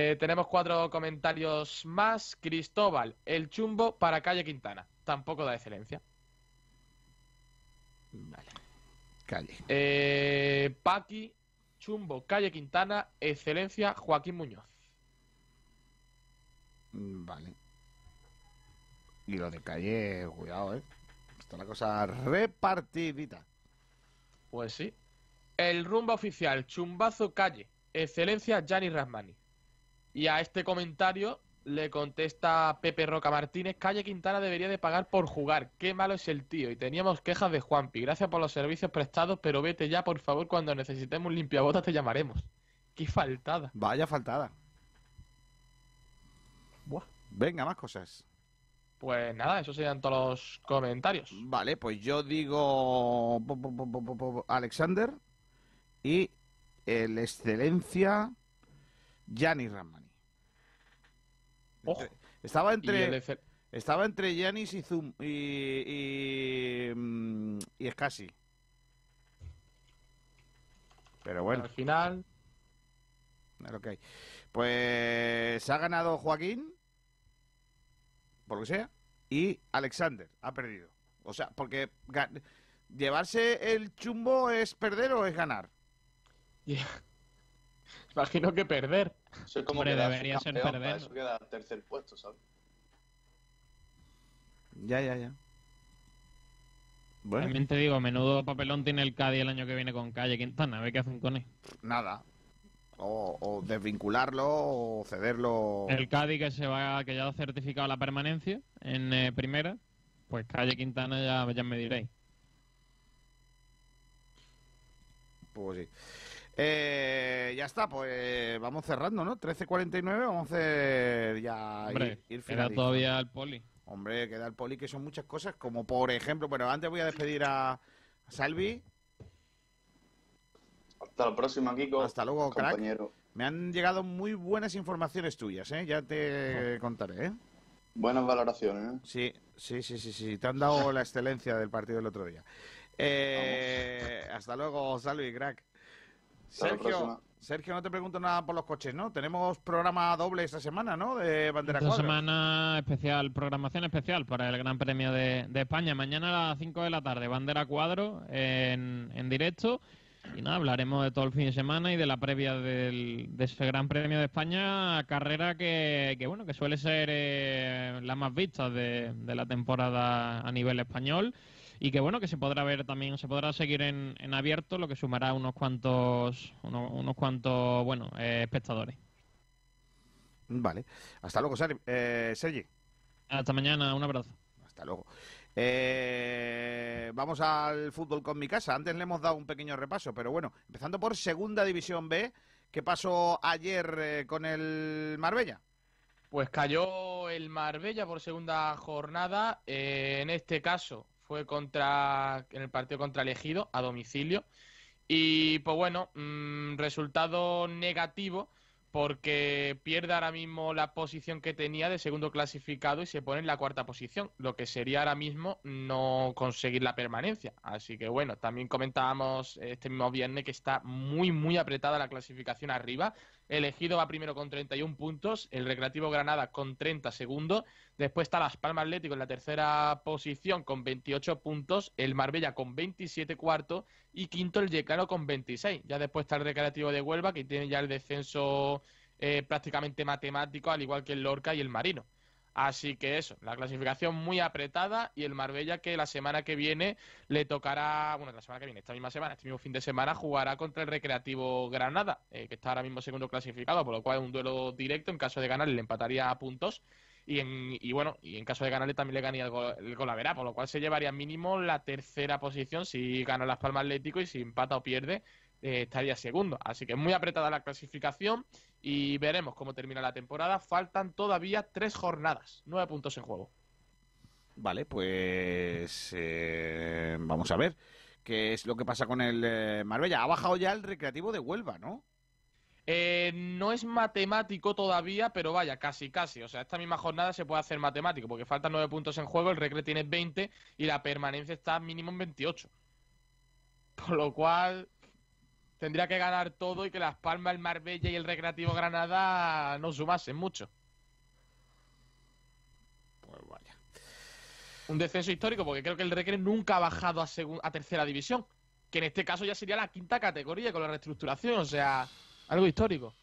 Eh, tenemos cuatro comentarios más. Cristóbal, el chumbo para calle Quintana. Tampoco da excelencia. Vale. Calle. Eh, Paqui, chumbo, calle Quintana, excelencia Joaquín Muñoz. Mm, Vale. Y lo de calle, cuidado, ¿eh? Está la cosa repartidita. Pues sí. El rumbo oficial, chumbazo calle, excelencia Gianni Rasmani. Y a este comentario le contesta Pepe Roca Martínez, calle Quintana debería de pagar por jugar. Qué malo es el tío. Y teníamos quejas de Juanpi. Gracias por los servicios prestados, pero vete ya, por favor, cuando necesitemos un limpiabotas te llamaremos. Qué faltada. Vaya faltada. Venga, más cosas. Pues nada, esos serían todos los comentarios. Vale, pues yo digo Alexander y el excelencia Gianni Ramani. Entre- Estaba Y entre estaba entre Giannis y Zoom y y, mm, y Scassi. Pero bueno, Al final, lo que hay. Pues ha ganado Joaquín, por lo que sea, y Alexander ha perdido. O sea, porque llevarse el chumbo es perder o es ganar. [LAUGHS] imagino que perder. Eso es como Hombre, quedar debería ser campeón, perder. Eso queda tercer puesto, ¿sabes? Ya, ya, ya. Bueno, También te digo, menudo papelón tiene el Cádiz el año que viene con Calle Quintana. A ver qué hacen con él. nada. O, o desvincularlo o cederlo. El Cádiz que se va, que ya ha certificado la permanencia en eh, primera, pues Calle Quintana ya, ya me diréis. Pues sí. Eh, ya está, pues vamos cerrando, ¿no? 13.49, vamos a hacer ya Hombre, ir, ir queda todavía el poli. Hombre, queda el poli, que son muchas cosas, como por ejemplo, bueno, antes voy a despedir a Salvi. Hasta la próxima, Kiko. Hasta luego, crack. compañero. Me han llegado muy buenas informaciones tuyas, ¿eh? Ya te contaré, ¿eh? Buenas valoraciones, ¿eh? Sí, sí, sí, sí, sí. Te han dado la excelencia del partido del otro día. Eh, hasta luego, Salvi, crack. Sergio. Sergio, no te pregunto nada por los coches, ¿no? Tenemos programa doble esta semana, ¿no? De Bandera Esta semana especial, programación especial para el Gran Premio de, de España. Mañana a las 5 de la tarde, bandera cuadro en, en directo. Y nada, hablaremos de todo el fin de semana y de la previa del, de ese Gran Premio de España, carrera que, que bueno, que suele ser eh, la más vista de, de la temporada a nivel español y que bueno, que se podrá ver también, se podrá seguir en, en abierto, lo que sumará unos cuantos, unos, unos cuantos, bueno, eh, espectadores. Vale. Hasta luego, Ser- eh, Sergi. Hasta mañana, un abrazo. Hasta luego. Eh, vamos al fútbol con mi casa. Antes le hemos dado un pequeño repaso, pero bueno, empezando por Segunda División B, ¿qué pasó ayer eh, con el Marbella? Pues cayó el Marbella por segunda jornada. eh, en este caso fue contra en el partido contra el Ejido a domicilio. Y pues bueno, mm, resultado negativo porque pierde ahora mismo la posición que tenía de segundo clasificado y se pone en la cuarta posición, lo que sería ahora mismo no conseguir la permanencia. Así que bueno, también comentábamos este mismo viernes que está muy muy apretada la clasificación arriba. El Ejido va primero con 31 puntos, el Recreativo Granada con 30 segundo, después está Las Palmas Atlético en la tercera posición con 28 puntos, el Marbella con 27 cuarto y quinto el Yeclano con 26. Ya después está el Recreativo de Huelva que tiene ya el descenso eh, prácticamente matemático, al igual que el Lorca y el Marino. Así que eso, la clasificación muy apretada y el Marbella que la semana que viene le tocará, bueno, la semana que viene, esta misma semana, este mismo fin de semana, jugará contra el Recreativo Granada, eh, que está ahora mismo segundo clasificado, por lo cual es un duelo directo. En caso de ganar, le empataría a puntos. Y, en, y bueno, y en caso de ganarle también le ganaría el gol, el gol a verá, por lo cual se llevaría mínimo la tercera posición si gana Las Palmas Atlético y si empata o pierde eh, estaría segundo. Así que muy apretada la clasificación y veremos cómo termina la temporada. Faltan todavía tres jornadas, nueve puntos en juego. Vale, pues eh, vamos a ver qué es lo que pasa con el eh, Marbella. Ha bajado ya el Recreativo de Huelva, ¿no? Eh, no es matemático todavía, pero vaya, casi, casi. O sea, esta misma jornada se puede hacer matemático, porque faltan nueve puntos en juego, el Recre tiene 20 y la permanencia está mínimo en 28. Por lo cual, tendría que ganar todo y que Las Palmas, el Marbella y el Recreativo Granada no sumasen mucho. Pues vaya. Un descenso histórico, porque creo que el Recre nunca ha bajado a, a tercera división, que en este caso ya sería la quinta categoría con la reestructuración, o sea, algo histórico.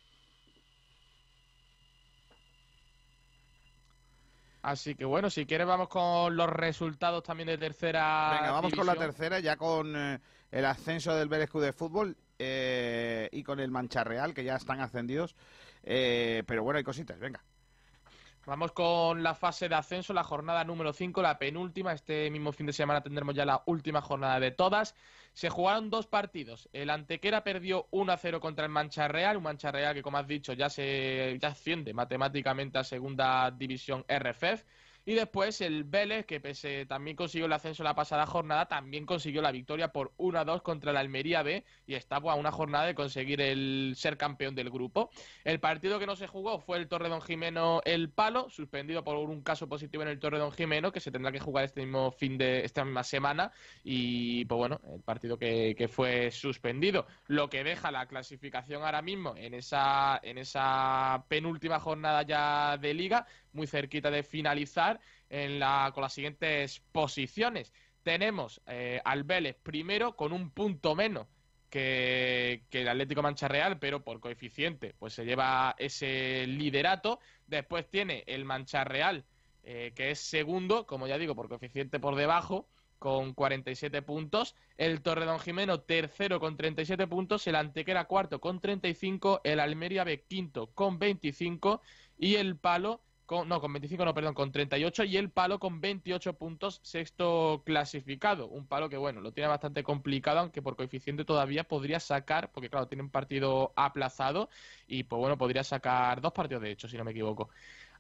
Así que bueno, si quieres vamos con los resultados también de tercera. Venga, vamos con la tercera, ya con eh, el ascenso del Vélez Club de Fútbol eh, y con el Mancha Real, que ya están ascendidos. Eh, pero bueno, hay cositas, venga. Vamos con la fase de ascenso, la jornada número 5, la penúltima. Este mismo fin de semana tendremos ya la última jornada de todas. Se jugaron dos partidos. El Antequera perdió 1-0 contra el Mancha Real, un Mancha Real que, como has dicho, ya se ya asciende matemáticamente a segunda división RFF. Y después el Vélez, que pese también consiguió el ascenso la pasada jornada, también consiguió la victoria por 1-2 contra el Almería B y está a una jornada de conseguir el ser campeón del grupo. El partido que no se jugó fue el Torredón Jimeno El Palo, suspendido por un caso positivo en el Torredón Jimeno, que se tendrá que jugar este mismo fin de esta misma semana. Y pues bueno, el partido que, que fue suspendido. Lo que deja la clasificación ahora mismo en esa, en esa penúltima jornada ya de liga, muy cerquita de finalizar en la, con las siguientes posiciones. Tenemos eh, al Vélez primero con un punto menos que, que, el Atlético Mancha Real, pero por coeficiente, pues se lleva ese liderato. Después tiene el Mancha Real, eh, que es segundo, como ya digo, por coeficiente por debajo, con 47 puntos. El Torredón Jimeno, tercero con 37 puntos. El Antequera, cuarto con 35. El Almería B, quinto con 25. Y el Palo, con, no, con 25, no, perdón, con 38 y el palo con 28 puntos, sexto clasificado. Un palo que, bueno, lo tiene bastante complicado, aunque por coeficiente todavía podría sacar, porque claro, tiene un partido aplazado y, pues bueno, podría sacar dos partidos de hecho, si no me equivoco.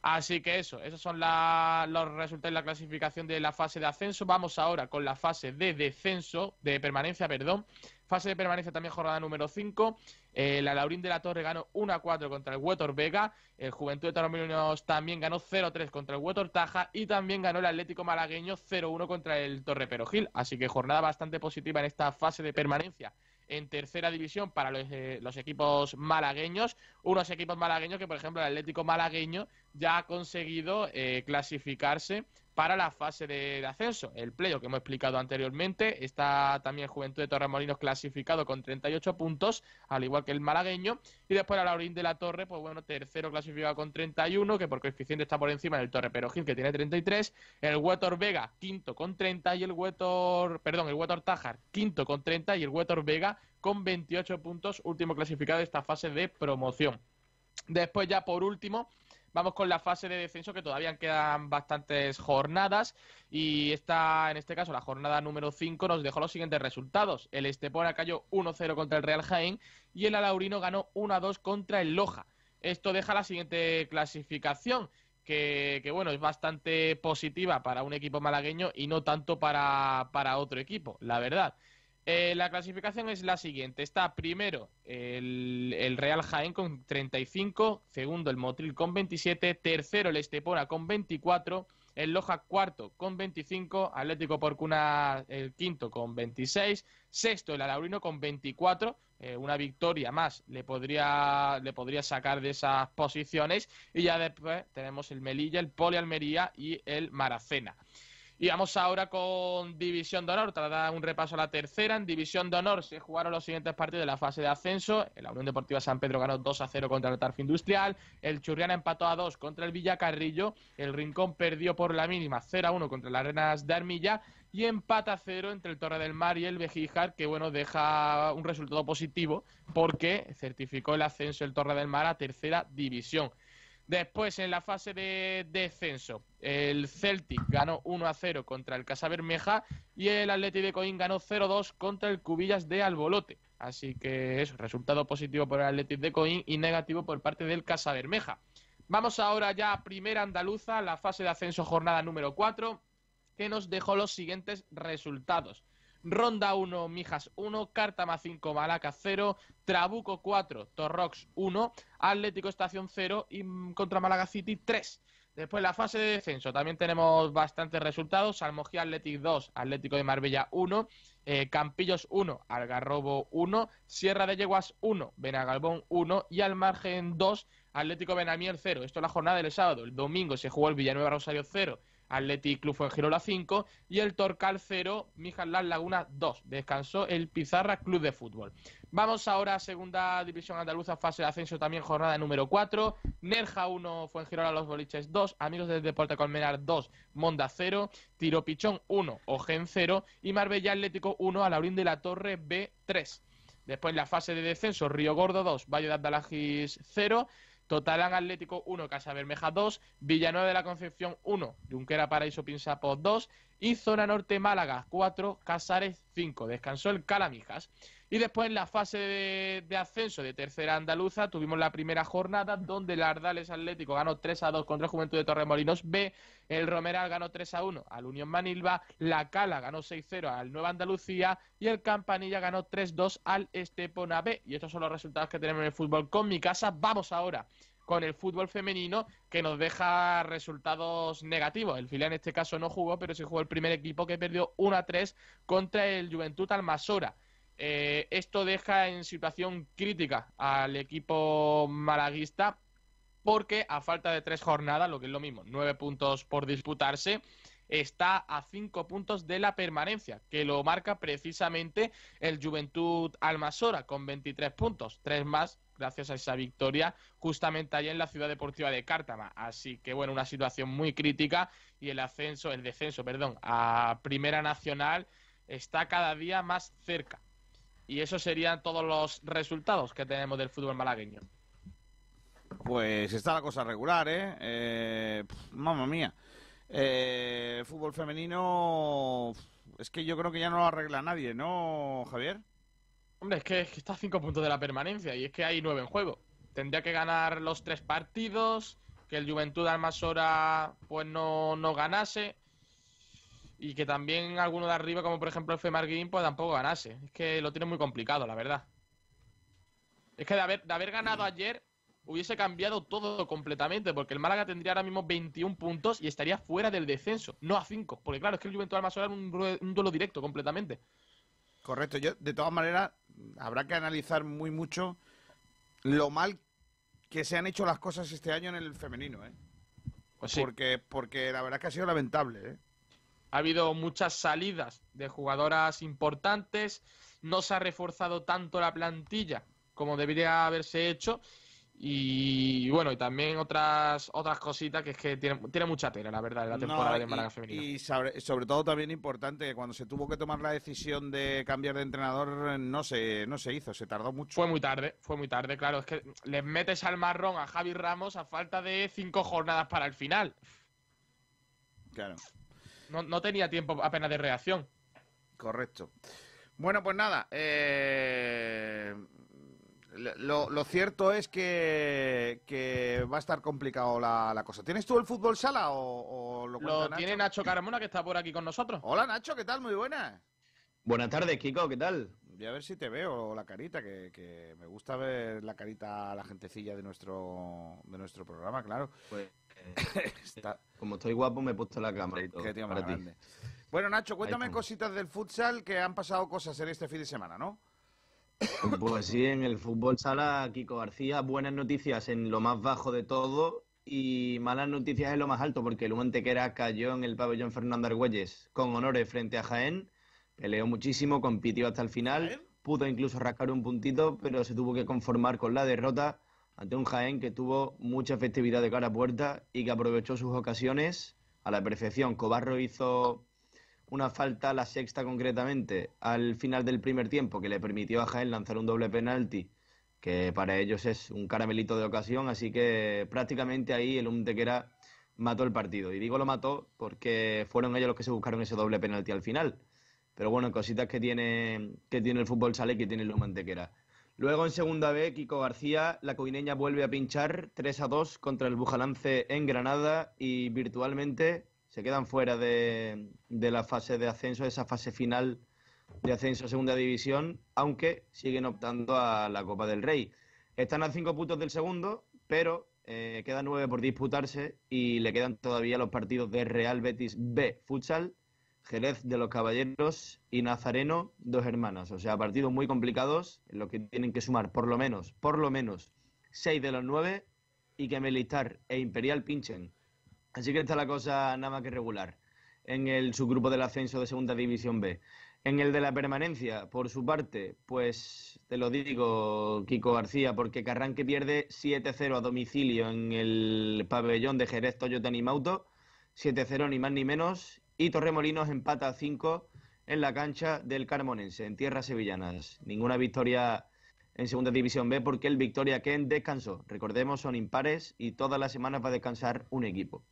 Así que eso, esos son la, los resultados de la clasificación de la fase de ascenso. Vamos ahora con la fase de descenso, de permanencia, perdón. Fase de permanencia también jornada número 5. Eh, la Laurín de la Torre ganó 1-4 contra el Huetor Vega. El Juventud de Torremolinos también ganó 0-3 contra el Huetor Taja. Y también ganó el Atlético Malagueño 0-1 contra el Torre Perojil. Así que jornada bastante positiva en esta fase de permanencia en tercera división para los, eh, los, equipos malagueños. Unos equipos malagueños que, por ejemplo, el Atlético Malagueño ya ha conseguido eh, clasificarse para la fase de, ascenso. El playo que hemos explicado anteriormente. Está también Juventud de Torremolinos clasificado con 38 puntos, al igual que el malagueño. Y después la Laurín de la Torre, pues bueno, tercero clasificado con 31, que por coeficiente está por encima del Torre Perojil, que tiene 33. El Huetor Vega, quinto con 30. Y el Huetor, perdón, el Huetor Tajar, quinto con 30. Y el Huetor Vega con 28 puntos, último clasificado de esta fase de promoción. Después ya por último vamos con la fase de descenso que todavía quedan bastantes jornadas y esta, en este caso la jornada número 5 nos dejó los siguientes resultados. El Estepona cayó 1-0 contra el Real Jaén y el Alaurino ganó 1-2 contra el Loja. Esto deja la siguiente clasificación. Que, que, bueno, es bastante positiva para un equipo malagueño y no tanto para, para otro equipo, la verdad. Eh, la clasificación es la siguiente. Está primero el, Real Jaén con 35, segundo el Motril con 27, tercero el Estepona con 24, el Loja cuarto con 25, Atlético Porcuna el quinto con 26, sexto el Alaurino con 24, eh, una victoria más le podría, le podría sacar de esas posiciones y ya después tenemos el Melilla, el Poli Almería y el Maracena. Y vamos ahora con División de Honor, tras dar un repaso a la tercera. En División de Honor se jugaron los siguientes partidos de la fase de ascenso. La Unión Deportiva San Pedro ganó 2 a 0 contra el Tarf Industrial. El Churriana empató a 2 contra el Villacarrillo. El Rincón perdió por la mínima 0 a 1 contra las Arenas de Armilla. Y empata a 0 entre el Torre del Mar y el Bejíjar, que bueno, deja un resultado positivo porque certificó el ascenso el Torre del Mar a tercera división. Después, en la fase de descenso, el Celtic ganó 1 a 0 contra el Casa Bermeja y el Atleti de Coín ganó 0-2 contra el Cubillas de Albolote. Así que es resultado positivo por el Athletic de Coín y negativo por parte del Casa Bermeja. Vamos ahora ya a Primera Andaluza, la fase de ascenso jornada número 4, que nos dejó los siguientes resultados. Ronda 1, Mijas 1, Cártama 5, Malaca 0, Trabuco 4, Torrox 1, Atlético Estación 0 y contra Málaga City 3. Después la fase de descenso, también tenemos bastantes resultados. Salmogía Athletic 2, Atlético de Marbella 1, eh, Campillos 1, Algarrobo 1, Sierra de Yeguas 1, Benagalbón 1 y al margen 2, Atlético Benamiel 0. Esto es la jornada del sábado. El domingo se jugó el Villanueva Rosario 0, Athletic Club Fuengirola 5 y el Torcal 0, Mijas Las Laguna 2. Descansó el Pizarra Club de Fútbol. Vamos ahora a segunda división andaluza, fase de ascenso también, jornada número 4. Nerja 1, Fuengirola Los Boliches 2, Amigos del Deporte Colmenar 2, Monda 0, Tiropichón 1, Ogen 0 y Marbella Atlético 1, Alaurín de la Torre B 3. Después la fase de descenso, Río Gordo 2, Valle de Abdalajis 0, Totalán Atlético 1, Casa Bermeja 2, Villanueva de la Concepción 1, Junquera Paraíso Pinsapos 2 y Zona Norte Málaga 4, Casares 5. Descansó el Calamijas. Y después en la fase de, ascenso de tercera andaluza tuvimos la primera jornada donde el Ardales Atlético ganó 3 a 2 contra el Juventud de Torremolinos B, el Romeral ganó 3 a 1 al Unión Manilva, la Cala ganó 6-0 al Nueva Andalucía y el Campanilla ganó 3-2 al Estepona B. Y estos son los resultados que tenemos en el fútbol con mi casa. Vamos ahora con el fútbol femenino que nos deja resultados negativos. El filial en este caso no jugó, pero sí jugó el primer equipo que perdió 1 a 3 contra el Juventud Almasora. Eh, esto deja en situación crítica al equipo malaguista porque a falta de tres jornadas, lo que es lo mismo, nueve puntos por disputarse, está a cinco puntos de la permanencia, que lo marca precisamente el Juventud Almasora con 23 puntos, tres más gracias a esa victoria justamente allá en la ciudad deportiva de Cártama. Así que bueno, una situación muy crítica y el ascenso, el descenso, perdón, a Primera Nacional está cada día más cerca. Y esos serían todos los resultados que tenemos del fútbol malagueño. Pues está la cosa regular, ¿eh? eh mamma mía. Eh, fútbol femenino, es que yo creo que ya no lo arregla nadie, ¿no, Javier? Hombre, es que, es que está a cinco puntos de la permanencia y es que hay nueve en juego. Tendría que ganar los tres partidos, que el Juventud Almasora pues no, no ganase y que también alguno de arriba, como por ejemplo el Femarguín, pues tampoco ganase. Es que lo tiene muy complicado, la verdad. Es que de haber, de haber ganado ayer hubiese cambiado todo completamente, porque el Málaga tendría ahora mismo 21 puntos y estaría fuera del descenso, no a 5. Porque claro, es que el Juventud Almasora era un, un duelo directo completamente. Correcto. Yo, de todas maneras, habrá que analizar muy mucho lo mal que se han hecho las cosas este año en el femenino, ¿eh? Pues sí. Porque, porque la verdad es que ha sido lamentable, ¿eh? Ha habido muchas salidas de jugadoras importantes, no se ha reforzado tanto la plantilla como debería haberse hecho. Y bueno, y también otras otras cositas que es que tiene, tiene mucha tela, la verdad, la temporada No, de Málaga femenino. Y sobre, sobre todo también importante que cuando se tuvo que tomar la decisión de cambiar de entrenador no se, no se hizo, se tardó mucho. Fue muy tarde, fue muy tarde, claro. Es que les metes al marrón a Javi Ramos a falta de cinco jornadas para el final. Claro. No, no tenía tiempo apenas de reacción. Correcto. Bueno, pues nada. eh, lo, lo cierto es que, que va a estar complicado la, la cosa. ¿Tienes tú el fútbol sala o, o lo cuenta Lo Nacho? tiene Nacho Carmona, que está por aquí con nosotros. Hola Nacho, ¿qué tal? Muy buenas. Buenas tardes, Kiko, ¿qué tal? Voy a ver si te veo la carita, que, que me gusta ver la carita a la gentecilla de nuestro, de nuestro programa, claro. Pues, [LAUGHS] Está- Como estoy guapo, me he puesto la cámara y todo. Qué tío más para ti. Bueno, Nacho, cuéntame cositas del futsal que han pasado cosas en este fin de semana, ¿no? Pues sí, en el fútbol sala, Kiko García, buenas noticias en lo más bajo de todo y malas noticias en lo más alto, porque el Humantequera cayó en el pabellón Fernando Argüelles con honores frente a Jaén, peleó muchísimo, compitió hasta el final, pudo incluso rascar un puntito, pero se tuvo que conformar con la derrota ante un Jaén que tuvo mucha festividad de cara a puerta y que aprovechó sus ocasiones a la perfección. Cobarro hizo una falta, la sexta concretamente, al final del primer tiempo, que le permitió a Jaén lanzar un doble penalti, que para ellos es un caramelito de ocasión, así que prácticamente ahí el Umtequera mató el partido. Y digo lo mató porque fueron ellos los que se buscaron ese doble penalti al final. Pero bueno, cositas que tiene, que tiene el fútbol sale y que tiene el Humantequera. Luego en segunda B, Kiko García, la coineña vuelve a pinchar 3 a 2 contra el Bujalance en Granada y virtualmente se quedan fuera de, de la fase de ascenso, de esa fase final de ascenso a segunda división, aunque siguen optando a la Copa del Rey. Están a cinco puntos del segundo, pero eh, quedan nueve por disputarse y le quedan todavía los partidos de Real Betis B Futsal, Jerez de los Caballeros y Nazareno, dos hermanas. O sea, partidos muy complicados en los que tienen que sumar por lo menos, por lo menos, seis de los nueve y que Militar e Imperial pinchen. Así que está la cosa nada más que regular en el subgrupo del ascenso de Segunda División B. En el de la permanencia, por su parte, pues te lo digo, Kiko García, porque Carranque pierde 7-0 a domicilio en el pabellón de Jerez Toyota Nimauto, 7-0 ni más ni menos, y Torremolinos empata a 5 en la cancha del Carmonense, en tierras sevillanas. Ninguna victoria en Segunda División B porque el Victoria Ken descansó. Recordemos, son impares y todas las semanas va a descansar un equipo.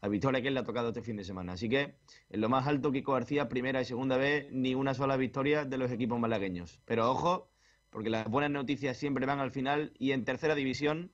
A Victoria Ken le ha tocado este fin de semana. Así que en lo más alto, Kiko García, primera y segunda B, ni una sola victoria de los equipos malagueños. Pero ojo, porque las buenas noticias siempre van al final y en tercera división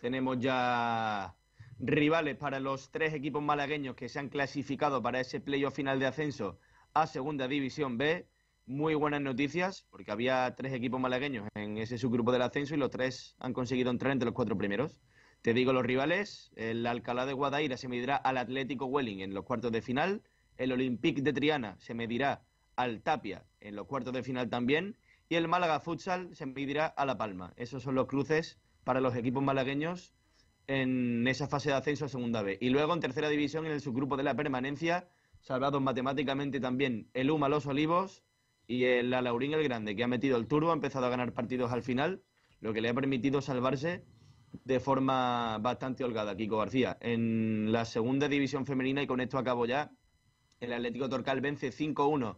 tenemos ya rivales para los tres equipos malagueños que se han clasificado para ese playoff final de ascenso a Segunda División B. Muy buenas noticias, porque había tres equipos malagueños en ese subgrupo del ascenso y los tres han conseguido entrar entre los cuatro primeros. Te digo los rivales, el Alcalá de Guadaira se medirá al Atlético Welling en los cuartos de final, el Olympique de Triana se medirá al Tapia en los cuartos de final también, y el Málaga Futsal se medirá a La Palma. Esos son los cruces para los equipos malagueños en esa fase de ascenso a Segunda B. Y luego en tercera división, en el subgrupo de la permanencia, salvados matemáticamente también el UMA Los Olivos y el Alaurín el Grande, que ha metido el turbo, ha empezado a ganar partidos al final, lo que le ha permitido salvarse de forma bastante holgada, Kiko García. En la segunda división femenina, y con esto acabo ya, el Atlético Torcal vence 5-1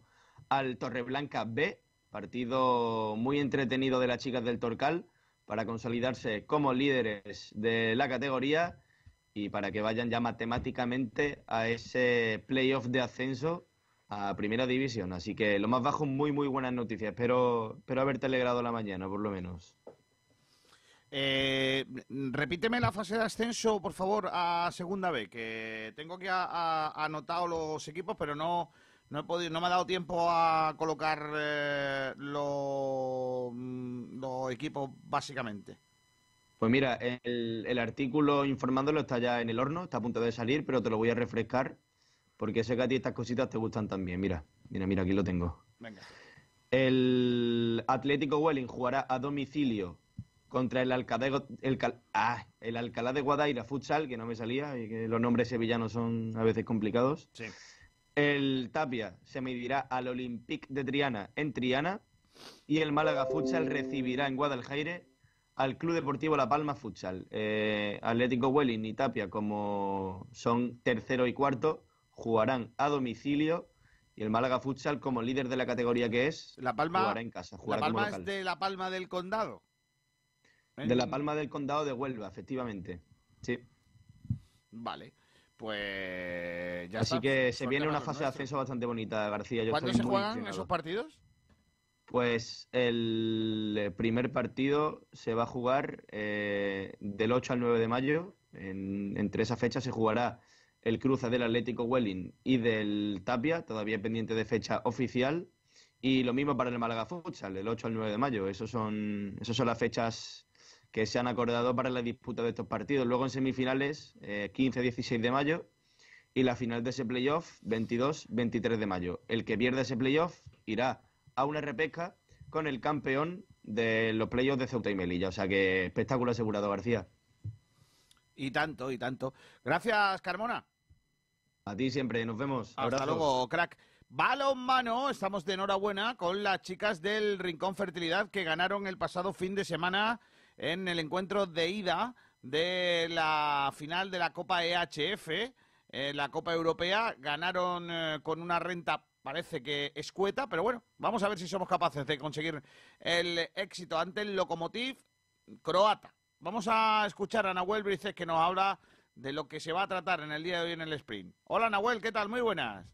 al Torreblanca B, partido muy entretenido de las chicas del Torcal para consolidarse como líderes de la categoría y para que vayan ya matemáticamente a ese playoff de ascenso a primera división. Así que lo más bajo, muy, muy buenas noticias. Espero, espero haberte alegrado la mañana, por lo menos. Eh, repíteme la fase de ascenso, por favor, a Segunda B, que tengo aquí a- a- anotado los equipos, pero no, no, he podido, no me ha dado tiempo a colocar eh, mm, los equipos básicamente. Pues mira, el, el artículo informándolo está ya en el horno, está a punto de salir, pero te lo voy a refrescar porque sé que a ti estas cositas te gustan también. Mira, mira, mira, aquí lo tengo. Venga. El Atlético Welling jugará a domicilio contra el Alcalá, de- el, ah, el Alcalá de Guadaira Futsal, que no me salía, y que los nombres sevillanos son a veces complicados. Sí. El Tapia se medirá al Olympique de Triana en Triana y el Málaga Futsal recibirá en Guadalajara al Club Deportivo La Palma Futsal. Eh, Atlético Welling y Tapia, como son tercero y cuarto, jugarán a domicilio y el Málaga Futsal, como líder de la categoría que es, La Palma, jugará en casa. la Jugará Palma es de la Palma del Condado. De la Palma del Condado de Huelva, efectivamente. Sí. Vale, pues ya Así está. que se Suerte viene una fase de ascenso bastante bonita, García. Yo ¿Cuándo se juegan esos partidos? Pues el primer partido se va a jugar eh, del 8 al 9 de mayo. En- entre esas fechas se jugará el cruce del Atlético Welling y del Tapia, todavía pendiente de fecha oficial. Y lo mismo para el Málaga Futsal, del 8 al 9 de mayo. Esos son, esas son las fechas que se han acordado para la disputa de estos partidos. Luego en semifinales, eh, 15-16 de mayo. Y la final de ese playoff, 22-23 de mayo. El que pierda ese playoff irá a una repesca con el campeón de los playoffs de Ceuta y Melilla. O sea que espectáculo asegurado, García. Y tanto, y tanto. Gracias, Carmona. A ti siempre, nos vemos. Hasta Abrazos. luego, crack. Balonmano, estamos de enhorabuena con las chicas del Rincón Fertilidad que ganaron el pasado fin de semana en el encuentro de ida de la final de la Copa EHF, eh, la Copa Europea. Ganaron eh, con una renta, parece que escueta, pero bueno, vamos a ver si somos capaces de conseguir el éxito ante el Lokomotiv croata. Vamos a escuchar a Nahuel Brices que nos habla de lo que se va a tratar en el día de hoy en el sprint. Hola Nahuel, ¿qué tal? Muy buenas.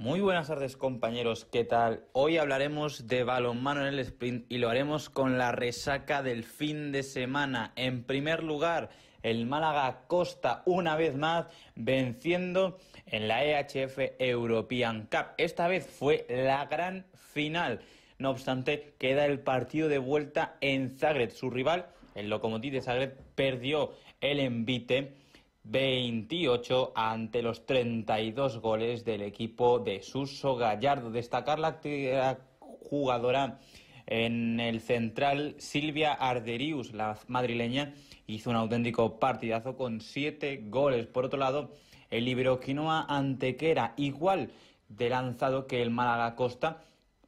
Muy buenas tardes compañeros, ¿qué tal? Hoy hablaremos de balonmano en el sprint y lo haremos con la resaca del fin de semana. En primer lugar, el Málaga Costa una vez más venciendo en la EHF European Cup. Esta vez fue la gran final. No obstante, queda el partido de vuelta en Zagreb. Su rival, el Lokomotiv de Zagreb, perdió el envite 28 ante los 32 goles del equipo de Suso Gallardo. Destacar la actividad jugadora en el central Silvia Arderius, la madrileña, hizo un auténtico partidazo con 7 goles. Por otro lado, el Iberoquinoa Antequera, igual de lanzado que el Málaga Costa,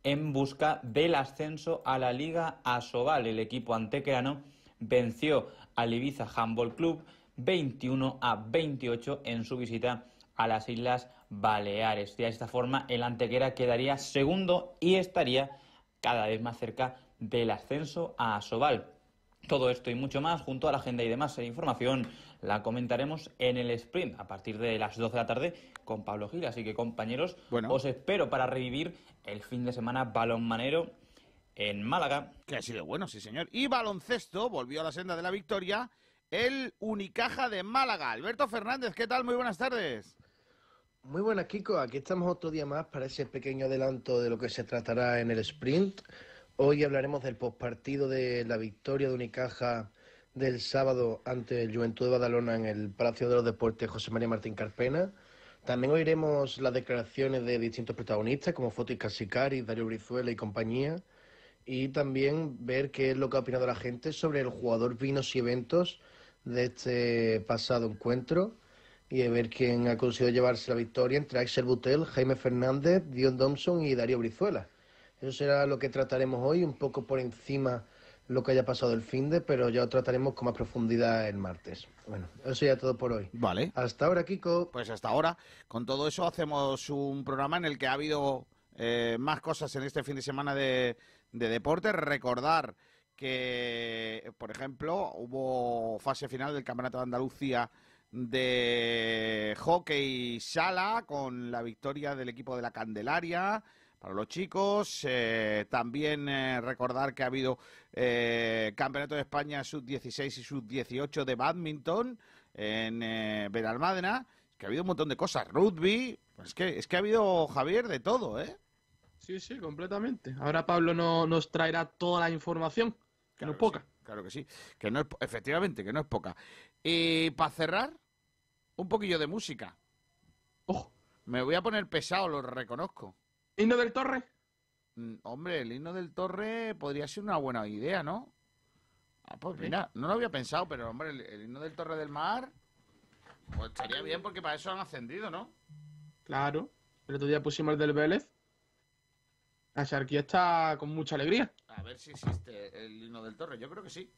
en busca del ascenso a la Liga Asobal. El equipo antequerano venció al Ibiza Handball Club 21 a 28 en su visita a las Islas Baleares. De esta forma, el Antequera quedaría segundo y estaría cada vez más cerca del ascenso a Asobal. Todo esto y mucho más, junto a la agenda y demás información, la comentaremos en el sprint a partir de las 12 de la tarde con Pablo Gil. Así que, compañeros, os espero para revivir el fin de semana balonmanero en Málaga. Que ha sido bueno, sí, señor. Y baloncesto, volvió a la senda de la victoria, el Unicaja de Málaga. Alberto Fernández, ¿qué tal? Muy buenas tardes. Muy buenas, Kiko. Aquí estamos otro día más para ese pequeño adelanto de lo que se tratará en el sprint. Hoy hablaremos del postpartido de la victoria de Unicaja del sábado ante el Juventud de Badalona en el Palacio de los Deportes José María Martín Carpena. También oiremos las declaraciones de distintos protagonistas como Fotis Casicari, Darío Brizuela y compañía. Y también ver qué es lo que ha opinado la gente sobre el jugador Vinos y Eventos de este pasado encuentro y a ver quién ha conseguido llevarse la victoria entre Axel Butel, Jaime Fernández, Dion Thompson y Darío Brizuela. Eso será lo que trataremos hoy, un poco por encima lo que haya pasado el fin de, pero ya lo trataremos con más profundidad el martes. Bueno, eso sería todo por hoy. Vale. Hasta ahora, Kiko. Pues hasta ahora. Con todo eso hacemos un programa en el que ha habido eh, más cosas en este fin de semana de, de deporte. Recordar que, por ejemplo, hubo fase final del Campeonato de Andalucía de hockey sala con la victoria del equipo de la Candelaria para los chicos. Eh, también eh, recordar que ha habido eh, Campeonato de España sub-16 y sub-18 de badminton en eh, Benalmádena. Que ha habido un montón de cosas. Rugby. Pues es, que, es que ha habido, Javier, de todo, ¿eh? Sí, sí, completamente. Ahora Pablo no, nos traerá toda la información, que no es poca. Claro que sí. Que no es, efectivamente, que no es poca. Y para cerrar, un poquillo de música. Ojo. Me voy a poner pesado, lo reconozco. ¿Himno del Torre? Mm, hombre, el himno del Torre podría ser una buena idea, ¿no? Ah, pues mira, no lo había pensado, pero hombre, el, el himno del Torre del Mar, pues estaría bien porque para eso han ascendido, ¿no? Claro. El otro día pusimos el del Vélez. La Sharky está con mucha alegría. A ver si existe el himno del Torre, yo creo que sí.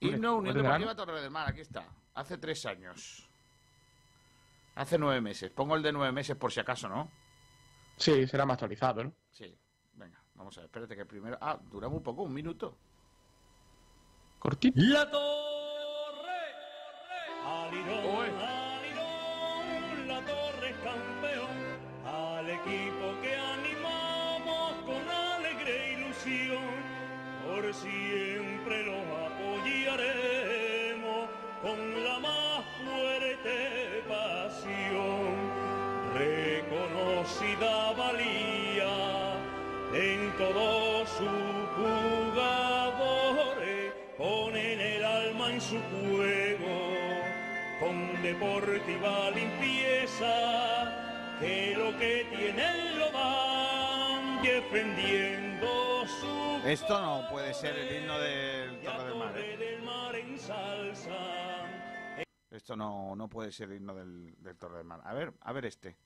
Himno Unión Deportiva. Torre del Mar, aquí está. Hace tres años. Hace nueve meses. Pongo el de nueve meses por si acaso, ¿no? Sí, será más actualizado, ¿no? Sí. Venga, vamos a ver, espérate que primero... Ah, dura muy poco, un minuto. Cortito. La torre, Alirón, Alirón, la torre es campeón, al equipo que por siempre los apoyaremos con la más fuerte pasión, reconocida valía en todos sus jugadores, ponen el alma en su juego, con deportiva limpieza, que lo que tienen lo dan defendiendo su Esto no puede ser el himno del Torre del Mar. ¿eh? Esto no, no puede ser el himno del, Torre del Mar. A ver, a ver este.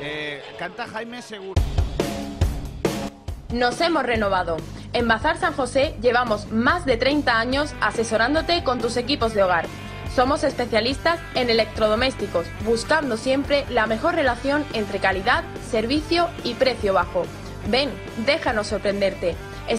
Eh, canta Jaime Seguro. Nos hemos renovado. En Bazar San José llevamos más de 30 años asesorándote con tus equipos de hogar. Somos especialistas en electrodomésticos, buscando siempre la mejor relación entre calidad, servicio y precio bajo. Ven, déjanos sorprenderte.